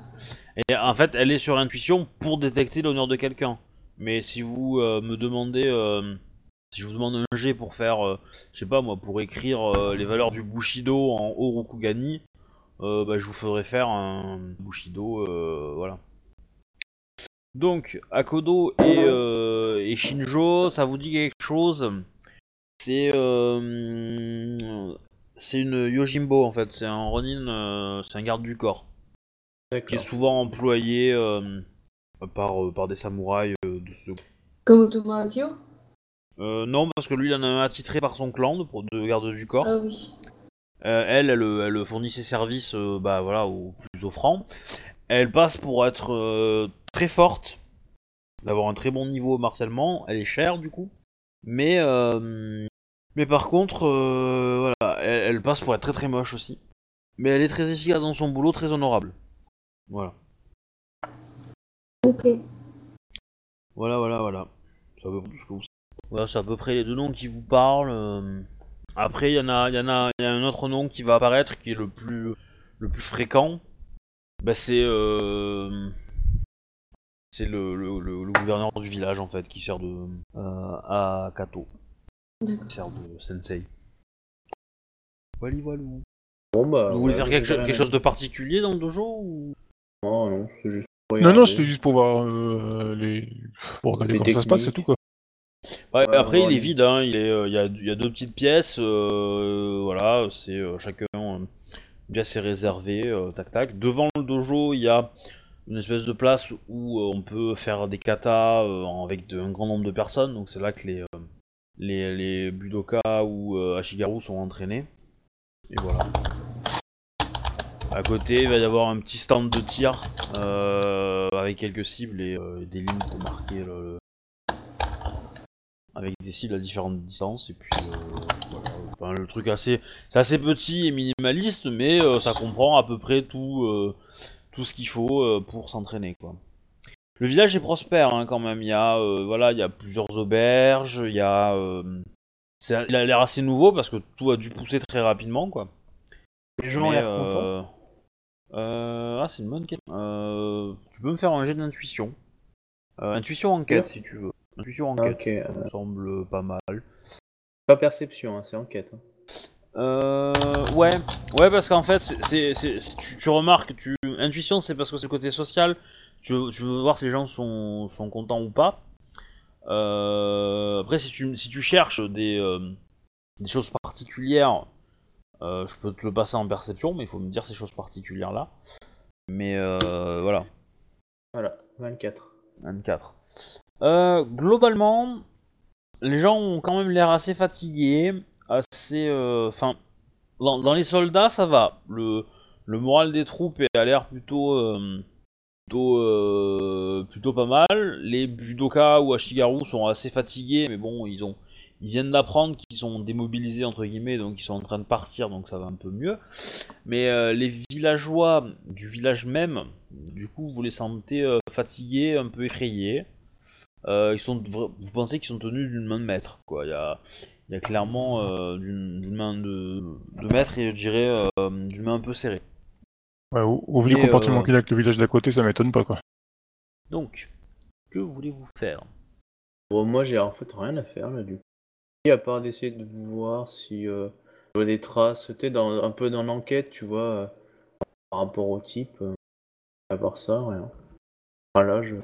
euh, Et en fait, elle est sur intuition pour détecter l'honneur de quelqu'un. Mais si vous euh, me demandez. Si je vous demande un jet pour faire. euh, je sais pas moi, pour écrire euh, les valeurs du Bushido en Orokugani, euh, bah, je vous ferai faire un Bushido. euh, voilà. Donc, Akodo et, euh, et Shinjo, ça vous dit quelque chose? C'est euh, c'est une Yojimbo en fait, c'est un Ronin, euh, c'est un garde du corps qui est souvent employé euh, par, euh, par des samouraïs euh, de ce. Comme Euh, non, parce que lui il en a un attitré par son clan de, de garde du corps. Ah oui. Euh, elle, elle, elle fournit ses services euh, bah, voilà, aux plus offrants. Elle passe pour être euh, très forte, d'avoir un très bon niveau au harcèlement. Elle est chère du coup. Mais, mais par contre, voilà, elle, elle passe pour être très très moche aussi. Mais elle est très efficace dans son boulot, très honorable. Voilà. Ok. Voilà, voilà, voilà. C'est à peu près tout ce que vous Voilà, c'est à peu près les deux noms qui vous parlent. euh. Après, il y en a, il y en a, il y a un autre nom qui va apparaître qui est le plus, le plus fréquent. Bah, c'est, euh, c'est le, le, le- le gouverneur du village en fait qui sert de euh, à Kato, qui sert de sensei. Wally walou. Bon bah. Vous voulez ouais, faire quelque, cho- chose de particulier dans le dojo ou? Non, non, c'est juste. pour Non, non, c'était juste pour voir euh, les. Pour regarder Les comment ça se passe, c'est tout quoi. Ouais, après, il est vide, hein, il, est, euh, il, y a, il y a deux petites pièces, euh, voilà, c'est euh, chacun, une pièce est réservée, tac tac. Devant le dojo, il y a une espèce de place où on peut faire des katas avec de- un grand nombre de personnes, donc c'est là que les, les, les Budoka ou Ashigaru sont entraînés. Et voilà. À côté, il va y avoir un petit stand de tir avec quelques cibles et des lignes pour marquer le, avec des cibles à différentes distances et puis euh, voilà. Enfin le truc assez, c'est assez petit et minimaliste, mais euh, ça comprend à peu près tout, euh, tout ce qu'il faut pour s'entraîner quoi. Le village est prospère hein, quand même. Il y a voilà, il y a plusieurs auberges, il y a, c'est- il a l'air assez nouveau parce que tout a dû pousser très rapidement quoi. Les gens ont l'air contents. ah, c'est une bonne question. Tu peux me faire un jet d'intuition. Intuition enquête si tu veux. Intuition enquête. Ok, euh, Ça me semble pas mal. pas perception, hein, c'est enquête. hein. Euh, ouais, ouais, parce qu'en fait, c'est, tu, tu remarques, tu, intuition, c'est parce que c'est le côté social. Tu veux, tu veux voir si les gens sont, sont contents ou pas. Euh, après, si tu, si tu cherches des, euh, des choses particulières, euh, je peux te le passer en perception, mais il faut me dire ces choses particulières là. Mais euh, voilà. Voilà, 24. 24. Euh, globalement, les gens ont quand même l'air assez fatigués, assez. euh, Enfin, dans, les soldats, ça va. Le, moral des troupes a l'air plutôt, euh, plutôt, pas mal. Les Budoka ou Ashigaru sont assez fatigués, mais bon, ils ont, ils viennent d'apprendre qu'ils sont démobilisés entre guillemets, donc ils sont en train de partir, donc ça va un peu mieux. Mais les villageois du village même, du coup, vous les sentez fatigués, un peu effrayés. Euh, ils sont, vous pensez qu'ils sont tenus d'une main de maître, quoi. Il y a, il y a clairement euh, d'une main de, de maître et je dirais euh, d'une main un peu serrée. Ouais, au, au vu du comportement euh, qu'il a avec le village d'à côté, ça m'étonne pas quoi. Donc, que voulez-vous faire? Bon, moi j'ai en fait rien à faire là du coup. À part d'essayer de voir si euh, je vois des traces, tu sais, dans, un peu dans l'enquête, tu vois, euh, par rapport au type. euh, à part ça, rien. Voilà, je.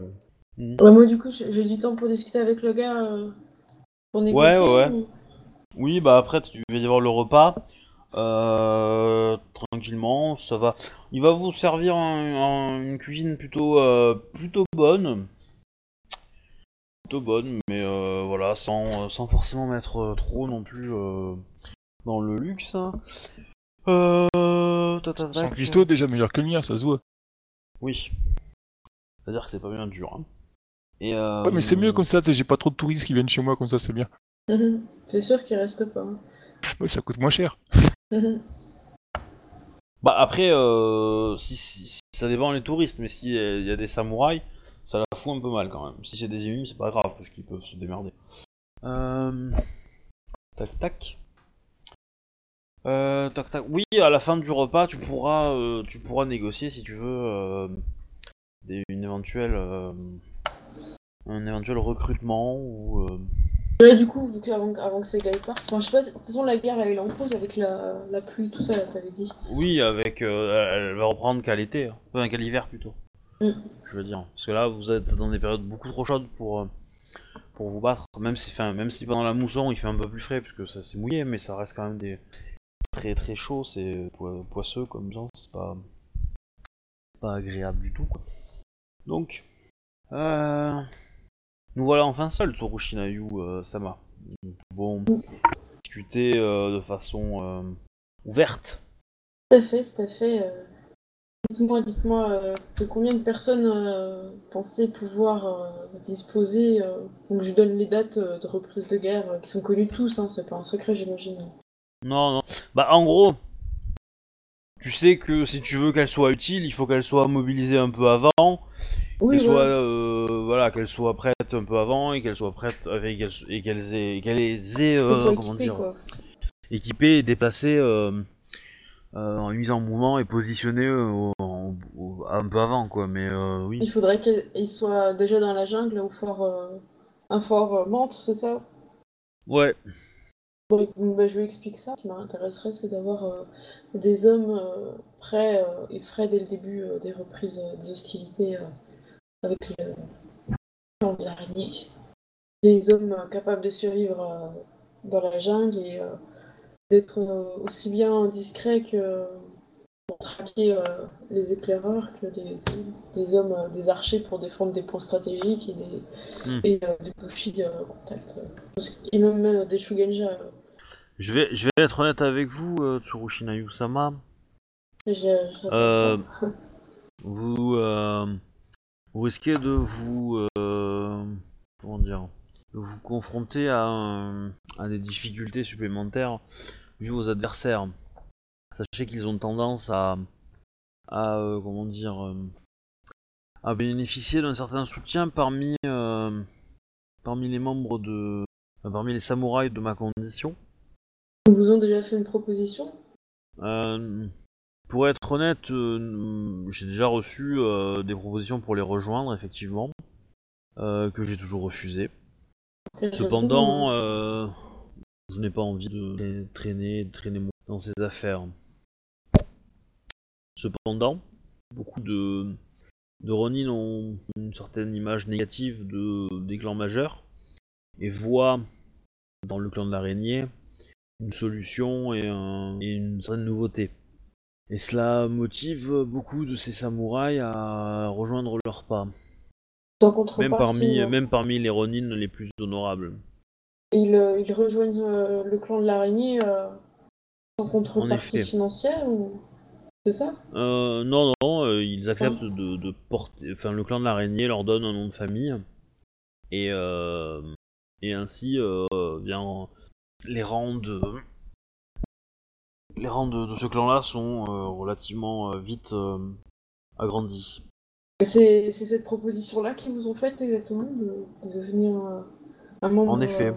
Ouais, moi, du coup, j'ai du temps pour discuter avec le gars euh, pour négocier. ouais, ouais. ou- Oui, bah après, tu vas y avoir le repas. Euh, tranquillement, ça va. Il va vous servir un- un- une cuisine plutôt, euh, plutôt bonne. Plutôt bonne, mais euh, voilà, sans, sans forcément mettre euh, trop non plus euh, dans le luxe. Euh, ta, ta, Son cuistot est déjà meilleur que le mien, ça se voit. Oui. C'est-à-dire que c'est pas bien dur. Hein. Et, euh, Ouais, mais c'est mieux comme ça, j'ai pas trop de touristes qui viennent chez moi, comme ça c'est bien. Mhm. C'est sûr qu'il reste pas. hein. Ouais, ça coûte moins cher. Mhm. Bah après, euh, si, si- si- ça dépend les touristes, mais s'il y a des samouraïs, ça la fout un peu mal quand même. Si c'est des ennemis, c'est pas grave parce qu'ils peuvent se démerder. Euh... Tac tac. Euh, tac tac. Oui, à la fin du repas, tu pourras, euh, tu pourras négocier si tu veux euh, des- une éventuelle, euh, un éventuel recrutement ou. euh, Ouais, du coup, vu qu'avant avant que ces gars partent, enfin, je sais pas, de toute façon, la guerre là, elle est en pause avec la, la pluie, tout ça, là, t'avais dit. Oui, avec, euh, elle va reprendre qu'à l'été, hein. enfin qu'à l'hiver plutôt. Mm. Je veux dire, parce que là, vous êtes dans des périodes beaucoup trop chaudes pour euh, pour vous battre. Même si, enfin, même si pendant la mousson, il fait un peu plus frais puisque ça c'est mouillé, mais ça reste quand même des très très chaud, c'est po- poisseux comme ça, c'est pas pas agréable du tout quoi. Donc, euh, nous voilà enfin seuls, Tsurushinayu euh, Sama. Nous pouvons discuter euh, de façon euh, ouverte. Tout à fait, tout à fait. euh. Dites-moi, dites-moi, de combien de personnes pensez pouvoir disposer Donc, je donne les dates de reprise de guerre qui sont connues tous, hein, c'est pas un secret, j'imagine. Non, non. Bah, en gros, tu sais que si tu veux qu'elle soit utile, il faut qu'elle soit mobilisée un peu avant, Oui, qu'elle soit, voilà. euh, voilà, qu'elle soit prête un peu avant et qu'elle soit prête avec et qu'elle et qu'elles aient, qu'elle ait, euh, Qu'ils soient comment équipés, dire, quoi. équipée et déplacée euh, euh, en mise en mouvement et positionnée au- en- au- un peu avant, quoi. Mais oui. Il faudrait qu'ils soient déjà dans la jungle au fort, un fort Mante, c'est ça? Ouais. Bon, bah, je lui explique ça. Ce qui m'intéresserait, c'est d'avoir euh, des hommes euh, prêts euh, et frais dès le début des reprises des hostilités avec le clan de l'araignée. Des hommes euh, capables de survivre euh, dans la jungle et euh, d'être aussi bien discrets que pour traquer les éclaireurs que des, hommes, des archers pour défendre des points stratégiques et des, et, des bushis de contact. et même des shugenja. Je vais, je vais être honnête avec vous, Tsurushinayu-sama. j'ai- j'attends Euh, vous, euh, vous risquez de vous, euh, comment dire, de vous confronter à, un- à des difficultés supplémentaires vu vos adversaires? Sachez qu'ils ont tendance à, à euh, comment dire, euh, à bénéficier d'un certain soutien parmi, euh, parmi les membres de, parmi les samouraïs de ma condition. Ils vous ont déjà fait une proposition? Euh, pour être honnête, euh, j'ai déjà reçu euh, des propositions pour les rejoindre, effectivement, euh, que j'ai toujours refusé. Quelle raison, Cependant, euh, je n'ai pas envie de traîner, de traîner moi dans ces affaires. Cependant, beaucoup de, de Ronin ont une certaine image négative de, des clans majeurs et voient dans le clan de l'araignée une solution et, un- et une certaine nouveauté. Et cela motive beaucoup de ces samouraïs à rejoindre leur pas, sans même contrepartie, parmi, même parmi les Ronin les plus honorables. Ils, euh, ils rejoignent euh, le clan de l'araignée euh, sans contrepartie financière ou c'est ça? Euh, non, non, euh, ils acceptent de, de porter. Enfin, le clan de l'araignée leur donne un nom de famille. Et, euh, et ainsi, bien, les rangs de. Les rangs de, de ce clan-là sont euh, relativement euh, vite euh, agrandis. C'est cette proposition-là qu'ils vous ont faite exactement de, de devenir un membre. En effet.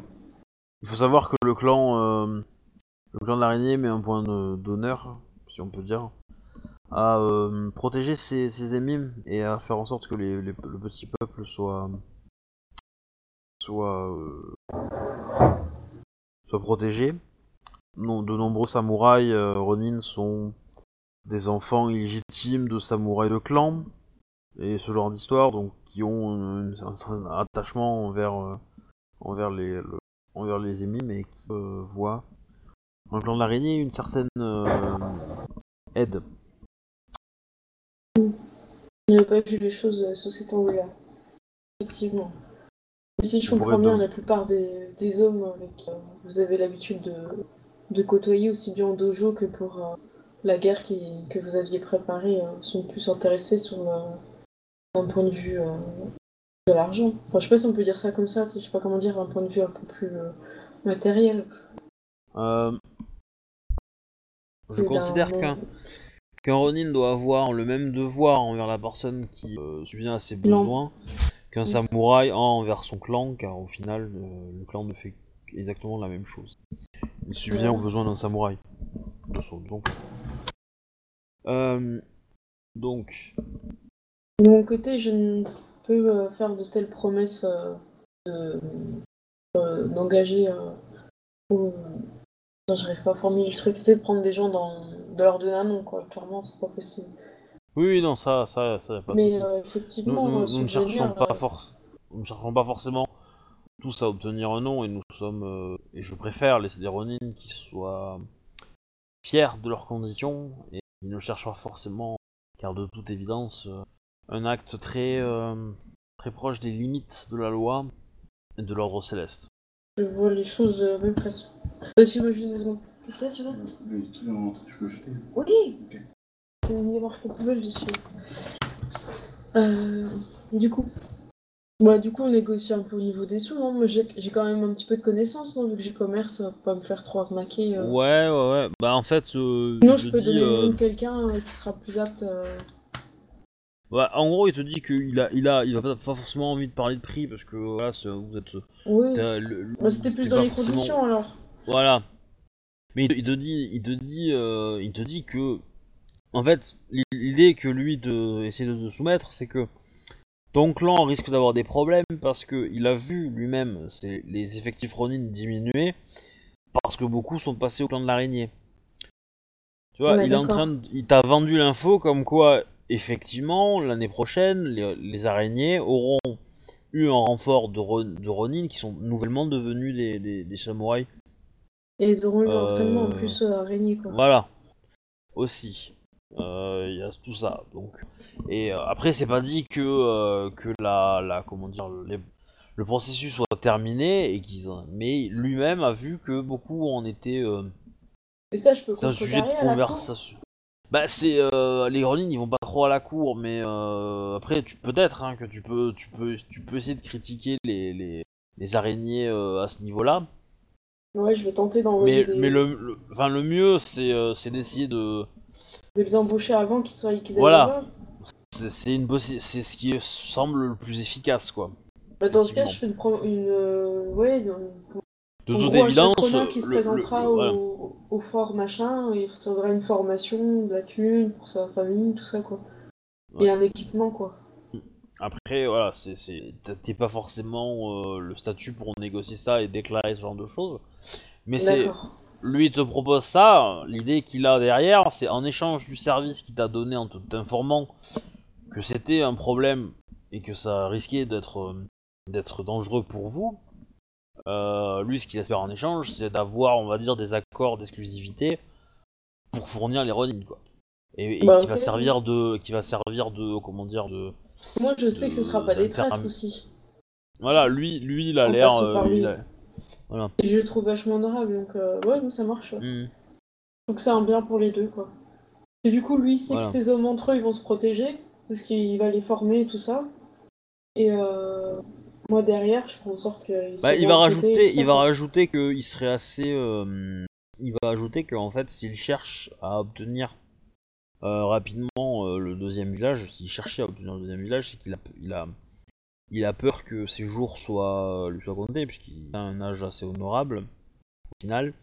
Il faut savoir que le clan, le clan de l'araignée met un point d'honneur, si on peut dire, à euh, protéger ses, ses ennemis et à faire en sorte que les- les- le petit peuple soit soit euh, soit protégé. De nombreux samouraïs euh, Ronin sont des enfants illégitimes de samouraïs de clan et ce genre d'histoire, donc qui ont un, un certain attachement envers euh, envers les le- envers les ennemis, mais qui euh, voient dans le clan de l'araignée une certaine aide. Je n'avais pas vu les choses sous cet angle-là. Effectivement. Et si je comprends bien, la plupart des, des hommes avec qui euh, vous avez l'habitude de, de côtoyer, aussi bien en dojo que pour euh, la guerre qui, que vous aviez préparée, euh, sont plus intéressés sur le- d'un point de vue euh, de l'argent. Enfin, je sais pas si on peut dire ça comme ça, je sais pas comment dire, d'un point de vue un peu plus matériel. Je considère qu'un qu'un Ronin doit avoir le même devoir envers la personne qui euh, subvient à ses besoins qu'un samouraï a envers son clan, car au final, euh, le clan ne fait exactement la même chose. Il subvient aux besoins d'un samouraï. De son donc. Euh, donc, De mon côté, je ne peux euh, faire de telles promesses euh, de- d'engager ou- Non, j'arrive pas à formuler le truc, sais, de prendre des gens dans... de leur donner un nom, quoi. Clairement, c'est pas possible. oui, oui, non, ça, ça, ça, pas de Mais Nous, effectivement, nous- nous ne cherchons pas euh, force, nous ne cherchons pas forcément tous à obtenir un nom et nous sommes euh, et je préfère laisser des Ronin qui soient fiers de leurs conditions et ils ne cherchent pas forcément, car de toute évidence, euh, un acte très euh, très proche des limites de la loi et de l'ordre céleste. je vois les choses de la même façon. Excuse-moi juste. Qu'est-ce qu'il y a, tu vois Le dans je peux jeter Oui Ok. C'est des marketable dessus. Euh, du coup? Bah, du coup, on négocie un peu au niveau des sous, non Moi, j'ai j'ai quand même un petit peu de connaissances, non Vu que j'ai commerce, euh, pas me faire trop arnaquer. euh. Ouais, ouais, ouais. Bah en fait, euh, Sinon, je te peux donner le euh, nom de quelqu'un euh, qui sera plus apte. euh, bah, en gros, il te dit qu'il a, il a, il a pas pas forcément envie de parler de prix parce que voilà, c'est- vous êtes. Oui. t'as le- le- Bah, c'était plus t'es dans pas les forcément- conditions alors. Voilà. Mais il te, il te dit, il te dit, euh, il te dit que, en fait, l'idée que lui de essayer de te soumettre, c'est que ton clan risque d'avoir des problèmes parce que il a vu lui-même les effectifs Ronin diminuer parce que beaucoup sont passés au clan de l'araignée. Tu vois, Ouais, il est en train, de- il t'a vendu l'info comme quoi, effectivement, l'année prochaine, les, les araignées auront eu un renfort de, Ron- de Ronin qui sont nouvellement devenus des, des, des samouraïs. Et ils auront eu Euh, l'entraînement en plus euh, quoi. Voilà. Aussi. Euh, Il y a tout ça. Donc. Et euh, après, c'est pas dit que, euh, que la, la. Comment dire. les- le processus soit terminé. et qu'ils Mais lui-même a vu que beaucoup en étaient. Et ça, je peux c'est un sujet de conversation. Bah, c'est. euh, les Ronin, ils vont pas trop à la cour. Mais euh, après, tu peut-être hein, que tu peux, tu, peux, tu peux essayer de critiquer les. les les araignées euh, à ce niveau-là. Ouais, je vais tenter d'envoyer Mais, des... mais le, le- enfin, le mieux, c'est c'est d'essayer de. De les embaucher avant qu'ils soient qu'ils Voilà. C'est une c'est ce qui semble le plus efficace, quoi. Bah, dans ce cas, je fais une, prom- une euh, ouais, une- De toute évidence, qui se le- présentera le- au, voilà. au fort machin, il recevra une formation, de la thune pour sa famille, tout ça quoi. Ouais. Et un équipement quoi. Après, voilà, c'est t'es pas forcément euh, le statut pour négocier ça et déclarer ce genre de choses. Mais c'est. Lui il te propose ça, l'idée qu'il a derrière, c'est en échange du service qu'il t'a donné en te- t'informant que c'était un problème et que ça risquait d'être euh, d'être dangereux pour vous. euh, lui, ce qu'il espère en échange, c'est d'avoir, on va dire, des accords d'exclusivité pour fournir les Ronin, quoi. Et, et Bah, qui va servir de, qui va servir de, comment dire, de, Moi je sais que ce sera pas des traîtres aussi. voilà, lui, lui, il a l'air, euh, voilà. Et je le trouve vachement honorable donc euh, ouais, mais ça marche. ouais. Hmm. Donc c'est un bien pour les deux quoi. Et du coup lui sait Voilà. que ses hommes entre eux ils vont se protéger parce qu'il va les former et tout ça. Et euh, moi derrière je ferai en sorte qu'ils Bah, il va rajouter, ça, il va rajouter qu'il serait assez, euh, il va ajouter qu'en fait, s'il cherche à obtenir euh, rapidement le deuxième village, s'il cherchait à obtenir le deuxième village, c'est qu'il a, il a, il a peur que ses jours soient, lui soient comptés, puisqu'il a un âge assez honorable au final.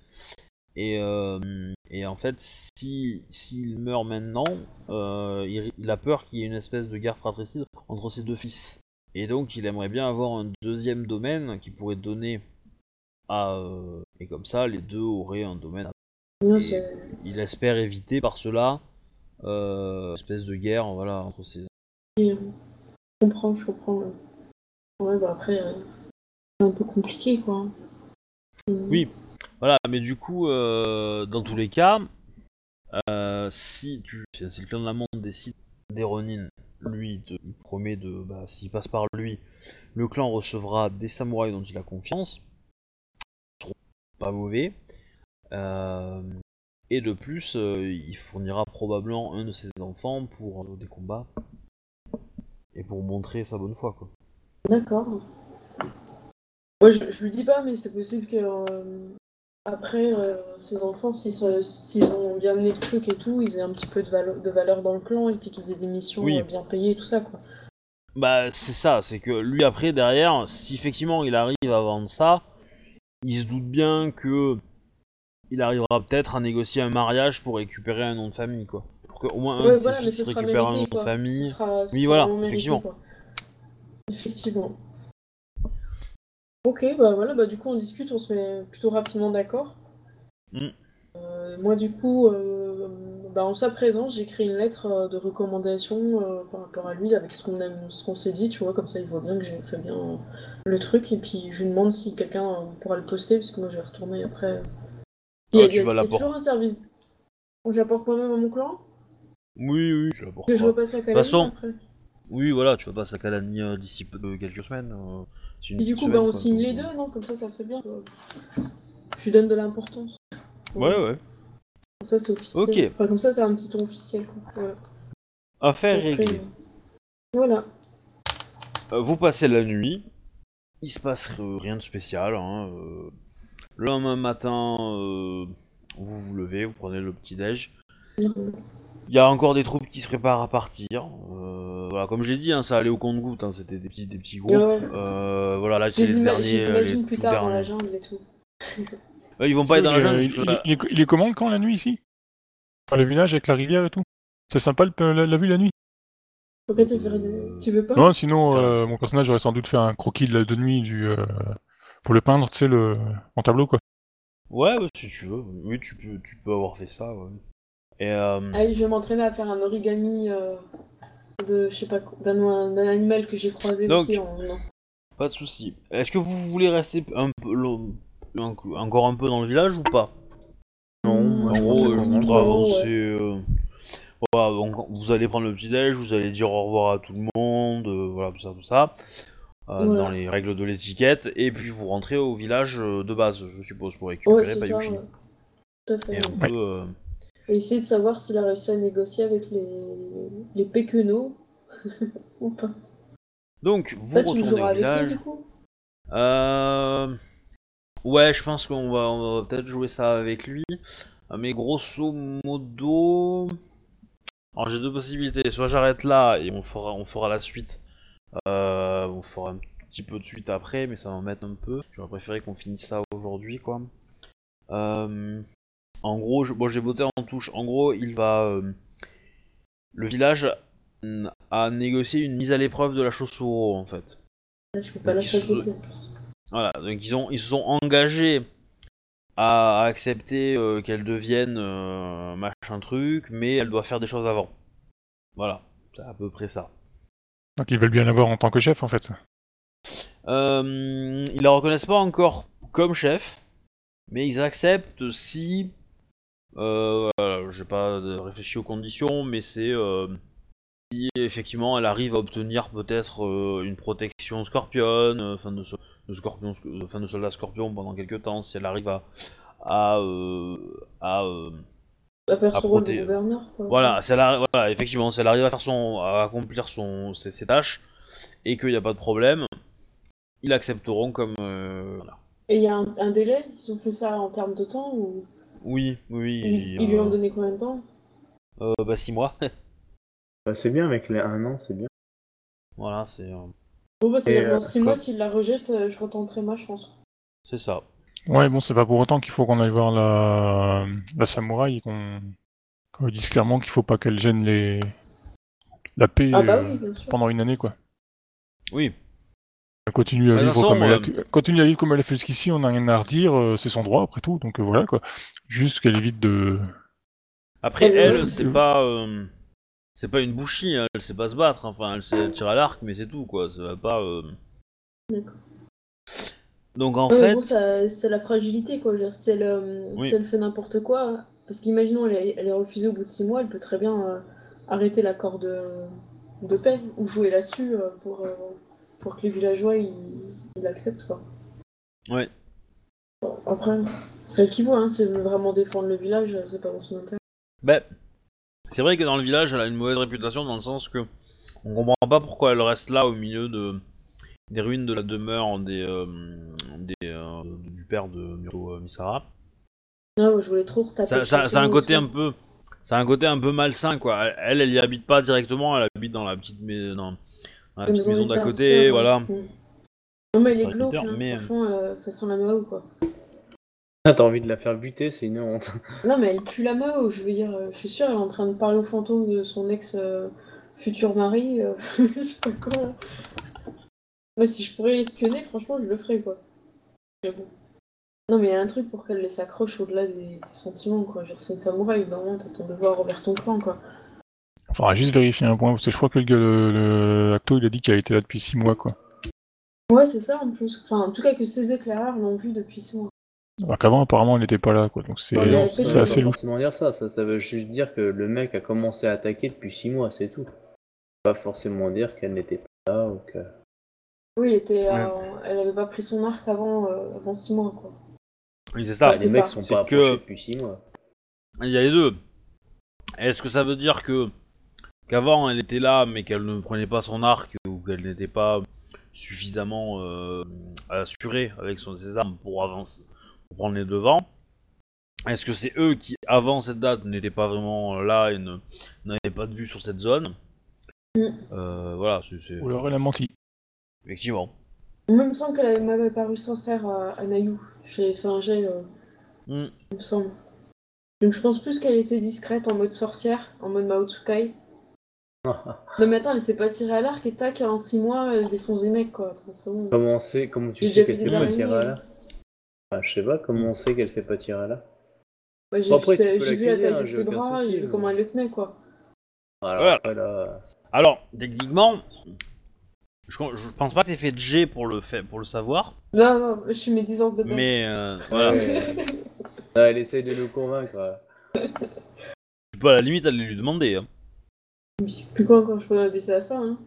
Et, euh, et en fait, si s'il meurt maintenant, euh, il, il a peur qu'il y ait une espèce de guerre fratricide entre ses deux fils. Et donc, il aimerait bien avoir un deuxième domaine qui pourrait donner à. euh, et comme ça, les deux auraient un domaine. Non, il espère éviter par cela euh, une espèce de guerre voilà, entre ces. Je comprends, je comprends. Ouais, bah après, euh, c'est un peu compliqué, quoi. Mm. Oui. Voilà, mais du coup, euh, dans tous les cas, euh, si tu, si le clan de la monde décide des Ronin, lui, te- il promet de, bah, s'il passe par lui, le clan recevra des samouraïs dont il a confiance, Ils seront pas mauvais, Euh, et de plus, euh, il fournira probablement un de ses enfants pour euh, des combats et pour montrer sa bonne foi, quoi. D'accord. Moi, je, je lui dis pas, mais c'est possible que euh, après, euh, ces enfants, s'ils sont- s'ils ont bien mené le truc et tout, ils aient un petit peu de, valo- de valeur dans le clan et puis qu'ils aient des missions Oui. euh, bien payées et tout ça, quoi. Bah c'est ça, c'est que lui après derrière, si effectivement il arrive à vendre ça, il se doute bien que il arrivera peut-être à négocier un mariage pour récupérer un nom de famille quoi. Pour qu'au moins un Ouais, de ses voilà, mais fils ce sera récupère un nom mérité, de quoi. famille. Ce sera, ce Oui, sera voilà, vraiment mérité, effectivement. quoi. Effectivement. Ok, bah voilà, bah du coup on discute, on se met plutôt rapidement d'accord. Mm. Euh, moi du coup, euh, bah, en sa présence, j'écris une lettre euh, de recommandation euh, par rapport à lui avec ce qu'on aime, ce qu'on s'est dit, tu vois, comme ça il voit bien que j'ai fait bien le truc et puis je lui demande si quelqu'un pourra le poster parce que moi je vais retourner après. Il y a, Ah, tu il y a- vas y a l'apporter. toujours un service. J'apporte moi-même à mon clan? Oui oui, je l'apporte que je pas. repasse à Calais façon, après. Oui voilà, tu vas passer à Calani euh, d'ici peu de quelques semaines. euh, c'est une Et du petite coup, bah, semaine, on quoi, signe donc, les euh, deux, non? Comme ça, ça fait bien. Je lui donne de l'importance. Ouais ouais. Comme ça, c'est officiel. Ok. Enfin, comme ça, c'est un petit ton officiel. Quoi. Affaire Après, réglée. euh, Voilà. Euh, vous passez la nuit, il se passe euh, rien de spécial. Hein, euh, le lendemain matin, euh, vous vous levez, vous prenez le petit déj. Il y a encore des troupes qui se préparent à partir. Euh, voilà, comme je l'ai dit, hein, ça allait au compte-goutte, hein, c'était des petits, des petits groupes. Ouais. Euh, voilà, là c'est les, derniers. je les euh, imagine les plus tard dans la jungle et tout. Euh, ils vont pas être dans la jungle. il- est, il est comment le camp la nuit ici? Enfin, Le village avec la rivière et tout C'est sympa le- la, la vue la nuit Pourquoi tu veux, tu veux pas? Non, sinon euh, mon personnage aurait sans doute fait un croquis de, la, de nuit du, euh, pour le peindre, tu sais, le, en tableau quoi. Ouais, ouais, si tu veux. Oui, tu peux, tu peux avoir fait ça. Ouais. Et euh, Allez, je vais m'entraîner à faire un origami euh, de, je sais pas, quoi, d'un d'un animal que j'ai croisé Donc- aussi en. Non. pas de souci. Est-ce que vous voulez rester un peu, long- un- encore un peu dans le village ou pas? Non, Mm, moi, En je gros, je voudrais ouais. avancer. euh, Voilà, donc vous allez prendre le petit déj, vous allez dire au revoir à tout le monde, euh, voilà, tout ça, tout ça, euh, Voilà. dans les règles de l'étiquette, et puis vous rentrez au village euh, de base, je suppose, pour récupérer Ouais, c'est ça. Ouais. Tout à fait. Et ouais. un peu, euh, Et essayer de savoir s'il a réussi à négocier avec les, les ou pas. Donc, vous Toi, retournez au village. du coup Euh... Ouais, je pense qu'on va, on va peut-être jouer ça avec lui. Euh, Mais grosso modo... Alors j'ai deux possibilités. Soit j'arrête là et on fera, on fera la suite. Euh, on fera un petit peu de suite après, mais ça va m'embête un peu. J'aurais préféré qu'on finisse ça aujourd'hui, quoi. Euh, En gros, je- bon, j'ai voté en touche. En gros, il va... euh, Le village mm, a négocié une mise à l'épreuve de la chaussure, en fait. Là, je peux pas en plus. Voilà, donc ils, ont, ils se sont engagés à accepter euh, qu'elle devienne euh, machin truc, mais elle doit faire des choses avant. Voilà, c'est à peu près ça. Donc ils veulent bien l'avoir en tant que chef en fait. Euh, ils la reconnaissent pas encore comme chef, mais ils acceptent si. Euh, voilà, j'ai pas réfléchi aux conditions, mais c'est euh, si effectivement elle arrive à obtenir peut-être euh, une protection scorpion, euh, enfin de, so- de scorpion, enfin de soldat scorpion pendant quelques temps, si elle arrive à à, à À faire à son rôle de gouverneur, quoi. voilà, si elle voilà, effectivement, si elle arrive à faire son, à accomplir son, ses, ses tâches et qu'il n'y a pas de problème, ils l'accepteront comme. voilà. Et il y a un, un délai? Ils ont fait ça en termes de temps ou? Oui, oui, ils, oui. ils lui ont euh, donné combien de temps euh, bah 6 mois. Bah, c'est bien avec les un an, c'est bien. voilà, c'est euh, Bon, bah, c'est dans euh, 6 mois, quand- s'il la rejette, euh, je retenterai ma chance. c'est ça. Ouais, bon, c'est pas pour autant qu'il faut qu'on aille voir la, la samouraï et qu'on dise clairement qu'il faut pas qu'elle gêne les la paix Ah bah euh, oui, pendant une année quoi. Oui, Continue à Bah, vivre comme elle a, continue à vivre comme elle a fait jusqu'ici, on n'a rien à redire, euh, c'est son droit après tout, donc euh, voilà quoi. Juste qu'elle évite de. après Elle, elle, euh, c'est pas. euh, c'est pas une bouchie, hein, elle sait pas se battre, enfin elle sait tirer à l'arc, mais c'est tout quoi, ça va pas. euh. D'accord. Donc en Ouais, fait. bon, ça- c'est la fragilité, quoi. Je veux dire, si, elle, euh, Oui. si elle fait n'importe quoi, parce qu'imaginons, elle, est- elle est refusée au bout de 6 mois, elle peut très bien euh, arrêter l'accord de, de paix ou jouer là-dessus euh, pour, euh, pour que les villageois ils ils l'acceptent, quoi. Ouais. Après, c'est elle qui voit, hein, veut vraiment défendre le village, c'est pas dans son intérêt. Ben, c'est vrai que dans le village, elle a une mauvaise réputation dans le sens que on comprend pas pourquoi elle reste là au milieu de des ruines de la demeure des, euh, des euh, du père de Muro euh, Misara. Ah, ouais, je voulais trop retaper. Ça, le ça, champion ça a un côté un peu, ça a un côté un peu malsain quoi. Elle, elle y habite pas directement, elle habite dans la petite, mais dans la La petite maison d'à côté, voilà. Non, mais il est glauque, hein, mais- franchement, euh, ça sent la Mao, quoi. Ah, T'as envie de la faire buter, c'est une honte. Non, mais elle pue la Mao, je veux dire, euh, je suis sûre, elle est en train de parler au fantôme de son ex euh, futur mari, euh, je sais pas quoi. là. Moi, si je pourrais l'espionner, franchement, je le ferais, quoi. Mais bon. Non, mais il y a un truc pour qu'elle les s'accroche au-delà des, des sentiments, quoi. Genre, c'est une samouraï, évidemment, t'as ton devoir envers ton clan, quoi. Faudra juste vérifier un point, parce que je crois que le, gars- le, le- l'acto il a dit qu'il a été là depuis 6 mois quoi. Ouais, c'est ça, en plus. Enfin, en tout cas, que ces éclaireurs l'ont vu depuis six mois. Alors qu'avant apparemment elle n'était pas là quoi, donc c'est Ouais, assez pas louche. forcément dire ça. ça. Ça veut juste dire que le mec a commencé à attaquer depuis 6 mois, c'est tout. Pas forcément dire qu'elle n'était pas là ou que. Oui, elle, était, euh, elle avait pas pris son arc avant, euh, avant six mois, quoi. Oui, c'est ça. Ouais, les mecs pas- sont pas que- approchés depuis 6 mois. Il y a les deux. Est-ce que ça veut dire que qu'avant elle était là mais qu'elle ne prenait pas son arc ou qu'elle n'était pas suffisamment euh, assurée avec son, ses armes pour avancer, pour prendre les devants Est-ce que c'est eux qui, avant cette date, n'étaient pas vraiment là et n'avaient pas de vue sur cette zone? Mm. Euh, Voilà, c'est Ou alors elle a menti. effectivement. Il me semble qu'elle m'avait paru sincère à, à Nayu. J'ai fait un jet, euh, Mm. il me semble. Donc je pense plus qu'elle était discrète en mode sorcière, en mode Mao Tsukai. Non mais attends, elle s'est pas tirée à l'arc et tac, en 6 mois, elle défonce des mecs quoi. Comment on sait, comment tu sais qu'elle s'est pas tirée à ah, Je sais pas, comment on sait qu'elle s'est pas tirée à là Bah, j'ai Bon, vu, tu peux j'ai vu la taille hein, de ses bras, j'ai vu comment elle le tenait quoi. Alors Voilà. après, là. Alors, techniquement, je, je pense pas que t'aies fait de G pour le, fait, pour le savoir, Non, non, je suis médisante de base. mais euh, voilà. Elle essaye de nous convaincre. Tu peux à la limite aller lui demander. Hein. Plus quoi encore, je peux m'abaisser à ça hein.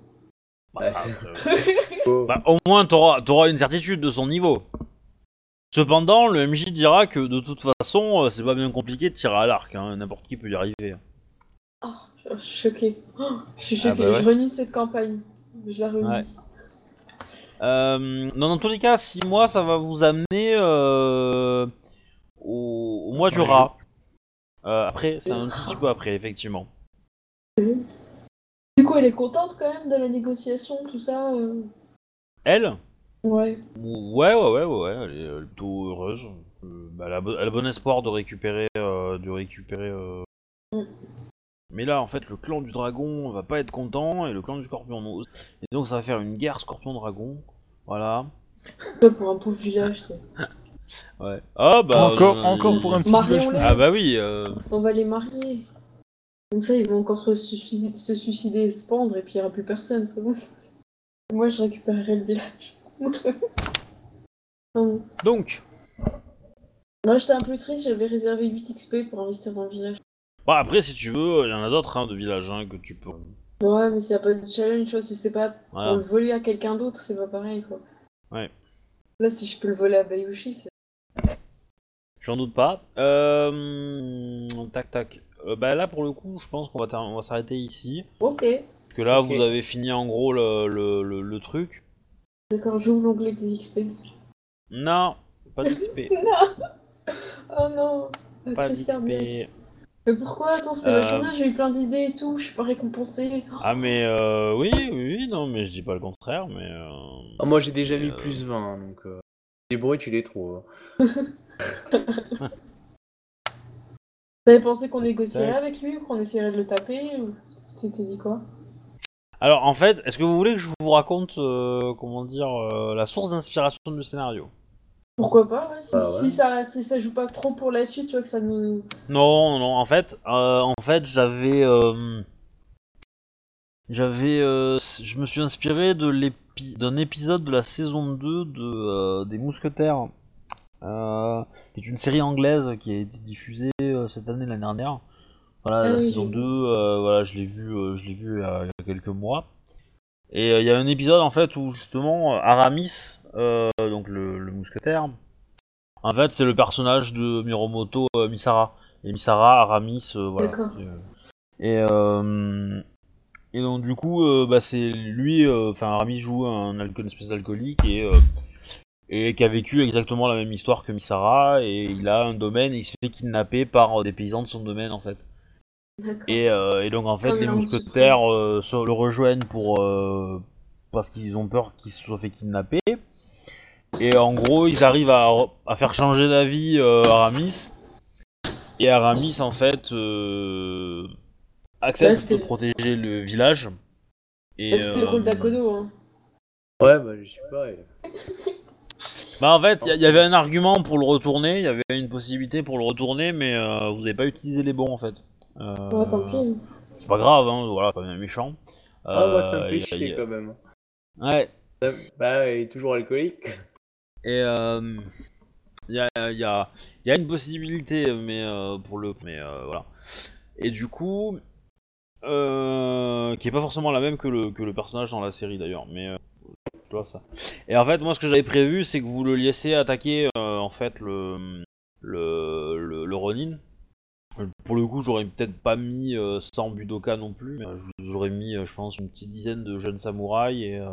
Bah, Ouais. après, Oh. Bah, au moins, t'auras auras une certitude de son niveau. Cependant, le MJ dira que de toute façon, euh, c'est pas bien compliqué de tirer à l'arc, hein, n'importe qui peut y arriver. Oh, je suis choquée. Oh, je suis Ah bah ouais. je renie cette campagne. Je la renie. Ouais. Euh, non, dans tous les cas, 6 mois, ça va vous amener euh, au, au mois du rat. Euh, après, c'est un petit peu après, effectivement. Du coup, elle est contente quand même de la négociation, tout ça. euh. Elle? Ouais. Ouais, ouais, ouais, ouais, ouais, elle est euh, plutôt heureuse. Euh, bah, elle, a, bo- elle a bon espoir de récupérer. euh, de récupérer euh. Mm. Mais là, en fait, le clan du dragon va pas être content et le clan du scorpion non. Et donc, ça va faire une guerre scorpion-dragon. Voilà. Ça pour un pauvre village, c'est. Ouais. Ah bah. encore, euh, encore pour un petit Marion village. Ah bah oui. euh, On va les marier. Comme ça, ils vont encore se suicider, se suicider et se pendre, et puis il n'y aura plus personne, c'est bon. Moi, je récupérerai le village. Non. Donc. Moi, j'étais un peu triste, j'avais réservé 8 XP pour investir dans le village. Bah après, si tu veux, il y en a d'autres hein, de villages hein, que tu peux. Ouais, mais c'est pas de challenge, si c'est pas pour le voler à quelqu'un d'autre, c'est pas pareil, quoi. Ouais. Là, si je peux le voler à Bayushi, c'est. J'en doute pas. Euh... Tac tac. Euh, bah là, pour le coup, je pense qu'on va, ter- on va s'arrêter ici. Ok. Parce que là, Ok. vous avez fini en gros le, le, le, le truc. D'accord, j'ouvre l'onglet des XP. Non, pas d'XP. Oh non la pas crise cardiaque. d'XP. Mais pourquoi? Attends, c'était Euh. vachement bien, j'ai eu plein d'idées et tout, je suis pas récompensée. Ah mais euh, oui, oui, oui, non, mais je dis pas le contraire, mais... Euh... Ah, moi j'ai déjà mis Euh. plus 20, hein, donc euh, les bruits tu les trouves. T'avais pensé qu'on négocierait avec lui ou qu'on essaierait de le taper ou c'était dit quoi? Alors en fait, est-ce que vous voulez que je vous raconte, euh, comment dire, euh, la source d'inspiration du scénario? Pourquoi pas, ouais, si, Bah ouais. si ça, si ça joue pas trop pour la suite, tu vois que ça nous... Non, non, en fait, euh, en fait, j'avais, euh, j'avais, euh, je me suis inspiré de l'épi- d'un épisode de la saison 2 de euh, des Mousquetaires, euh, qui est une série anglaise qui a été diffusée euh, cette année l'année dernière. Voilà, Ah la oui, saison j'ai 2, euh, voilà, je l'ai vu, euh, je l'ai vu il y, a, il y a quelques mois. Et il y a un épisode en fait où justement Aramis, donc le, le mousquetaire, en fait c'est le personnage de Miromoto Misara. Et Misara, Aramis, voilà. D'accord. Et, et donc du coup, bah, c'est lui, enfin Aramis joue un, une espèce d'alcoolique et, et qui a vécu exactement la même histoire que Misara. Et il a un domaine, et il se fait kidnapper par euh, des paysans de son domaine en fait. Et, euh, et donc en fait Comme les mousquetaires euh, se- le rejoignent pour euh, parce qu'ils ont peur qu'il se soit fait kidnapper. Et en gros ils arrivent à, à faire changer d'avis euh, Aramis. Et Aramis en fait euh, Ouais, accepte de protéger le village. Et, Bah, C'était le rôle d'Akodo, hein. Ouais, bah je suis pas. Bah en fait il y, y avait un argument pour le retourner, il y avait une possibilité pour le retourner mais euh, vous avez pas utilisé les bons en fait. Euh, Ouais, tant pis. C'est pas grave, hein, voilà, pas bien méchant. Ah, moi ça me Euh, fait y a- chier y a- quand même. Ouais, Ça- Bah, il est toujours alcoolique. et euh, il y, a, y, a, y a une possibilité, mais euh, pour le. Mais euh, voilà. Et du coup, euh, qui est pas forcément la même que le, que le personnage dans la série d'ailleurs, mais. Tu vois ça. Et en fait, moi, ce que j'avais prévu, c'est que vous le laissiez attaquer, euh, en fait, le. Le, le, le Ronin. Pour le coup, j'aurais peut-être pas mis euh, 100 Budoka non plus, mais j'aurais mis, euh, je pense, une petite dizaine de jeunes samouraïs et euh,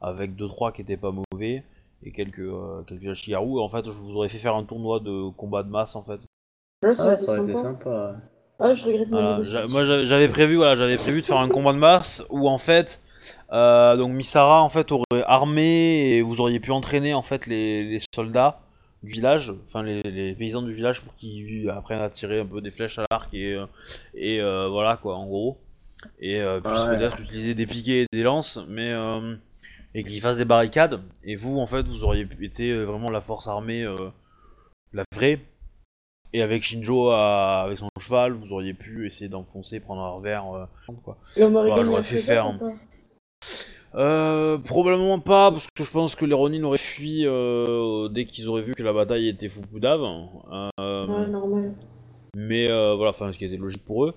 avec 2-3 qui étaient pas mauvais et quelques, euh, quelques Ashigaru. Et en fait, je vous aurais fait faire un tournoi de combat de masse en fait. Ouais, ça Ah, aurait été ça aurait été sympa. sympa. Ah, je regrette Voilà, moi j'avais j'avais prévu, voilà, j'avais prévu de faire un combat de masse où en fait, euh, donc Misara en fait aurait armé et vous auriez pu entraîner en fait les, les soldats du village, enfin les, les paysans du village pour qu'ils apprennent à tirer un peu des flèches à l'arc et, euh, et euh, voilà quoi en gros. Et euh, puissent Ouais. peut-être utiliser des piquets et des lances, mais euh, et qu'ils fassent des barricades. Et vous en fait vous auriez été vraiment la force armée, euh, la vraie. Et avec Shinjo à- avec son cheval, vous auriez pu essayer d'enfoncer, prendre un revers. euh, quoi. Et Bah, il j'aurais pu faire, pas? Euh, probablement pas, parce que je pense que les Ronin auraient fui euh, dès qu'ils auraient vu que la bataille était Fukudave. Euh, Ouais, normal. mais euh, voilà, enfin, ce qui était logique pour eux.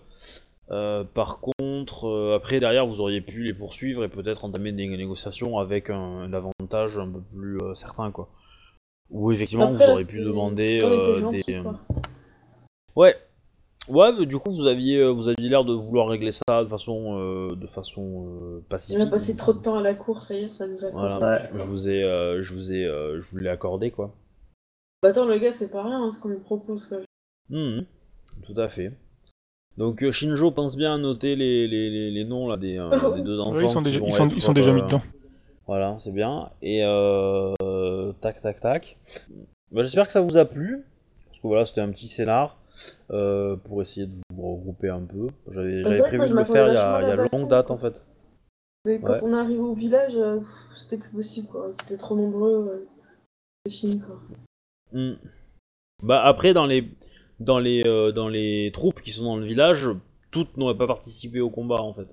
Par contre, après derrière, vous auriez pu les poursuivre et peut-être entamer des négociations avec un, un avantage un peu plus certain, quoi. Ou effectivement, Après, vous auriez pu demander gentil, des. quoi. Ouais. Ouais, mais du coup, vous aviez, euh, vous aviez l'air de vouloir régler ça de façon, euh, de façon euh, pacifique. On a passé trop de temps à la cour, ça y est, ça nous a Voilà. Ouais. Je vous ai, euh, je vous ai, euh, je vous l'ai accordé quoi. Bah attends, le gars, c'est pas rien hein, ce qu'on lui propose, quoi. Mhm. Tout à fait. Donc euh, Shinjo pense bien à noter les, les, les, les noms là des, euh, des deux enfants. Ouais, ils sont déjà, ils sont, être, ils sont déjà mis euh, dedans. Voilà, c'est bien. Et euh, tac, tac, tac. Bah, J'espère que ça vous a plu. Parce que voilà, c'était un petit scénar euh, pour essayer de vous regrouper un peu. J'avais prévu de le faire il y a, y longue date en fait. Mais quand Ouais. on arrive au village, euh, c'était plus possible, quoi. C'était trop nombreux. euh, C'est fini, quoi. Hmm. Bah après dans les dans les dans les troupes qui sont dans le village, toutes n'auraient pas participé au combat en fait.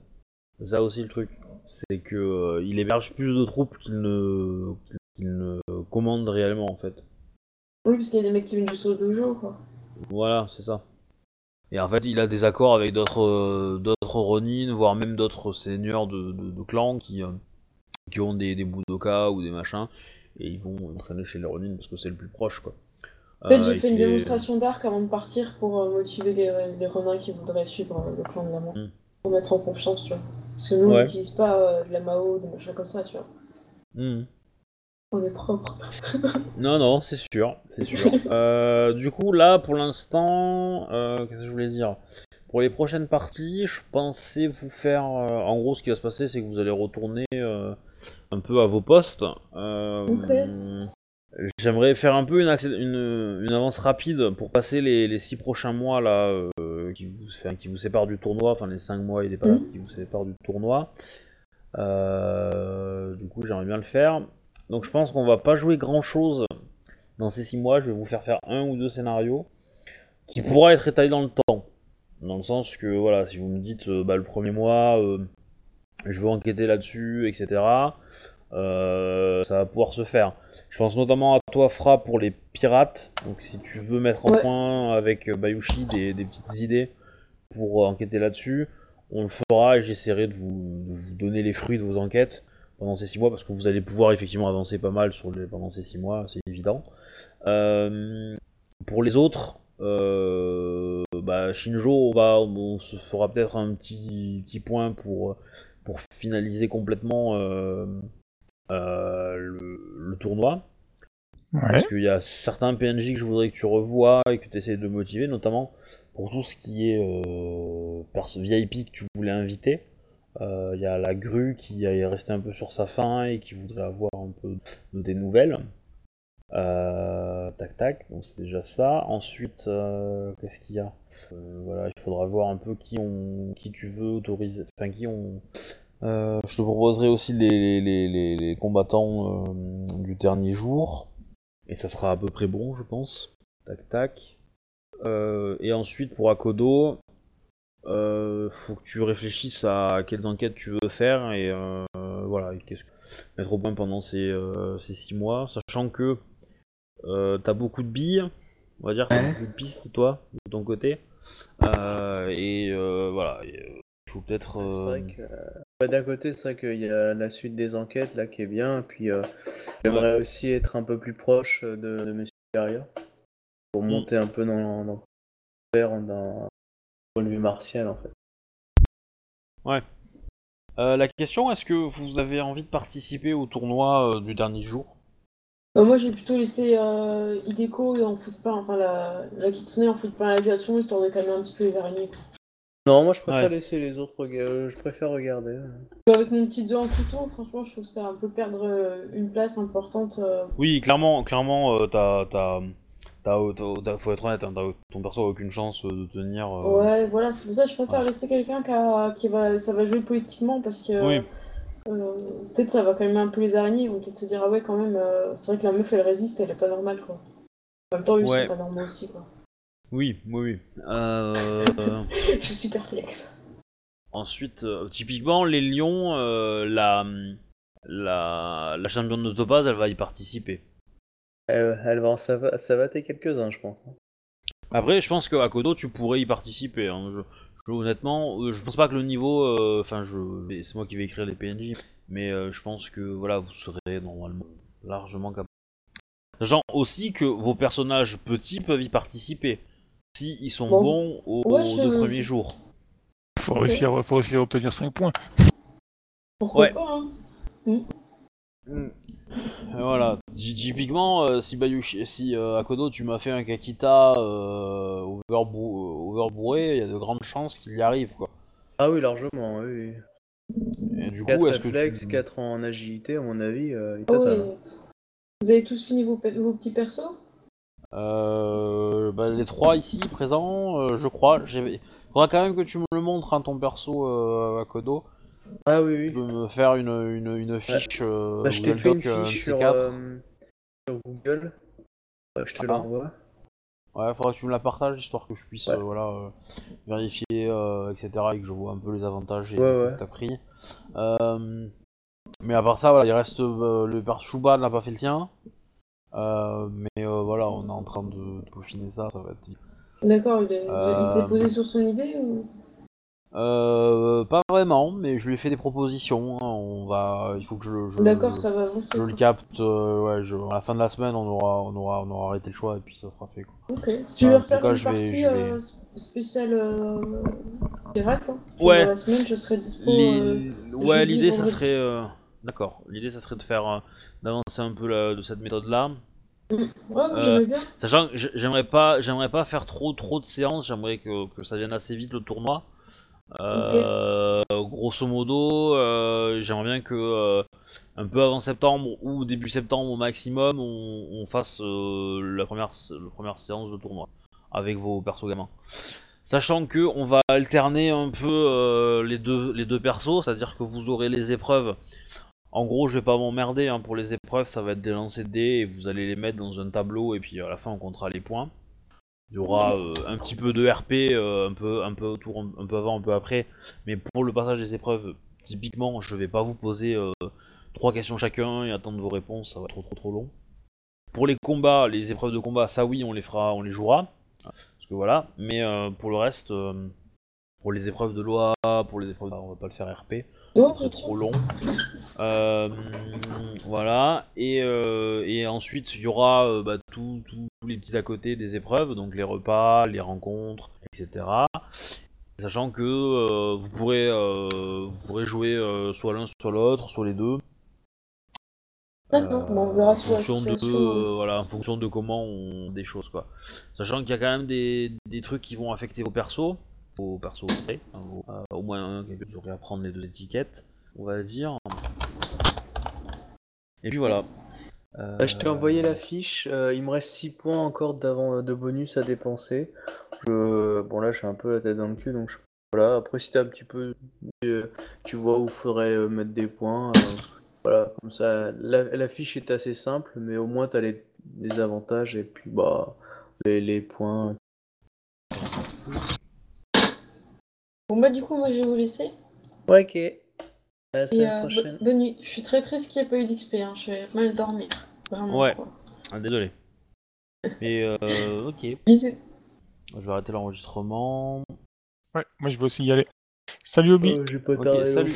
Ça aussi le truc, c'est que euh, il héberge plus de troupes qu'il ne qu'il ne commande réellement en fait. Oui, parce qu'il y a des mecs qui viennent juste au dojo, quoi. Voilà, c'est ça. Et en fait, il a des accords avec d'autres euh, d'autres Ronin, voire même d'autres seigneurs de, de, de clans qui, euh, qui ont des, des Budoka ou des machins, et ils vont entraîner chez les Ronin parce que c'est le plus proche, quoi. Peut-être Euh, j'ai et fait une démonstration d'arc avant de partir pour euh, motiver les, les qui voudraient suivre euh, le clan de la mort. Mm. Pour mettre en confiance, tu vois. Parce que nous, on n'utilise pas euh, de la Mao, des machins comme ça, tu vois. Mhm. On est propre. Non, non, c'est sûr, c'est sûr. Euh, du coup, là, pour l'instant, euh, qu'est-ce que je voulais dire? Pour les prochaines parties, je pensais vous faire... euh, en gros, ce qui va se passer, c'est que vous allez retourner un peu à vos postes. J'aimerais faire un peu une, accé- une, une avance rapide pour passer les, les six prochains mois là, qui, vous, enfin, qui vous séparent du tournoi, enfin les cinq mois est pas là, qui vous séparent du tournoi. Du coup, j'aimerais bien le faire. Donc je pense qu'on va pas jouer grand chose dans ces six mois. Je vais vous faire faire un ou deux scénarios qui pourra être étalé dans le temps. Dans le sens que voilà, si vous me dites euh, bah, le premier mois, euh, je veux enquêter là-dessus, etc. euh, ça va pouvoir se faire. Je pense notamment à toi, Fra, pour les pirates. Donc si tu veux mettre en Ouais. point avec Bayushi des, des petites idées pour enquêter là-dessus, on le fera et j'essaierai de vous, de vous donner les fruits de vos enquêtes pendant ces six mois parce que vous allez pouvoir effectivement avancer pas mal sur les, pendant ces six mois, c'est évident. Euh, pour les autres, euh, bah, Shinjo, on, va, on se fera peut-être un petit, petit point pour, pour finaliser complètement euh, le, le tournoi. Ouais. Parce qu'il y a certains PNJ que je voudrais que tu revoies et que tu essayes de motiver, notamment pour tout ce qui est VIP que tu voulais inviter. Euh, Il y a la grue qui est restée un peu sur sa faim et qui voudrait avoir un peu de tes nouvelles. Euh, tac tac, donc c'est déjà ça. Ensuite, euh, qu'est-ce qu'il y a? Euh, Voilà, il faudra voir un peu qui on, qui tu veux autoriser, enfin qui on. Euh, je te proposerai aussi les, les, les, les combattants euh, du dernier jour. Et ça sera à peu près bon, je pense. Tac tac. Euh, et ensuite pour Akodo, euh, faut que tu réfléchisses à quelles enquêtes tu veux faire et euh, voilà, et qu'est-ce que mettre au point pendant ces, euh, ces six mois, sachant que euh, t'as beaucoup de billes, on va dire, t'as Ouais. beaucoup de pistes toi, de ton côté, Euh, et euh, voilà, il faut peut-être. Bah, d'un côté, c'est vrai qu'il y a la suite des enquêtes là qui est bien, et puis euh, j'aimerais aussi être un peu plus proche de, de mes supérieurs pour Mm. monter un peu dans, dans, d'un point de vue martial en fait. euh, la question, est-ce que vous avez envie de participer au tournoi euh, du dernier jour? Bah, moi, j'ai plutôt laissé euh, Hideko en football, enfin la, la Kitsune en football à l'aviation, histoire de calmer un petit peu les araignées. quoi. Non, moi je préfère Ouais. laisser les autres rega- euh, je préfère regarder. Avec mon petit deux en couteau, franchement, je trouve que c'est un peu perdre euh, une place importante. euh. Oui, clairement, clairement, euh, t'as, t'as, t'as, faut être honnête, hein, t'as- ton perso a aucune chance euh, de tenir. euh, Ouais, voilà, c'est pour ça que je préfère Ouais. laisser quelqu'un qui, a- qui va, ça va jouer politiquement parce que Oui. euh, peut-être ça va calmer un peu les araignées, ils vont peut-être se dire ah ouais quand même, euh, c'est vrai que la meuf elle résiste, elle est pas normale quoi. En même temps, eux Ouais. sont pas normaux aussi quoi. Oui, oui, oui. Euh, je suis perplexe. ensuite, typiquement, les lions, la, la, la championne de Topaz, elle va y participer. Elle, elle va en sava- savater quelques-uns, je pense. Après, je pense qu'à Kodo, tu pourrais y participer. hein. Je, je- honnêtement, euh, je pense pas que le niveau. euh, Enfin, je, c'est moi qui vais écrire les PNJ, mais euh, je pense que voilà, vous serez normalement largement capable. Sachant aussi que vos personnages petits peuvent y participer. si ils sont Bon. bons aux, Ouais, aux je- deux premiers jours. Faut réussir, faut réussir à obtenir 5 points. Pourquoi Ouais. pas, hein Mm. Voilà, Ty- typiquement, euh, si Bayushi, si euh, Akodo, tu m'as fait un Kakita euh, overbrou- overbourré, il y a de grandes chances qu'il y arrive, quoi. Ah oui, largement, oui. Et du 4 coup, est-ce que tu... 4 en agilité, à mon avis, euh, il Ah. Vous avez tous fini vos, pe- vos petits persos? Euh, bah, les trois ici présents, euh, je crois. Il faudra quand même que tu me le montres, hein, ton perso euh, Akodo. Ah oui, Tu oui. peux me faire une, une, une fiche. euh, Bah, je t'ai Google fait une euh, fiche sur, euh, sur Google. Ouais, je te Ah. l'envoie. Ouais, faudra que tu me la partages histoire que je puisse Ouais. euh, voilà, euh, vérifier, euh, etc. et que je vois un peu les avantages et Ouais, que t'as pris. Euh, mais à part ça, voilà, il reste euh, le père Chouba n'a pas fait le tien. Euh, mais euh, voilà, on est en train de, de peaufiner ça, ça va être. D'accord, il, est- il s'est posé sur son idée ou... Euh, pas vraiment, mais je lui ai fait des propositions. hein, On va, il faut que je, je, D'accord, ça va avancer. je le capte. euh, ouais, je- à la fin de la semaine, on aura, on aura, on aura arrêté le choix et puis ça sera fait. Quoi. Ok. Si tu veux en tout refaire cas, une je vais- partie je vais- euh, sp- spéciale euh, pirate, hein, Ouais. la semaine, je serai dispo. Les- euh, Ouais, jeudi, l'idée ça vendredi. serait, euh, d'accord. L'idée ça serait de faire, euh, d'avancer un peu la- de cette méthode là. Ouais, moi Euh, j'aimais bien. Sachant que j- j'aimerais pas, j'aimerais pas faire trop trop de séances. J'aimerais que, que ça vienne assez vite le tournoi. Euh, Grosso modo, euh, j'aimerais bien que euh, un peu avant septembre ou début septembre au maximum, on, fasse la première séance de tournoi avec vos persos gamins. Sachant que on va alterner un peu les deux les deux persos, c'est-à-dire que vous aurez les épreuves. En gros, je vais pas m'emmerder hein, pour les épreuves, ça va être des lancers de dés et vous allez les mettre dans un tableau et puis à la fin on comptera les points. Il y aura euh, un petit peu de RP, euh, un peu un peu autour, un peu avant, un peu après, mais pour le passage des épreuves, typiquement, je vais pas vous poser euh, trois questions chacun et attendre vos réponses, ça va être trop trop trop long. Pour les combats, les épreuves de combat, ça oui, on les fera, on les jouera, parce que voilà. Mais pour le reste, pour les épreuves de loi, pour les épreuves, on va pas le faire RP, Oh, trop long. Euh, voilà, et, euh, et ensuite il y aura euh, bah, tous les petits à côté des épreuves, donc les repas, les rencontres, etc. Sachant que vous, pourrez, vous pourrez jouer soit l'un, soit l'autre, soit les deux. D'accord, bon, on verra en la fonction de, hein. voilà, en fonction de comment on des choses quoi. Sachant qu'il y a quand même des, des trucs qui vont affecter vos persos, hein, vos- euh, au moins un, que vous aurez à prendre les deux étiquettes, on va dire. Et puis voilà. Euh, Là, je t'ai envoyé la fiche. euh, il me reste 6 points encore d'avant de bonus à dépenser. Bon, là, je suis un peu la tête dans le cul, donc voilà. Après, si t'as un petit peu. euh, tu vois où faudrait euh, mettre des points. euh, voilà, comme ça. La, fiche est assez simple, mais au moins, t'as les... les avantages et puis, bah, les points. Bon, bah, du coup, moi je vais vous laisser. Ouais, ok. À la semaine euh, prochaine. bo- bonne nuit. Je suis très triste qu'il n'y ait pas eu d'XP, hein. je vais mal dormir. Vraiment. Ouais. Quoi. ah, désolé. Mais euh, ok. Bisous. Je vais arrêter l'enregistrement. Ouais, moi je vais aussi y aller. Salut Obi. Euh, pas non salut.